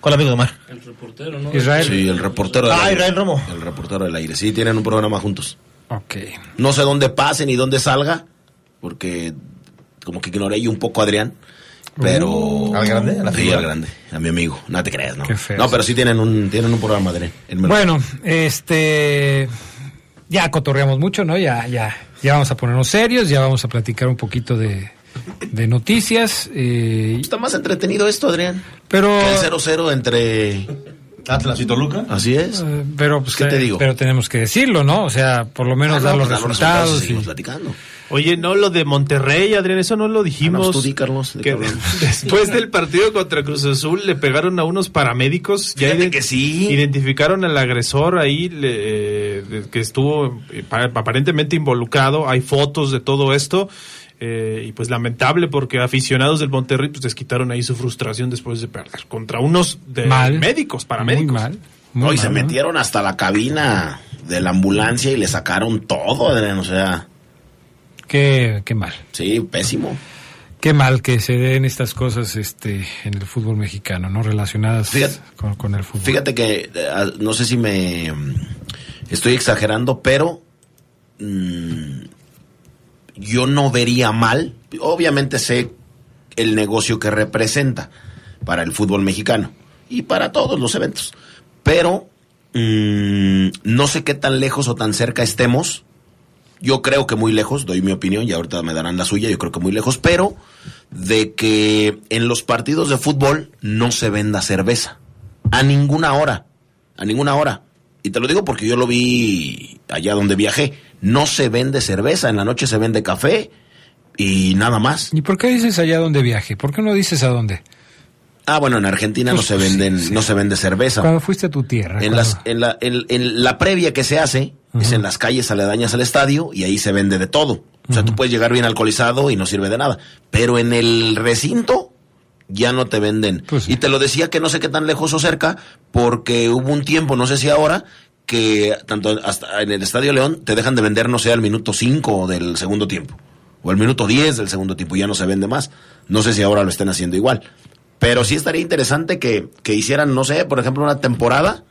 [SPEAKER 8] Con el amigo de Omar.
[SPEAKER 7] El reportero, ¿no?
[SPEAKER 4] Israel.
[SPEAKER 6] Sí, el reportero del
[SPEAKER 8] Ah,
[SPEAKER 6] aire.
[SPEAKER 8] Israel Romo.
[SPEAKER 6] El reportero del aire. Sí, tienen un programa juntos.
[SPEAKER 4] Ok.
[SPEAKER 6] No sé dónde pase ni dónde salga, porque como que ignoré yo un poco a Adrián. Pero.
[SPEAKER 8] Uh. ¿Al grande? ¿A la
[SPEAKER 6] sí, al grande. A mi amigo. No te creas, ¿no?
[SPEAKER 4] Qué feo.
[SPEAKER 6] No, pero sí tienen un, tienen un programa, Adrián.
[SPEAKER 4] Bueno, este. Ya cotorreamos mucho, ¿no? Ya, ya, ya vamos a ponernos serios, ya vamos a platicar un poquito de, de noticias. eh,
[SPEAKER 6] Está más entretenido esto, Adrián.
[SPEAKER 4] pero.
[SPEAKER 6] Que el 0-0 entre.
[SPEAKER 8] Atlas y Toluca.
[SPEAKER 6] Así es.
[SPEAKER 4] eh, pero, pues,
[SPEAKER 6] ¿Qué te
[SPEAKER 4] eh,
[SPEAKER 6] digo?
[SPEAKER 4] pero tenemos que decirlo, ¿no? O sea, por lo menos
[SPEAKER 6] Ah, no,
[SPEAKER 4] dar los
[SPEAKER 6] pues,
[SPEAKER 4] resultados.
[SPEAKER 6] y seguimos
[SPEAKER 4] y-
[SPEAKER 6] platicando.
[SPEAKER 5] Oye, no, lo de Monterrey, Adrián, eso no lo dijimos.
[SPEAKER 6] Ah, no, tú di, Carlos,
[SPEAKER 5] después del partido contra Cruz Azul le pegaron a unos paramédicos. Ya
[SPEAKER 6] que sí.
[SPEAKER 5] Identificaron al agresor ahí le- eh, que estuvo eh, pa- aparentemente involucrado. Hay fotos de todo esto. eh, y pues lamentable porque aficionados del Monterrey pues les quitaron ahí su frustración después de perder contra unos de
[SPEAKER 4] Mal.
[SPEAKER 5] médicos, paramédicos.
[SPEAKER 4] Muy mal. muy
[SPEAKER 6] No, y se metieron hasta la cabina de la ambulancia y le sacaron todo, Adrián. O sea,
[SPEAKER 4] Qué, qué mal.
[SPEAKER 6] sí, pésimo.
[SPEAKER 4] Qué mal que se den estas cosas este, en el fútbol mexicano, ¿no? Relacionadas
[SPEAKER 6] Fíjate-
[SPEAKER 4] con, con el fútbol.
[SPEAKER 6] Fíjate que ah, no sé si me estoy exagerando, pero mm, yo no vería mal. Obviamente sé el negocio que representa para el fútbol mexicano y para todos los eventos, pero mm, no sé qué tan lejos o tan cerca estemos. Yo creo que muy lejos, doy mi opinión y ahorita me darán la suya, yo creo que muy lejos, pero de que en los partidos de fútbol no se venda cerveza. A ninguna hora. A ninguna hora. Y te lo digo porque yo lo vi allá donde viajé. No se vende cerveza, en la noche se vende café y nada más.
[SPEAKER 4] ¿Y por qué dices allá donde viaje? ¿Por qué no dices a dónde?
[SPEAKER 6] Ah, bueno, en Argentina
[SPEAKER 4] Pues,
[SPEAKER 6] no se
[SPEAKER 4] sí,
[SPEAKER 6] venden,
[SPEAKER 4] sí.
[SPEAKER 6] no se vende cerveza.
[SPEAKER 4] Cuando fuiste a tu tierra.
[SPEAKER 6] En, las, en, la, en, en la previa que se hace es en las calles aledañas al estadio y ahí se vende de todo. O sea, tú puedes llegar bien alcoholizado y no sirve de nada. Pero en el recinto ya no te venden.
[SPEAKER 4] Pues sí.
[SPEAKER 6] Y te lo decía que no sé qué tan lejos o cerca, porque hubo un tiempo, no sé si ahora, que tanto hasta en el Estadio León te dejan de vender, no sé, al minuto 5 del segundo tiempo. O al minuto 10 del segundo tiempo, ya no se vende más. No sé si ahora lo estén haciendo igual. Pero sí estaría interesante que, que hicieran, no sé, por ejemplo, una temporada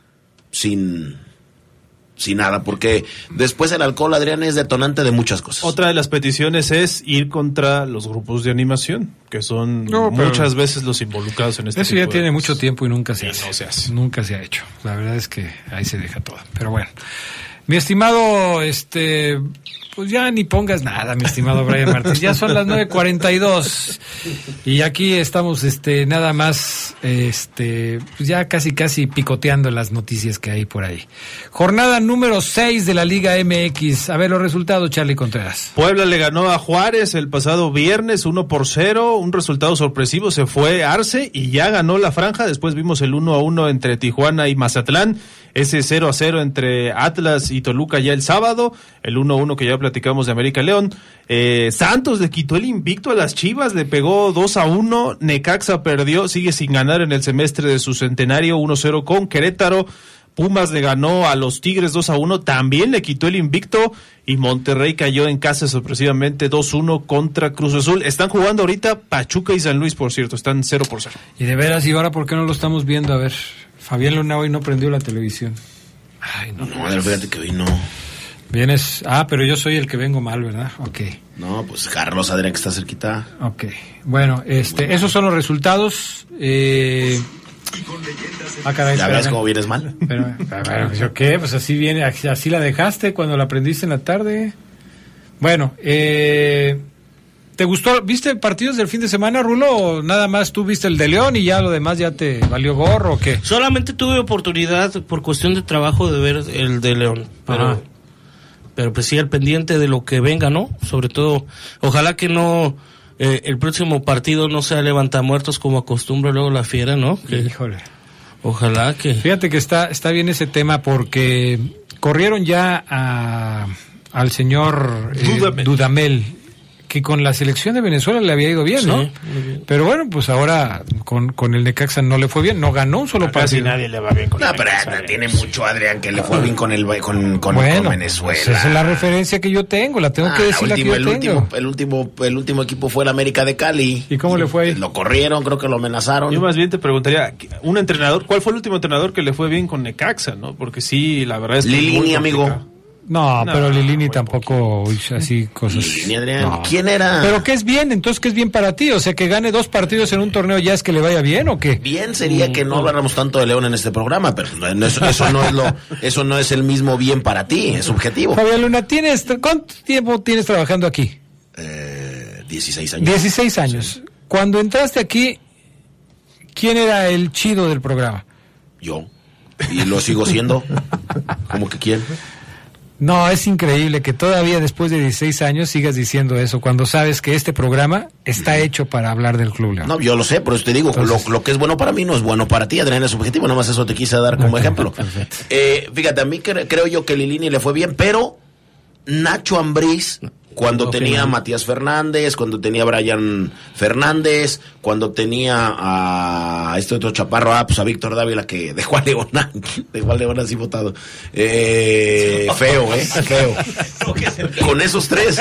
[SPEAKER 6] sin, sin nada, porque después el alcohol, Adrián, es detonante de muchas cosas.
[SPEAKER 5] Otra de las peticiones es ir contra los grupos de animación, que son
[SPEAKER 4] No,
[SPEAKER 5] muchas veces los involucrados en este
[SPEAKER 4] Eso
[SPEAKER 5] tipo
[SPEAKER 4] ya
[SPEAKER 5] de
[SPEAKER 4] tiene
[SPEAKER 5] cosas.
[SPEAKER 4] mucho tiempo y nunca se
[SPEAKER 5] Y
[SPEAKER 4] hace.
[SPEAKER 5] no se hace.
[SPEAKER 4] Nunca se ha hecho. La verdad es que ahí se deja todo. Pero bueno. Mi estimado, este, pues ya ni pongas nada, mi estimado Brian Martínez. Ya son las 9.42 y aquí estamos, este, nada más, este, pues ya casi, casi picoteando las noticias que hay por ahí. Jornada número 6 de la Liga MX. A ver los resultados, Charlie Contreras.
[SPEAKER 5] Puebla le ganó a Juárez el pasado viernes 1 por 0, un resultado sorpresivo, se fue Arce y ya ganó la franja, después vimos el 1 a 1 entre Tijuana y Mazatlán, ese 0 a 0 entre Atlas y Toluca ya el sábado, el 1 a 1 que ya de América León, Eh, Santos le quitó el invicto a las Chivas, le pegó 2 a 1, Necaxa perdió, sigue sin ganar en el semestre de su centenario 1 0 con Querétaro, Pumas le ganó a los Tigres 2 a 1, también le quitó el invicto y Monterrey cayó en casa sorpresivamente 2-1 contra Cruz Azul. Están jugando ahorita Pachuca y San Luis, por cierto, están 0 por 0.
[SPEAKER 4] Y de veras, ¿y ahora por qué no lo estamos viendo? A ver, Fabián Luna hoy no prendió la televisión. Ay, no.
[SPEAKER 6] No, fíjate que hoy no.
[SPEAKER 4] Vienes, ah, pero yo soy el que vengo mal, ¿verdad? Ok,
[SPEAKER 6] No, pues Carlos Adrián que está cerquita.
[SPEAKER 4] ok. Bueno, este, esos son los resultados. Eh... Ah, caray,
[SPEAKER 6] Ya ves
[SPEAKER 4] espérame.
[SPEAKER 6] cómo vienes mal.
[SPEAKER 4] Pero, ver, pues, ¿yo qué? Pues así viene, así así la dejaste cuando la aprendiste en la tarde. Bueno, eh, ¿te gustó? ¿Viste partidos del fin de semana, Rulo? ¿O nada más tú viste el de León y ya lo demás ya te valió gorro o qué?
[SPEAKER 7] Solamente tuve oportunidad por cuestión de trabajo de ver el de León, pero
[SPEAKER 4] Ajá.
[SPEAKER 7] Pero pues sí al pendiente de lo que venga, ¿no? Sobre todo, ojalá que no eh, el próximo partido no sea levantamuertos como acostumbra luego la fiera, ¿no? Que-
[SPEAKER 4] Híjole.
[SPEAKER 7] ojalá que
[SPEAKER 4] Fíjate que está, está bien ese tema porque corrieron ya a, al señor eh,
[SPEAKER 5] Dudamel.
[SPEAKER 4] Dudamel, que con la selección de Venezuela le había ido bien,
[SPEAKER 7] Sí,
[SPEAKER 4] ¿no?
[SPEAKER 7] muy bien.
[SPEAKER 4] Pero bueno, pues ahora con, con el Necaxa no le fue bien, no ganó un solo
[SPEAKER 5] Casi
[SPEAKER 4] partido.
[SPEAKER 5] nadie le va bien con
[SPEAKER 6] No,
[SPEAKER 5] el
[SPEAKER 6] pero
[SPEAKER 5] Necaxa,
[SPEAKER 6] eh, tiene mucho Adrián que le fue bien con el con, con,
[SPEAKER 4] Bueno,
[SPEAKER 6] con Venezuela.
[SPEAKER 4] pues esa es la referencia que yo tengo, la tengo
[SPEAKER 6] Ah,
[SPEAKER 4] que decir la que yo
[SPEAKER 6] el,
[SPEAKER 4] tengo.
[SPEAKER 6] último, el último el último equipo fue el América de Cali.
[SPEAKER 4] ¿Y cómo le fue ahí?
[SPEAKER 6] Lo corrieron, creo que lo amenazaron.
[SPEAKER 5] Yo más bien te preguntaría, un entrenador, ¿cuál fue el último entrenador que le fue bien con Necaxa, no? Porque sí, la verdad es que
[SPEAKER 6] Lilini, amigo.
[SPEAKER 4] No,
[SPEAKER 5] No,
[SPEAKER 4] pero Lilini tampoco hizo así cosas.
[SPEAKER 6] Lilini, Adrián.
[SPEAKER 4] No.
[SPEAKER 6] ¿Quién era?
[SPEAKER 4] Pero ¿qué es bien? Entonces, ¿qué es bien para ti? O sea, que gane dos partidos en un torneo ya es que le vaya bien o qué?
[SPEAKER 6] Bien sería que no habláramos tanto de León en este programa, pero eso, eso no es lo, eso no es el mismo bien para ti, es subjetivo.
[SPEAKER 4] Fabián Luna, ¿tienes, ¿cuánto tiempo tienes trabajando aquí?
[SPEAKER 6] Eh, 16 años.
[SPEAKER 4] 16 años. Cuando entraste aquí, ¿quién era el chido del programa?
[SPEAKER 6] Yo. Y lo sigo siendo. ¿Cómo que quién?
[SPEAKER 4] No, es increíble que todavía después de 16 años sigas diciendo eso, cuando sabes que este programa está hecho para hablar del Club León.
[SPEAKER 6] No, yo lo sé, por eso te digo, lo, lo que es bueno para mí no es bueno para ti, Adrián, es subjetivo, nada más eso te quise dar como ejemplo. Eh, fíjate, a mí cre- creo yo que Lilini le fue bien, pero Nacho Ambriz, cuando tenía a. Matías Fernández, cuando tenía a Brian Fernández, cuando tenía a este otro chaparro, ah, pues a Víctor Dávila que dejó a León, dejó a León así votado. Eh, feo, eh, feo. Con esos tres.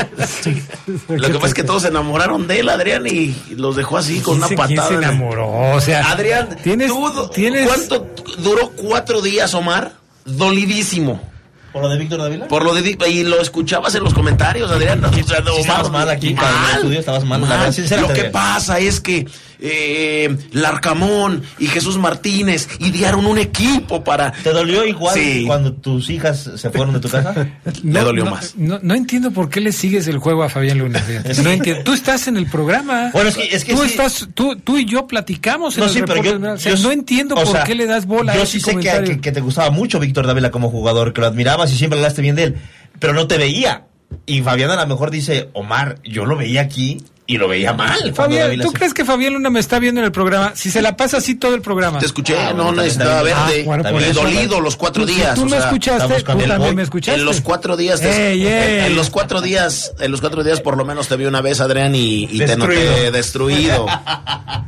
[SPEAKER 6] Lo que pasa es que todos se enamoraron de él, Adrián, y los dejó así con una
[SPEAKER 4] ¿Quién se- quién
[SPEAKER 6] patada.
[SPEAKER 4] se enamoró? O sea,
[SPEAKER 6] Adrián,
[SPEAKER 4] tienes,
[SPEAKER 6] tú,
[SPEAKER 4] tienes
[SPEAKER 6] ¿cuánto duró cuatro días, Omar? Dolidísimo.
[SPEAKER 8] ¿Por lo de Víctor Dávila?
[SPEAKER 6] Por lo de Di- y lo escuchabas en los comentarios, Adrián. O sea, no,
[SPEAKER 8] estabas mal aquí, el estudio, estabas mal, la verdad, sincérate,
[SPEAKER 6] Lo que pasa es que eh, Larcamón y Jesús Martínez idearon un equipo para.
[SPEAKER 8] ¿Te dolió igual
[SPEAKER 6] Sí.
[SPEAKER 8] cuando tus hijas se fueron de tu casa?
[SPEAKER 6] Le dolió
[SPEAKER 4] no,
[SPEAKER 6] más.
[SPEAKER 4] No, no entiendo por qué le sigues el juego a Fabián Luna. No entiendo. Tú estás en el programa.
[SPEAKER 8] Bueno, es que- es que
[SPEAKER 4] tú,
[SPEAKER 8] sí.
[SPEAKER 4] estás, tú, tú y yo platicamos en
[SPEAKER 8] No,
[SPEAKER 4] el
[SPEAKER 8] sí, pero yo,
[SPEAKER 4] general. O sea,
[SPEAKER 8] yo-
[SPEAKER 4] no entiendo por
[SPEAKER 8] sea,
[SPEAKER 4] qué le das bola
[SPEAKER 8] Yo
[SPEAKER 4] a
[SPEAKER 8] sí sé que- que te gustaba mucho Víctor Dávila como jugador, que lo admirabas y siempre hablaste bien de él, pero no te veía. Y Fabián a lo mejor dice, Omar, yo lo veía aquí y lo veía mal.
[SPEAKER 4] Fabián,
[SPEAKER 8] Dávila
[SPEAKER 4] ¿tú crees que Fabián Luna me está viendo en el programa? Si se la pasa así todo el programa.
[SPEAKER 6] Te escuché,
[SPEAKER 8] Ah,
[SPEAKER 6] no necesitaba
[SPEAKER 8] también-
[SPEAKER 6] verte.
[SPEAKER 4] Ah, bueno,
[SPEAKER 6] dolido los cuatro días.
[SPEAKER 4] Tú
[SPEAKER 6] o
[SPEAKER 4] me
[SPEAKER 6] sea,
[SPEAKER 4] escuchaste, tú
[SPEAKER 8] el
[SPEAKER 4] también
[SPEAKER 8] boy.
[SPEAKER 4] me escuchaste.
[SPEAKER 6] En los cuatro días, te-
[SPEAKER 4] Ey, ey.
[SPEAKER 6] en los cuatro días, en los cuatro días por lo menos te vi una vez, Adrián, y, y te noté
[SPEAKER 8] Destruido.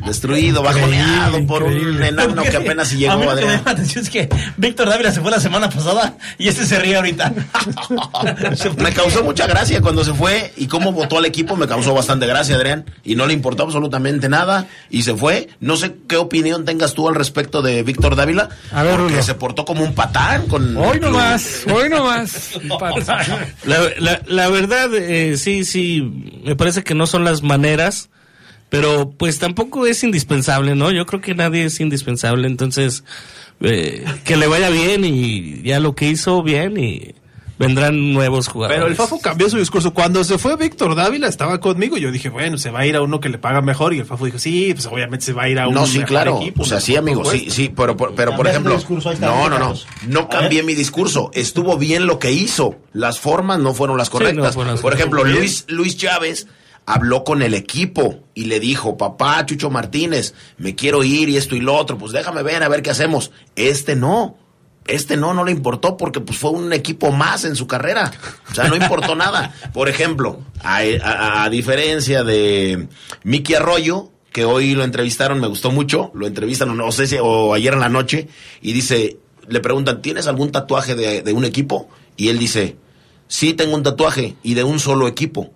[SPEAKER 6] destruido, bajoneado por un enano que apenas si
[SPEAKER 8] a
[SPEAKER 6] llegó,
[SPEAKER 8] mí lo que me
[SPEAKER 6] Adrián.
[SPEAKER 8] llama atención es que Víctor Dávila se fue la semana pasada y este se ríe ahorita.
[SPEAKER 6] Me causó mucha gracia cuando se fue y cómo votó al equipo me causó bastante gracia. Adrián, y no le importó absolutamente nada y se fue. No sé qué opinión tengas tú al respecto de Víctor Dávila,
[SPEAKER 4] A ver,
[SPEAKER 6] porque
[SPEAKER 4] Rulo.
[SPEAKER 6] se portó como un patán con
[SPEAKER 4] Hoy nomás, hoy nomás.
[SPEAKER 7] La, la- la verdad, eh, sí, sí, me parece que no son las maneras, pero pues tampoco es indispensable, ¿no? Yo creo que nadie es indispensable, entonces eh, que le vaya bien y ya lo que hizo bien y vendrán nuevos jugadores.
[SPEAKER 5] Pero el Fafo cambió su discurso. Cuando se fue Víctor Dávila, estaba conmigo. Yo dije, bueno, se va a ir a uno que le paga mejor. Y el Fafo dijo, sí, pues obviamente se va a ir a un
[SPEAKER 6] No, sí,
[SPEAKER 5] mejor
[SPEAKER 6] claro.
[SPEAKER 5] equipo,
[SPEAKER 6] o sea, sí, amigo, sí, sí, pero, por- pero por ejemplo,
[SPEAKER 8] discurso,
[SPEAKER 6] no, no, no, no cambié mi discurso. Estuvo bien lo que hizo. Las formas no fueron las correctas.
[SPEAKER 7] fueron las
[SPEAKER 6] por ejemplo. Luis, Luis Chávez habló con el equipo y le dijo, papá, Chucho Martínez, me quiero ir y esto y lo otro, pues déjame ver a ver qué hacemos. Este no. Este no, no le importó porque pues fue un equipo más en su carrera. O sea, no importó nada. Por ejemplo, a, diferencia de Miki Arroyo, que hoy lo entrevistaron, me gustó mucho, lo entrevistan, o ayer en la noche, y dice, le preguntan, ¿tienes algún tatuaje de, de un equipo? Y él dice, sí tengo un tatuaje, y de un solo equipo,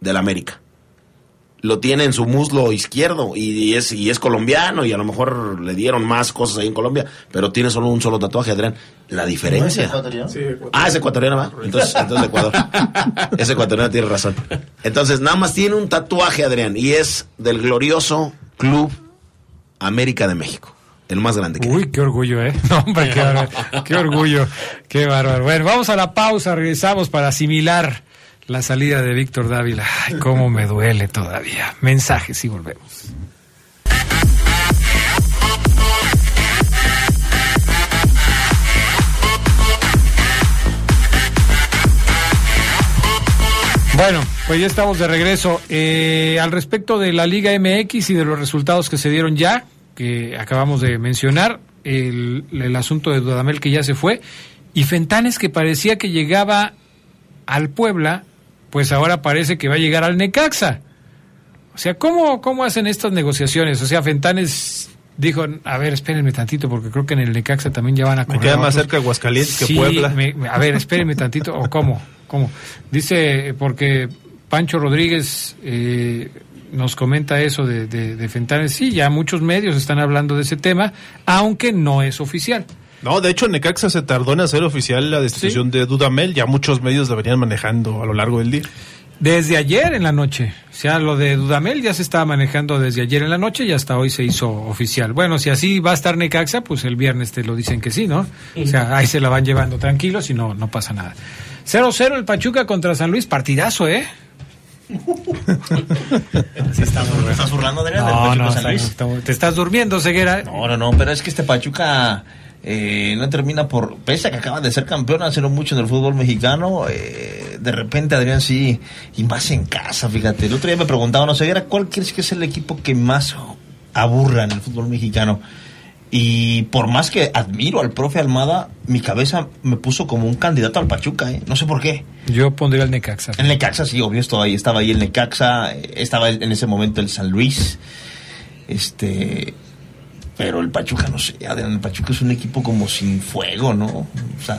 [SPEAKER 6] del América lo tiene en su muslo izquierdo y, y es y es colombiano y a lo mejor le dieron más cosas ahí en Colombia, pero tiene solo un solo tatuaje, Adrián. La diferencia.
[SPEAKER 8] ecuatoriano?
[SPEAKER 5] Sí,
[SPEAKER 6] Ah, es ecuatoriano, ¿va? Entonces, entonces de Ecuador. Es ecuatoriano, tiene razón. Entonces, nada más tiene un tatuaje, Adrián, y es del glorioso Club América de México. El más grande que hay.
[SPEAKER 4] Uy, qué orgullo, ¿eh? No, hombre, qué, qué orgullo, qué bárbaro. Bueno, vamos a la pausa, regresamos para asimilar la salida de Víctor Dávila. Ay, cómo me duele todavía. Mensajes y volvemos. Bueno, pues ya estamos de regreso. Eh, al respecto de la Liga MX y de los resultados que se dieron ya, que acabamos de mencionar, el, el asunto de Dudamel que ya se fue, y Fentanes que parecía que llegaba al Puebla, pues ahora parece que va a llegar al Necaxa. O sea, ¿cómo, cómo hacen estas negociaciones? O sea, Fentanes dijo, a ver, espérenme tantito, porque creo que en el Necaxa también ya van a
[SPEAKER 5] Me
[SPEAKER 4] correr
[SPEAKER 5] queda
[SPEAKER 4] a
[SPEAKER 5] más
[SPEAKER 4] otros".
[SPEAKER 5] cerca Aguascalientes que
[SPEAKER 4] Sí,
[SPEAKER 5] Puebla.
[SPEAKER 4] me- me- a ver, espérenme tantito, o cómo, cómo. Dice, porque Pancho Rodríguez eh, nos comenta eso de, de, de Fentanes. Sí, ya muchos medios están hablando de ese tema, aunque no es oficial.
[SPEAKER 5] No, de hecho, Necaxa se tardó en hacer oficial la destitución de Dudamel. Ya muchos medios la venían manejando a lo largo del día.
[SPEAKER 4] Desde ayer en la noche. O sea, lo de Dudamel ya se estaba manejando desde ayer en la noche y hasta hoy se hizo oficial. Bueno, si así va a estar Necaxa, pues el viernes te lo dicen que sí, ¿no? O sea, ahí se la van llevando tranquilos y no, no pasa nada. 0-0 el Pachuca contra San Luis, partidazo, ¿eh?
[SPEAKER 8] ¿Te estás burlando, del
[SPEAKER 4] No,
[SPEAKER 8] Pachuca
[SPEAKER 4] no,
[SPEAKER 8] San Luis?
[SPEAKER 4] estamos- te estás durmiendo, Ceguera.
[SPEAKER 8] No, no, no, pero es que este Pachuca eh, no termina por. Pese a que acaba de ser campeón hace no mucho en el fútbol mexicano, eh, de repente Adrián sí, y más en casa, fíjate. El otro día me preguntaba, no sé, ¿cuál crees que es el equipo que más aburra en el fútbol mexicano? Y por más que admiro al profe Almada, mi cabeza me puso como un candidato al Pachuca, ¿eh? No sé por qué.
[SPEAKER 4] Yo pondría el Necaxa.
[SPEAKER 8] El Necaxa, sí, obvio, estaba ahí, estaba ahí el Necaxa, eh, estaba en ese momento el San Luis, este, pero el Pachuca, no sé, Adrián, el Pachuca es un equipo como sin fuego, ¿no? O sea,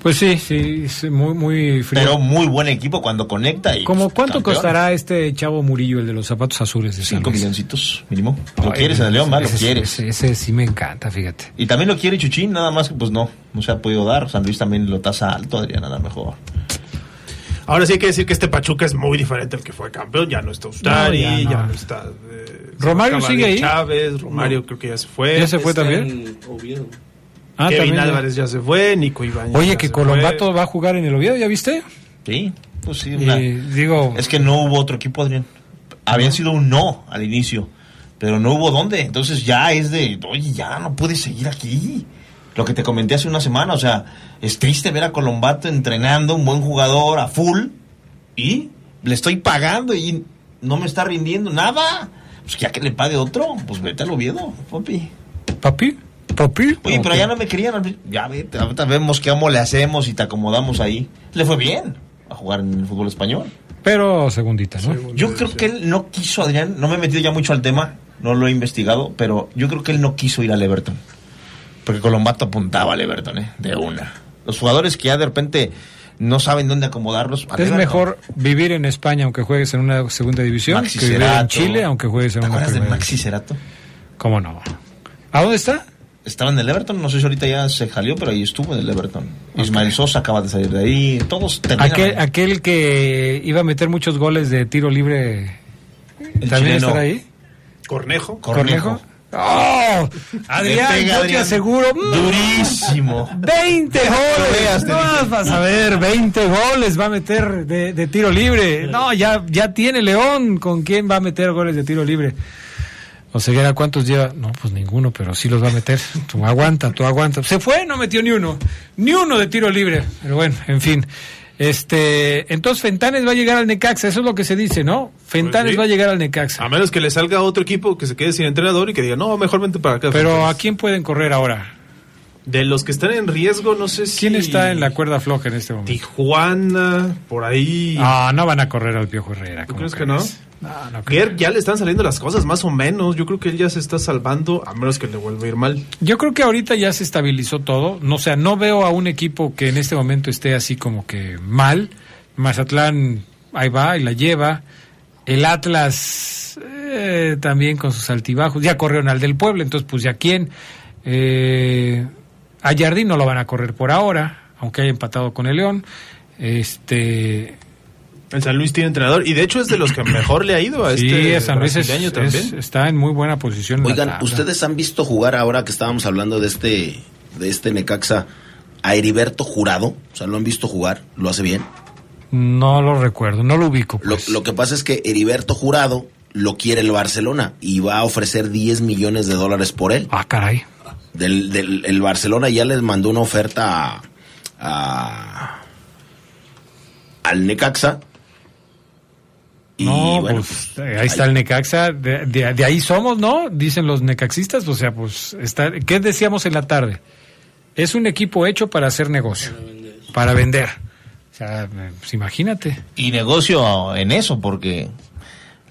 [SPEAKER 4] Pues sí, sí, es muy, muy frío.
[SPEAKER 8] pero muy buen equipo cuando conecta y...
[SPEAKER 4] ¿Cómo
[SPEAKER 8] pues,
[SPEAKER 4] cuánto
[SPEAKER 8] campeón.
[SPEAKER 4] este este chavo Murillo, el de los zapatos azules de
[SPEAKER 8] Cinco milloncitos, mínimo. ¿Lo
[SPEAKER 4] Ay,
[SPEAKER 8] quieres,
[SPEAKER 4] ese-
[SPEAKER 8] León? Va, lo quieres.
[SPEAKER 4] Ese, ese sí me encanta, fíjate.
[SPEAKER 8] Y también lo quiere Chuchín, nada más que pues no, no se ha podido dar. San Luis también lo tasa alto, Adrián, a lo mejor.
[SPEAKER 5] Ahora sí hay que decir que este Pachuca es muy diferente al que fue campeón. Ya no está Ustari,
[SPEAKER 4] No, ya
[SPEAKER 5] ya,
[SPEAKER 4] no.
[SPEAKER 5] está. eh,
[SPEAKER 4] ¿Romario sigue ahí?
[SPEAKER 5] Chávez, Romario creo que ya se fue.
[SPEAKER 4] ¿Ya se fue
[SPEAKER 7] Está
[SPEAKER 4] también?
[SPEAKER 7] en Oviedo.
[SPEAKER 4] Ah,
[SPEAKER 5] Kevin
[SPEAKER 4] también.
[SPEAKER 5] Álvarez ya se fue, Nico Ibáñez.
[SPEAKER 4] Oye,
[SPEAKER 5] ya
[SPEAKER 4] que
[SPEAKER 5] se
[SPEAKER 4] Colombato
[SPEAKER 5] fue.
[SPEAKER 4] va a jugar en el Oviedo, ¿ya viste?
[SPEAKER 8] Sí, pues sí.
[SPEAKER 4] Y digo,
[SPEAKER 8] Es que no hubo otro equipo, Adrián. Había sido un no al inicio, pero no hubo dónde. Entonces ya es de, oye, ya no puedes seguir aquí. Lo que te comenté hace una semana, o sea, es triste ver a Colombato entrenando, un buen jugador a full, y le estoy pagando y no me está rindiendo nada. Pues ya que le pague otro, pues vete al Oviedo, papi.
[SPEAKER 4] papi, papi.
[SPEAKER 8] Oye, pero ya no me querían. Ya vete, ahorita vemos qué amo le hacemos y te acomodamos ahí. Le fue bien a jugar en el fútbol español.
[SPEAKER 4] Pero segundita, ¿no?
[SPEAKER 8] Yo creo que él no quiso, Adrián, no me he metido ya mucho al tema, no lo he investigado, pero yo creo que él no quiso ir al Everton. Porque Colombato apuntaba al Everton, ¿eh? De una. Los jugadores que ya de repente no saben dónde acomodarlos.
[SPEAKER 4] Es mejor vivir en España aunque juegues en una segunda división
[SPEAKER 8] Maxi
[SPEAKER 4] que vivir en
[SPEAKER 8] Cerato.
[SPEAKER 4] Chile aunque juegues en
[SPEAKER 8] ¿Te
[SPEAKER 4] una
[SPEAKER 8] acuerdas de
[SPEAKER 4] primera
[SPEAKER 8] Maxi Cerato?
[SPEAKER 4] división. ¿Cómo no? ¿A dónde está?
[SPEAKER 8] Estaba en el Everton, no sé si ahorita ya se jalió, pero ahí estuvo en el Everton. Ismael Sosa acaba de salir de ahí, todos
[SPEAKER 4] Aquel, aquel que iba a meter muchos goles de tiro libre.
[SPEAKER 8] El
[SPEAKER 4] ¿También
[SPEAKER 8] chileno
[SPEAKER 4] estará ahí?
[SPEAKER 5] Cornejo.
[SPEAKER 8] Cornejo.
[SPEAKER 4] ¡Oh! Adrián,
[SPEAKER 8] pega,
[SPEAKER 4] yo te
[SPEAKER 8] Adrián.
[SPEAKER 4] aseguro. mm,
[SPEAKER 8] Durísimo.
[SPEAKER 4] 20 goles.
[SPEAKER 8] te
[SPEAKER 4] no vas a ver, 20 goles va a meter de, de tiro libre. No, ya, ya tiene León con quién va a meter goles de tiro libre. O sea, ¿cuántos lleva? No, pues ninguno, pero sí los va a meter. Tú aguanta, tú aguanta. Se fue, no metió ni uno. Ni uno de tiro libre. Pero bueno, en fin. Este, entonces Fentanes va a llegar al Necaxa, eso es lo que se dice, ¿no? Fentanes
[SPEAKER 5] Pues sí.
[SPEAKER 4] va a llegar al Necaxa.
[SPEAKER 5] A menos que le salga otro equipo que se quede sin entrenador y que diga, no, mejor vente para acá.
[SPEAKER 4] Pero ¿a
[SPEAKER 5] Fentanes".
[SPEAKER 4] quién pueden correr ahora?
[SPEAKER 5] De los que están en riesgo, no sé si...
[SPEAKER 4] ¿Quién está en la cuerda floja en este momento?
[SPEAKER 5] Tijuana, por ahí.
[SPEAKER 4] Ah, no van a correr al Piojo Herrera.
[SPEAKER 5] ¿Tú
[SPEAKER 4] ¿cómo
[SPEAKER 5] crees que no?
[SPEAKER 4] No,
[SPEAKER 5] ya le están saliendo las cosas más o menos. Yo creo que él ya se está salvando, a menos que le vuelva a ir mal.
[SPEAKER 4] Yo creo que ahorita ya se estabilizó todo. No, o sea, no veo a un equipo que en este momento esté así como que mal. Mazatlán ahí va y la lleva. El Atlas eh, también con sus altibajos. Ya corrieron al del pueblo, entonces pues ya quién. Eh, a Jardín no lo van a correr por ahora, aunque haya empatado con el León. Este,
[SPEAKER 5] El San Luis tiene entrenador y de hecho es de los que mejor le ha ido a
[SPEAKER 4] sí,
[SPEAKER 5] este
[SPEAKER 4] San Luis es-
[SPEAKER 5] brasileño
[SPEAKER 4] es-
[SPEAKER 5] también.
[SPEAKER 4] está en muy buena posición.
[SPEAKER 6] Oigan. ¿ustedes han visto jugar ahora que estábamos hablando de este, de este Necaxa a Heriberto Jurado? O sea, ¿lo han visto jugar? ¿Lo hace bien?
[SPEAKER 4] No lo recuerdo, no lo ubico.
[SPEAKER 6] Lo,
[SPEAKER 4] pues.
[SPEAKER 6] lo que pasa es que Heriberto Jurado lo quiere el Barcelona y va a ofrecer 10 millones de dólares por él.
[SPEAKER 4] Ah, caray.
[SPEAKER 6] Del, del- el Barcelona ya les mandó una oferta a, a- al Necaxa. Y
[SPEAKER 4] no,
[SPEAKER 6] bueno,
[SPEAKER 4] pues eh, ahí está el Necaxa, de, de- de ahí somos, ¿no? Dicen los necaxistas, o sea, pues está, ¿qué decíamos en la tarde? Es un equipo hecho para hacer negocio, para vender. O sea, pues imagínate.
[SPEAKER 8] Y negocio en eso, porque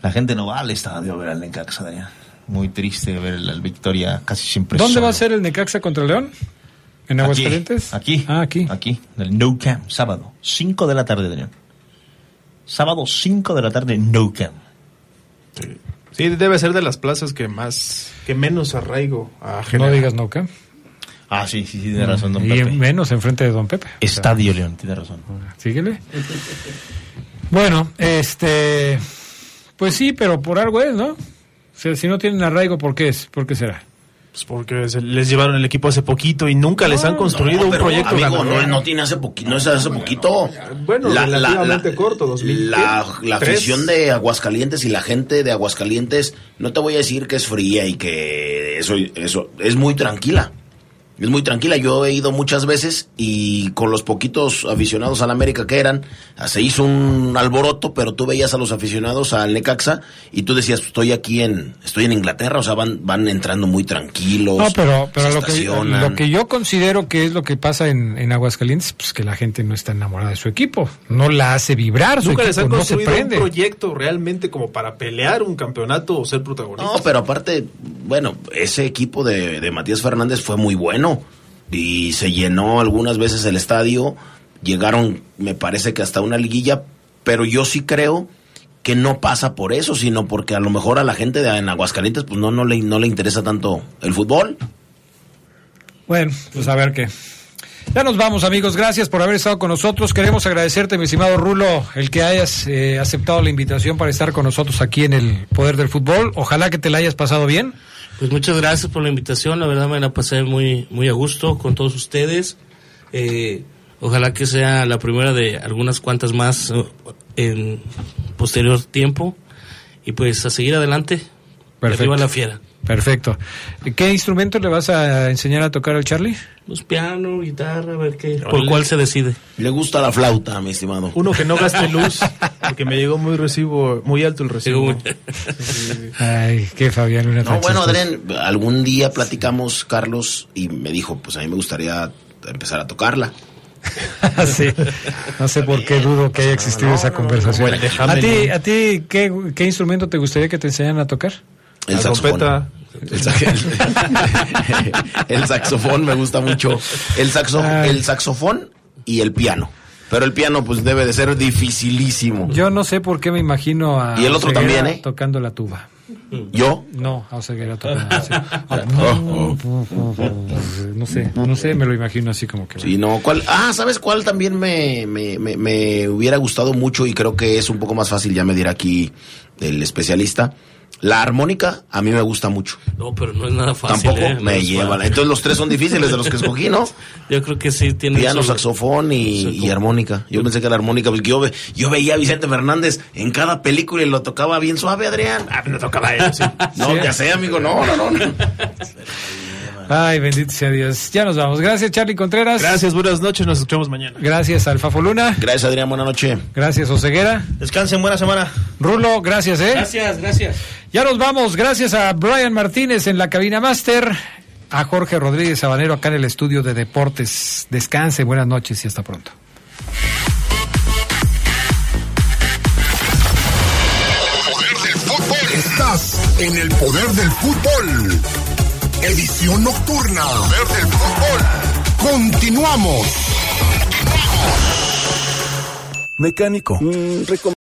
[SPEAKER 8] la gente no va al estadio a ver al Necaxa. Adrián. Muy triste ver la victoria casi siempre
[SPEAKER 4] ¿Dónde
[SPEAKER 8] solo.
[SPEAKER 4] va a ser el Necaxa contra León? ¿En
[SPEAKER 8] Aquí,
[SPEAKER 4] Aguascalientes?
[SPEAKER 8] Aquí.
[SPEAKER 4] Ah, aquí.
[SPEAKER 8] Aquí, en el No Camp, sábado, 5 de la tarde, Adrián. Sábado, 5 de la tarde, No Camp.
[SPEAKER 5] Sí, debe ser de las plazas que más, que menos arraigo a
[SPEAKER 4] No
[SPEAKER 5] generar.
[SPEAKER 4] digas no, ¿qué?
[SPEAKER 8] Ah, sí, sí, sí, tiene razón, don
[SPEAKER 4] Y
[SPEAKER 8] Pepe.
[SPEAKER 4] menos enfrente de Don Pepe. O sea,
[SPEAKER 8] Estadio León, tiene razón.
[SPEAKER 4] Síguele. Bueno, este. Pues sí, pero por algo es, ¿no? O sea, si no tienen arraigo, ¿por qué es? ¿Por qué será?
[SPEAKER 5] Pues porque se- les llevaron el equipo hace poquito y nunca les han construido
[SPEAKER 6] No,
[SPEAKER 5] un
[SPEAKER 6] pero,
[SPEAKER 5] proyecto
[SPEAKER 6] amigo,
[SPEAKER 5] ganador.
[SPEAKER 6] no, no tiene hace poquito, no es hace poquito.
[SPEAKER 5] Bueno, relativamente corto, 2000.
[SPEAKER 6] La, la afición de Aguascalientes y la gente de Aguascalientes, no te voy a decir que es fría y que eso, eso es muy tranquila. Es muy tranquila. Yo he ido muchas veces y con los poquitos aficionados al América que eran, se hizo un alboroto, pero tú veías a los aficionados al Necaxa y tú decías, estoy aquí en, estoy en Inglaterra, o sea, van, van entrando muy tranquilos.
[SPEAKER 4] No, pero, pero
[SPEAKER 6] se
[SPEAKER 4] lo, que, lo que yo considero que es lo que pasa en, en Aguascalientes, pues que la gente no está enamorada de su equipo. No la hace vibrar su
[SPEAKER 5] Nunca les han
[SPEAKER 4] no se
[SPEAKER 5] un proyecto realmente como para pelear un campeonato o ser protagonista.
[SPEAKER 6] No, pero aparte, bueno, ese equipo de, de Matías Fernández fue muy bueno y se llenó algunas veces el estadio, llegaron, me parece que hasta una liguilla, pero yo sí creo que no pasa por eso, sino porque a lo mejor a la gente de en Aguascalientes pues no, no, le, no le interesa tanto el fútbol.
[SPEAKER 4] Bueno, pues a ver qué. Ya nos vamos, amigos. Gracias por haber estado con nosotros. Queremos agradecerte, mi estimado Rulo, el que hayas eh, aceptado la invitación para estar con nosotros aquí en el Poder del Fútbol. Ojalá que te la hayas pasado bien.
[SPEAKER 7] Pues muchas gracias por la invitación, la verdad me la pasé muy, muy a gusto con todos ustedes. Eh, ojalá que sea la primera de algunas cuantas más eh, en posterior tiempo. Y pues a seguir adelante.
[SPEAKER 4] Perfecto.
[SPEAKER 7] Arriba la fiera.
[SPEAKER 4] Perfecto. ¿Qué instrumento le vas a enseñar a tocar al Charlie?
[SPEAKER 7] Pues piano, guitarra, a ver qué, por cuál se decide.
[SPEAKER 6] Le gusta la flauta, mi estimado.
[SPEAKER 5] Uno que no gaste luz, porque me llegó muy recibo, muy alto el recibo.
[SPEAKER 4] Ay, qué Fabián Luna
[SPEAKER 6] No, bueno. Adrián, algún día platicamos, Carlos, y me dijo, pues a mí me gustaría empezar a tocarla.
[SPEAKER 4] sí. No sé por qué dudo que haya existido esa conversación.
[SPEAKER 5] bueno,
[SPEAKER 4] ¿A ti, a ti ¿qué, qué instrumento te gustaría que te enseñaran a tocar?
[SPEAKER 6] El saxofón. El, sa- el saxofón me gusta mucho. El, saxo- el saxofón y el piano. Pero el piano, pues debe de ser dificilísimo.
[SPEAKER 4] Yo no sé por qué me imagino a.
[SPEAKER 6] Y el otro
[SPEAKER 4] Oseguera
[SPEAKER 6] también, ¿eh?
[SPEAKER 4] Tocando la tuba.
[SPEAKER 6] ¿Yo?
[SPEAKER 4] No, a Oseguera tocando. así. No sé, no sé, me lo imagino así como que.
[SPEAKER 6] Sí, no, ¿cuál? Ah, ¿sabes cuál también me, me, me, me hubiera gustado mucho y creo que es un poco más fácil, ya me dirá aquí el especialista? La armónica a mí me gusta mucho.
[SPEAKER 7] No, pero no es nada fácil.
[SPEAKER 6] Tampoco
[SPEAKER 7] ¿eh? No
[SPEAKER 6] me lleva.
[SPEAKER 7] fácil.
[SPEAKER 6] Entonces los tres son difíciles de los que escogí, ¿no?
[SPEAKER 7] Yo creo que sí tiene
[SPEAKER 6] Piano,
[SPEAKER 7] su-
[SPEAKER 6] saxofón y, y armónica. Yo pensé que la armónica, porque yo, ve- yo veía a Vicente Fernández en cada película y lo tocaba bien suave, Adrián. Ah, no tocaba él, sí. No,
[SPEAKER 4] Sí.
[SPEAKER 6] ya sé, amigo, no, no, no.
[SPEAKER 4] Ay, bendito sea Dios. Ya nos vamos. Gracias, Charlie Contreras.
[SPEAKER 5] Gracias, buenas noches, nos escuchamos mañana.
[SPEAKER 4] Gracias, Alfafo Luna.
[SPEAKER 6] Gracias, Adrián, buena noche.
[SPEAKER 4] Gracias, Oseguera.
[SPEAKER 8] Descansen, buena semana.
[SPEAKER 4] Rulo, gracias, ¿eh?
[SPEAKER 7] Gracias, gracias.
[SPEAKER 4] Ya nos vamos. Gracias a Brian Martínez en la cabina máster. A Jorge Rodríguez Sabanero acá en el estudio de deportes. Descanse, buenas noches y hasta pronto.
[SPEAKER 3] Poder del fútbol. Estás en el poder del fútbol. Edición nocturna. Poder del fútbol. Continuamos.
[SPEAKER 11] Mecánico.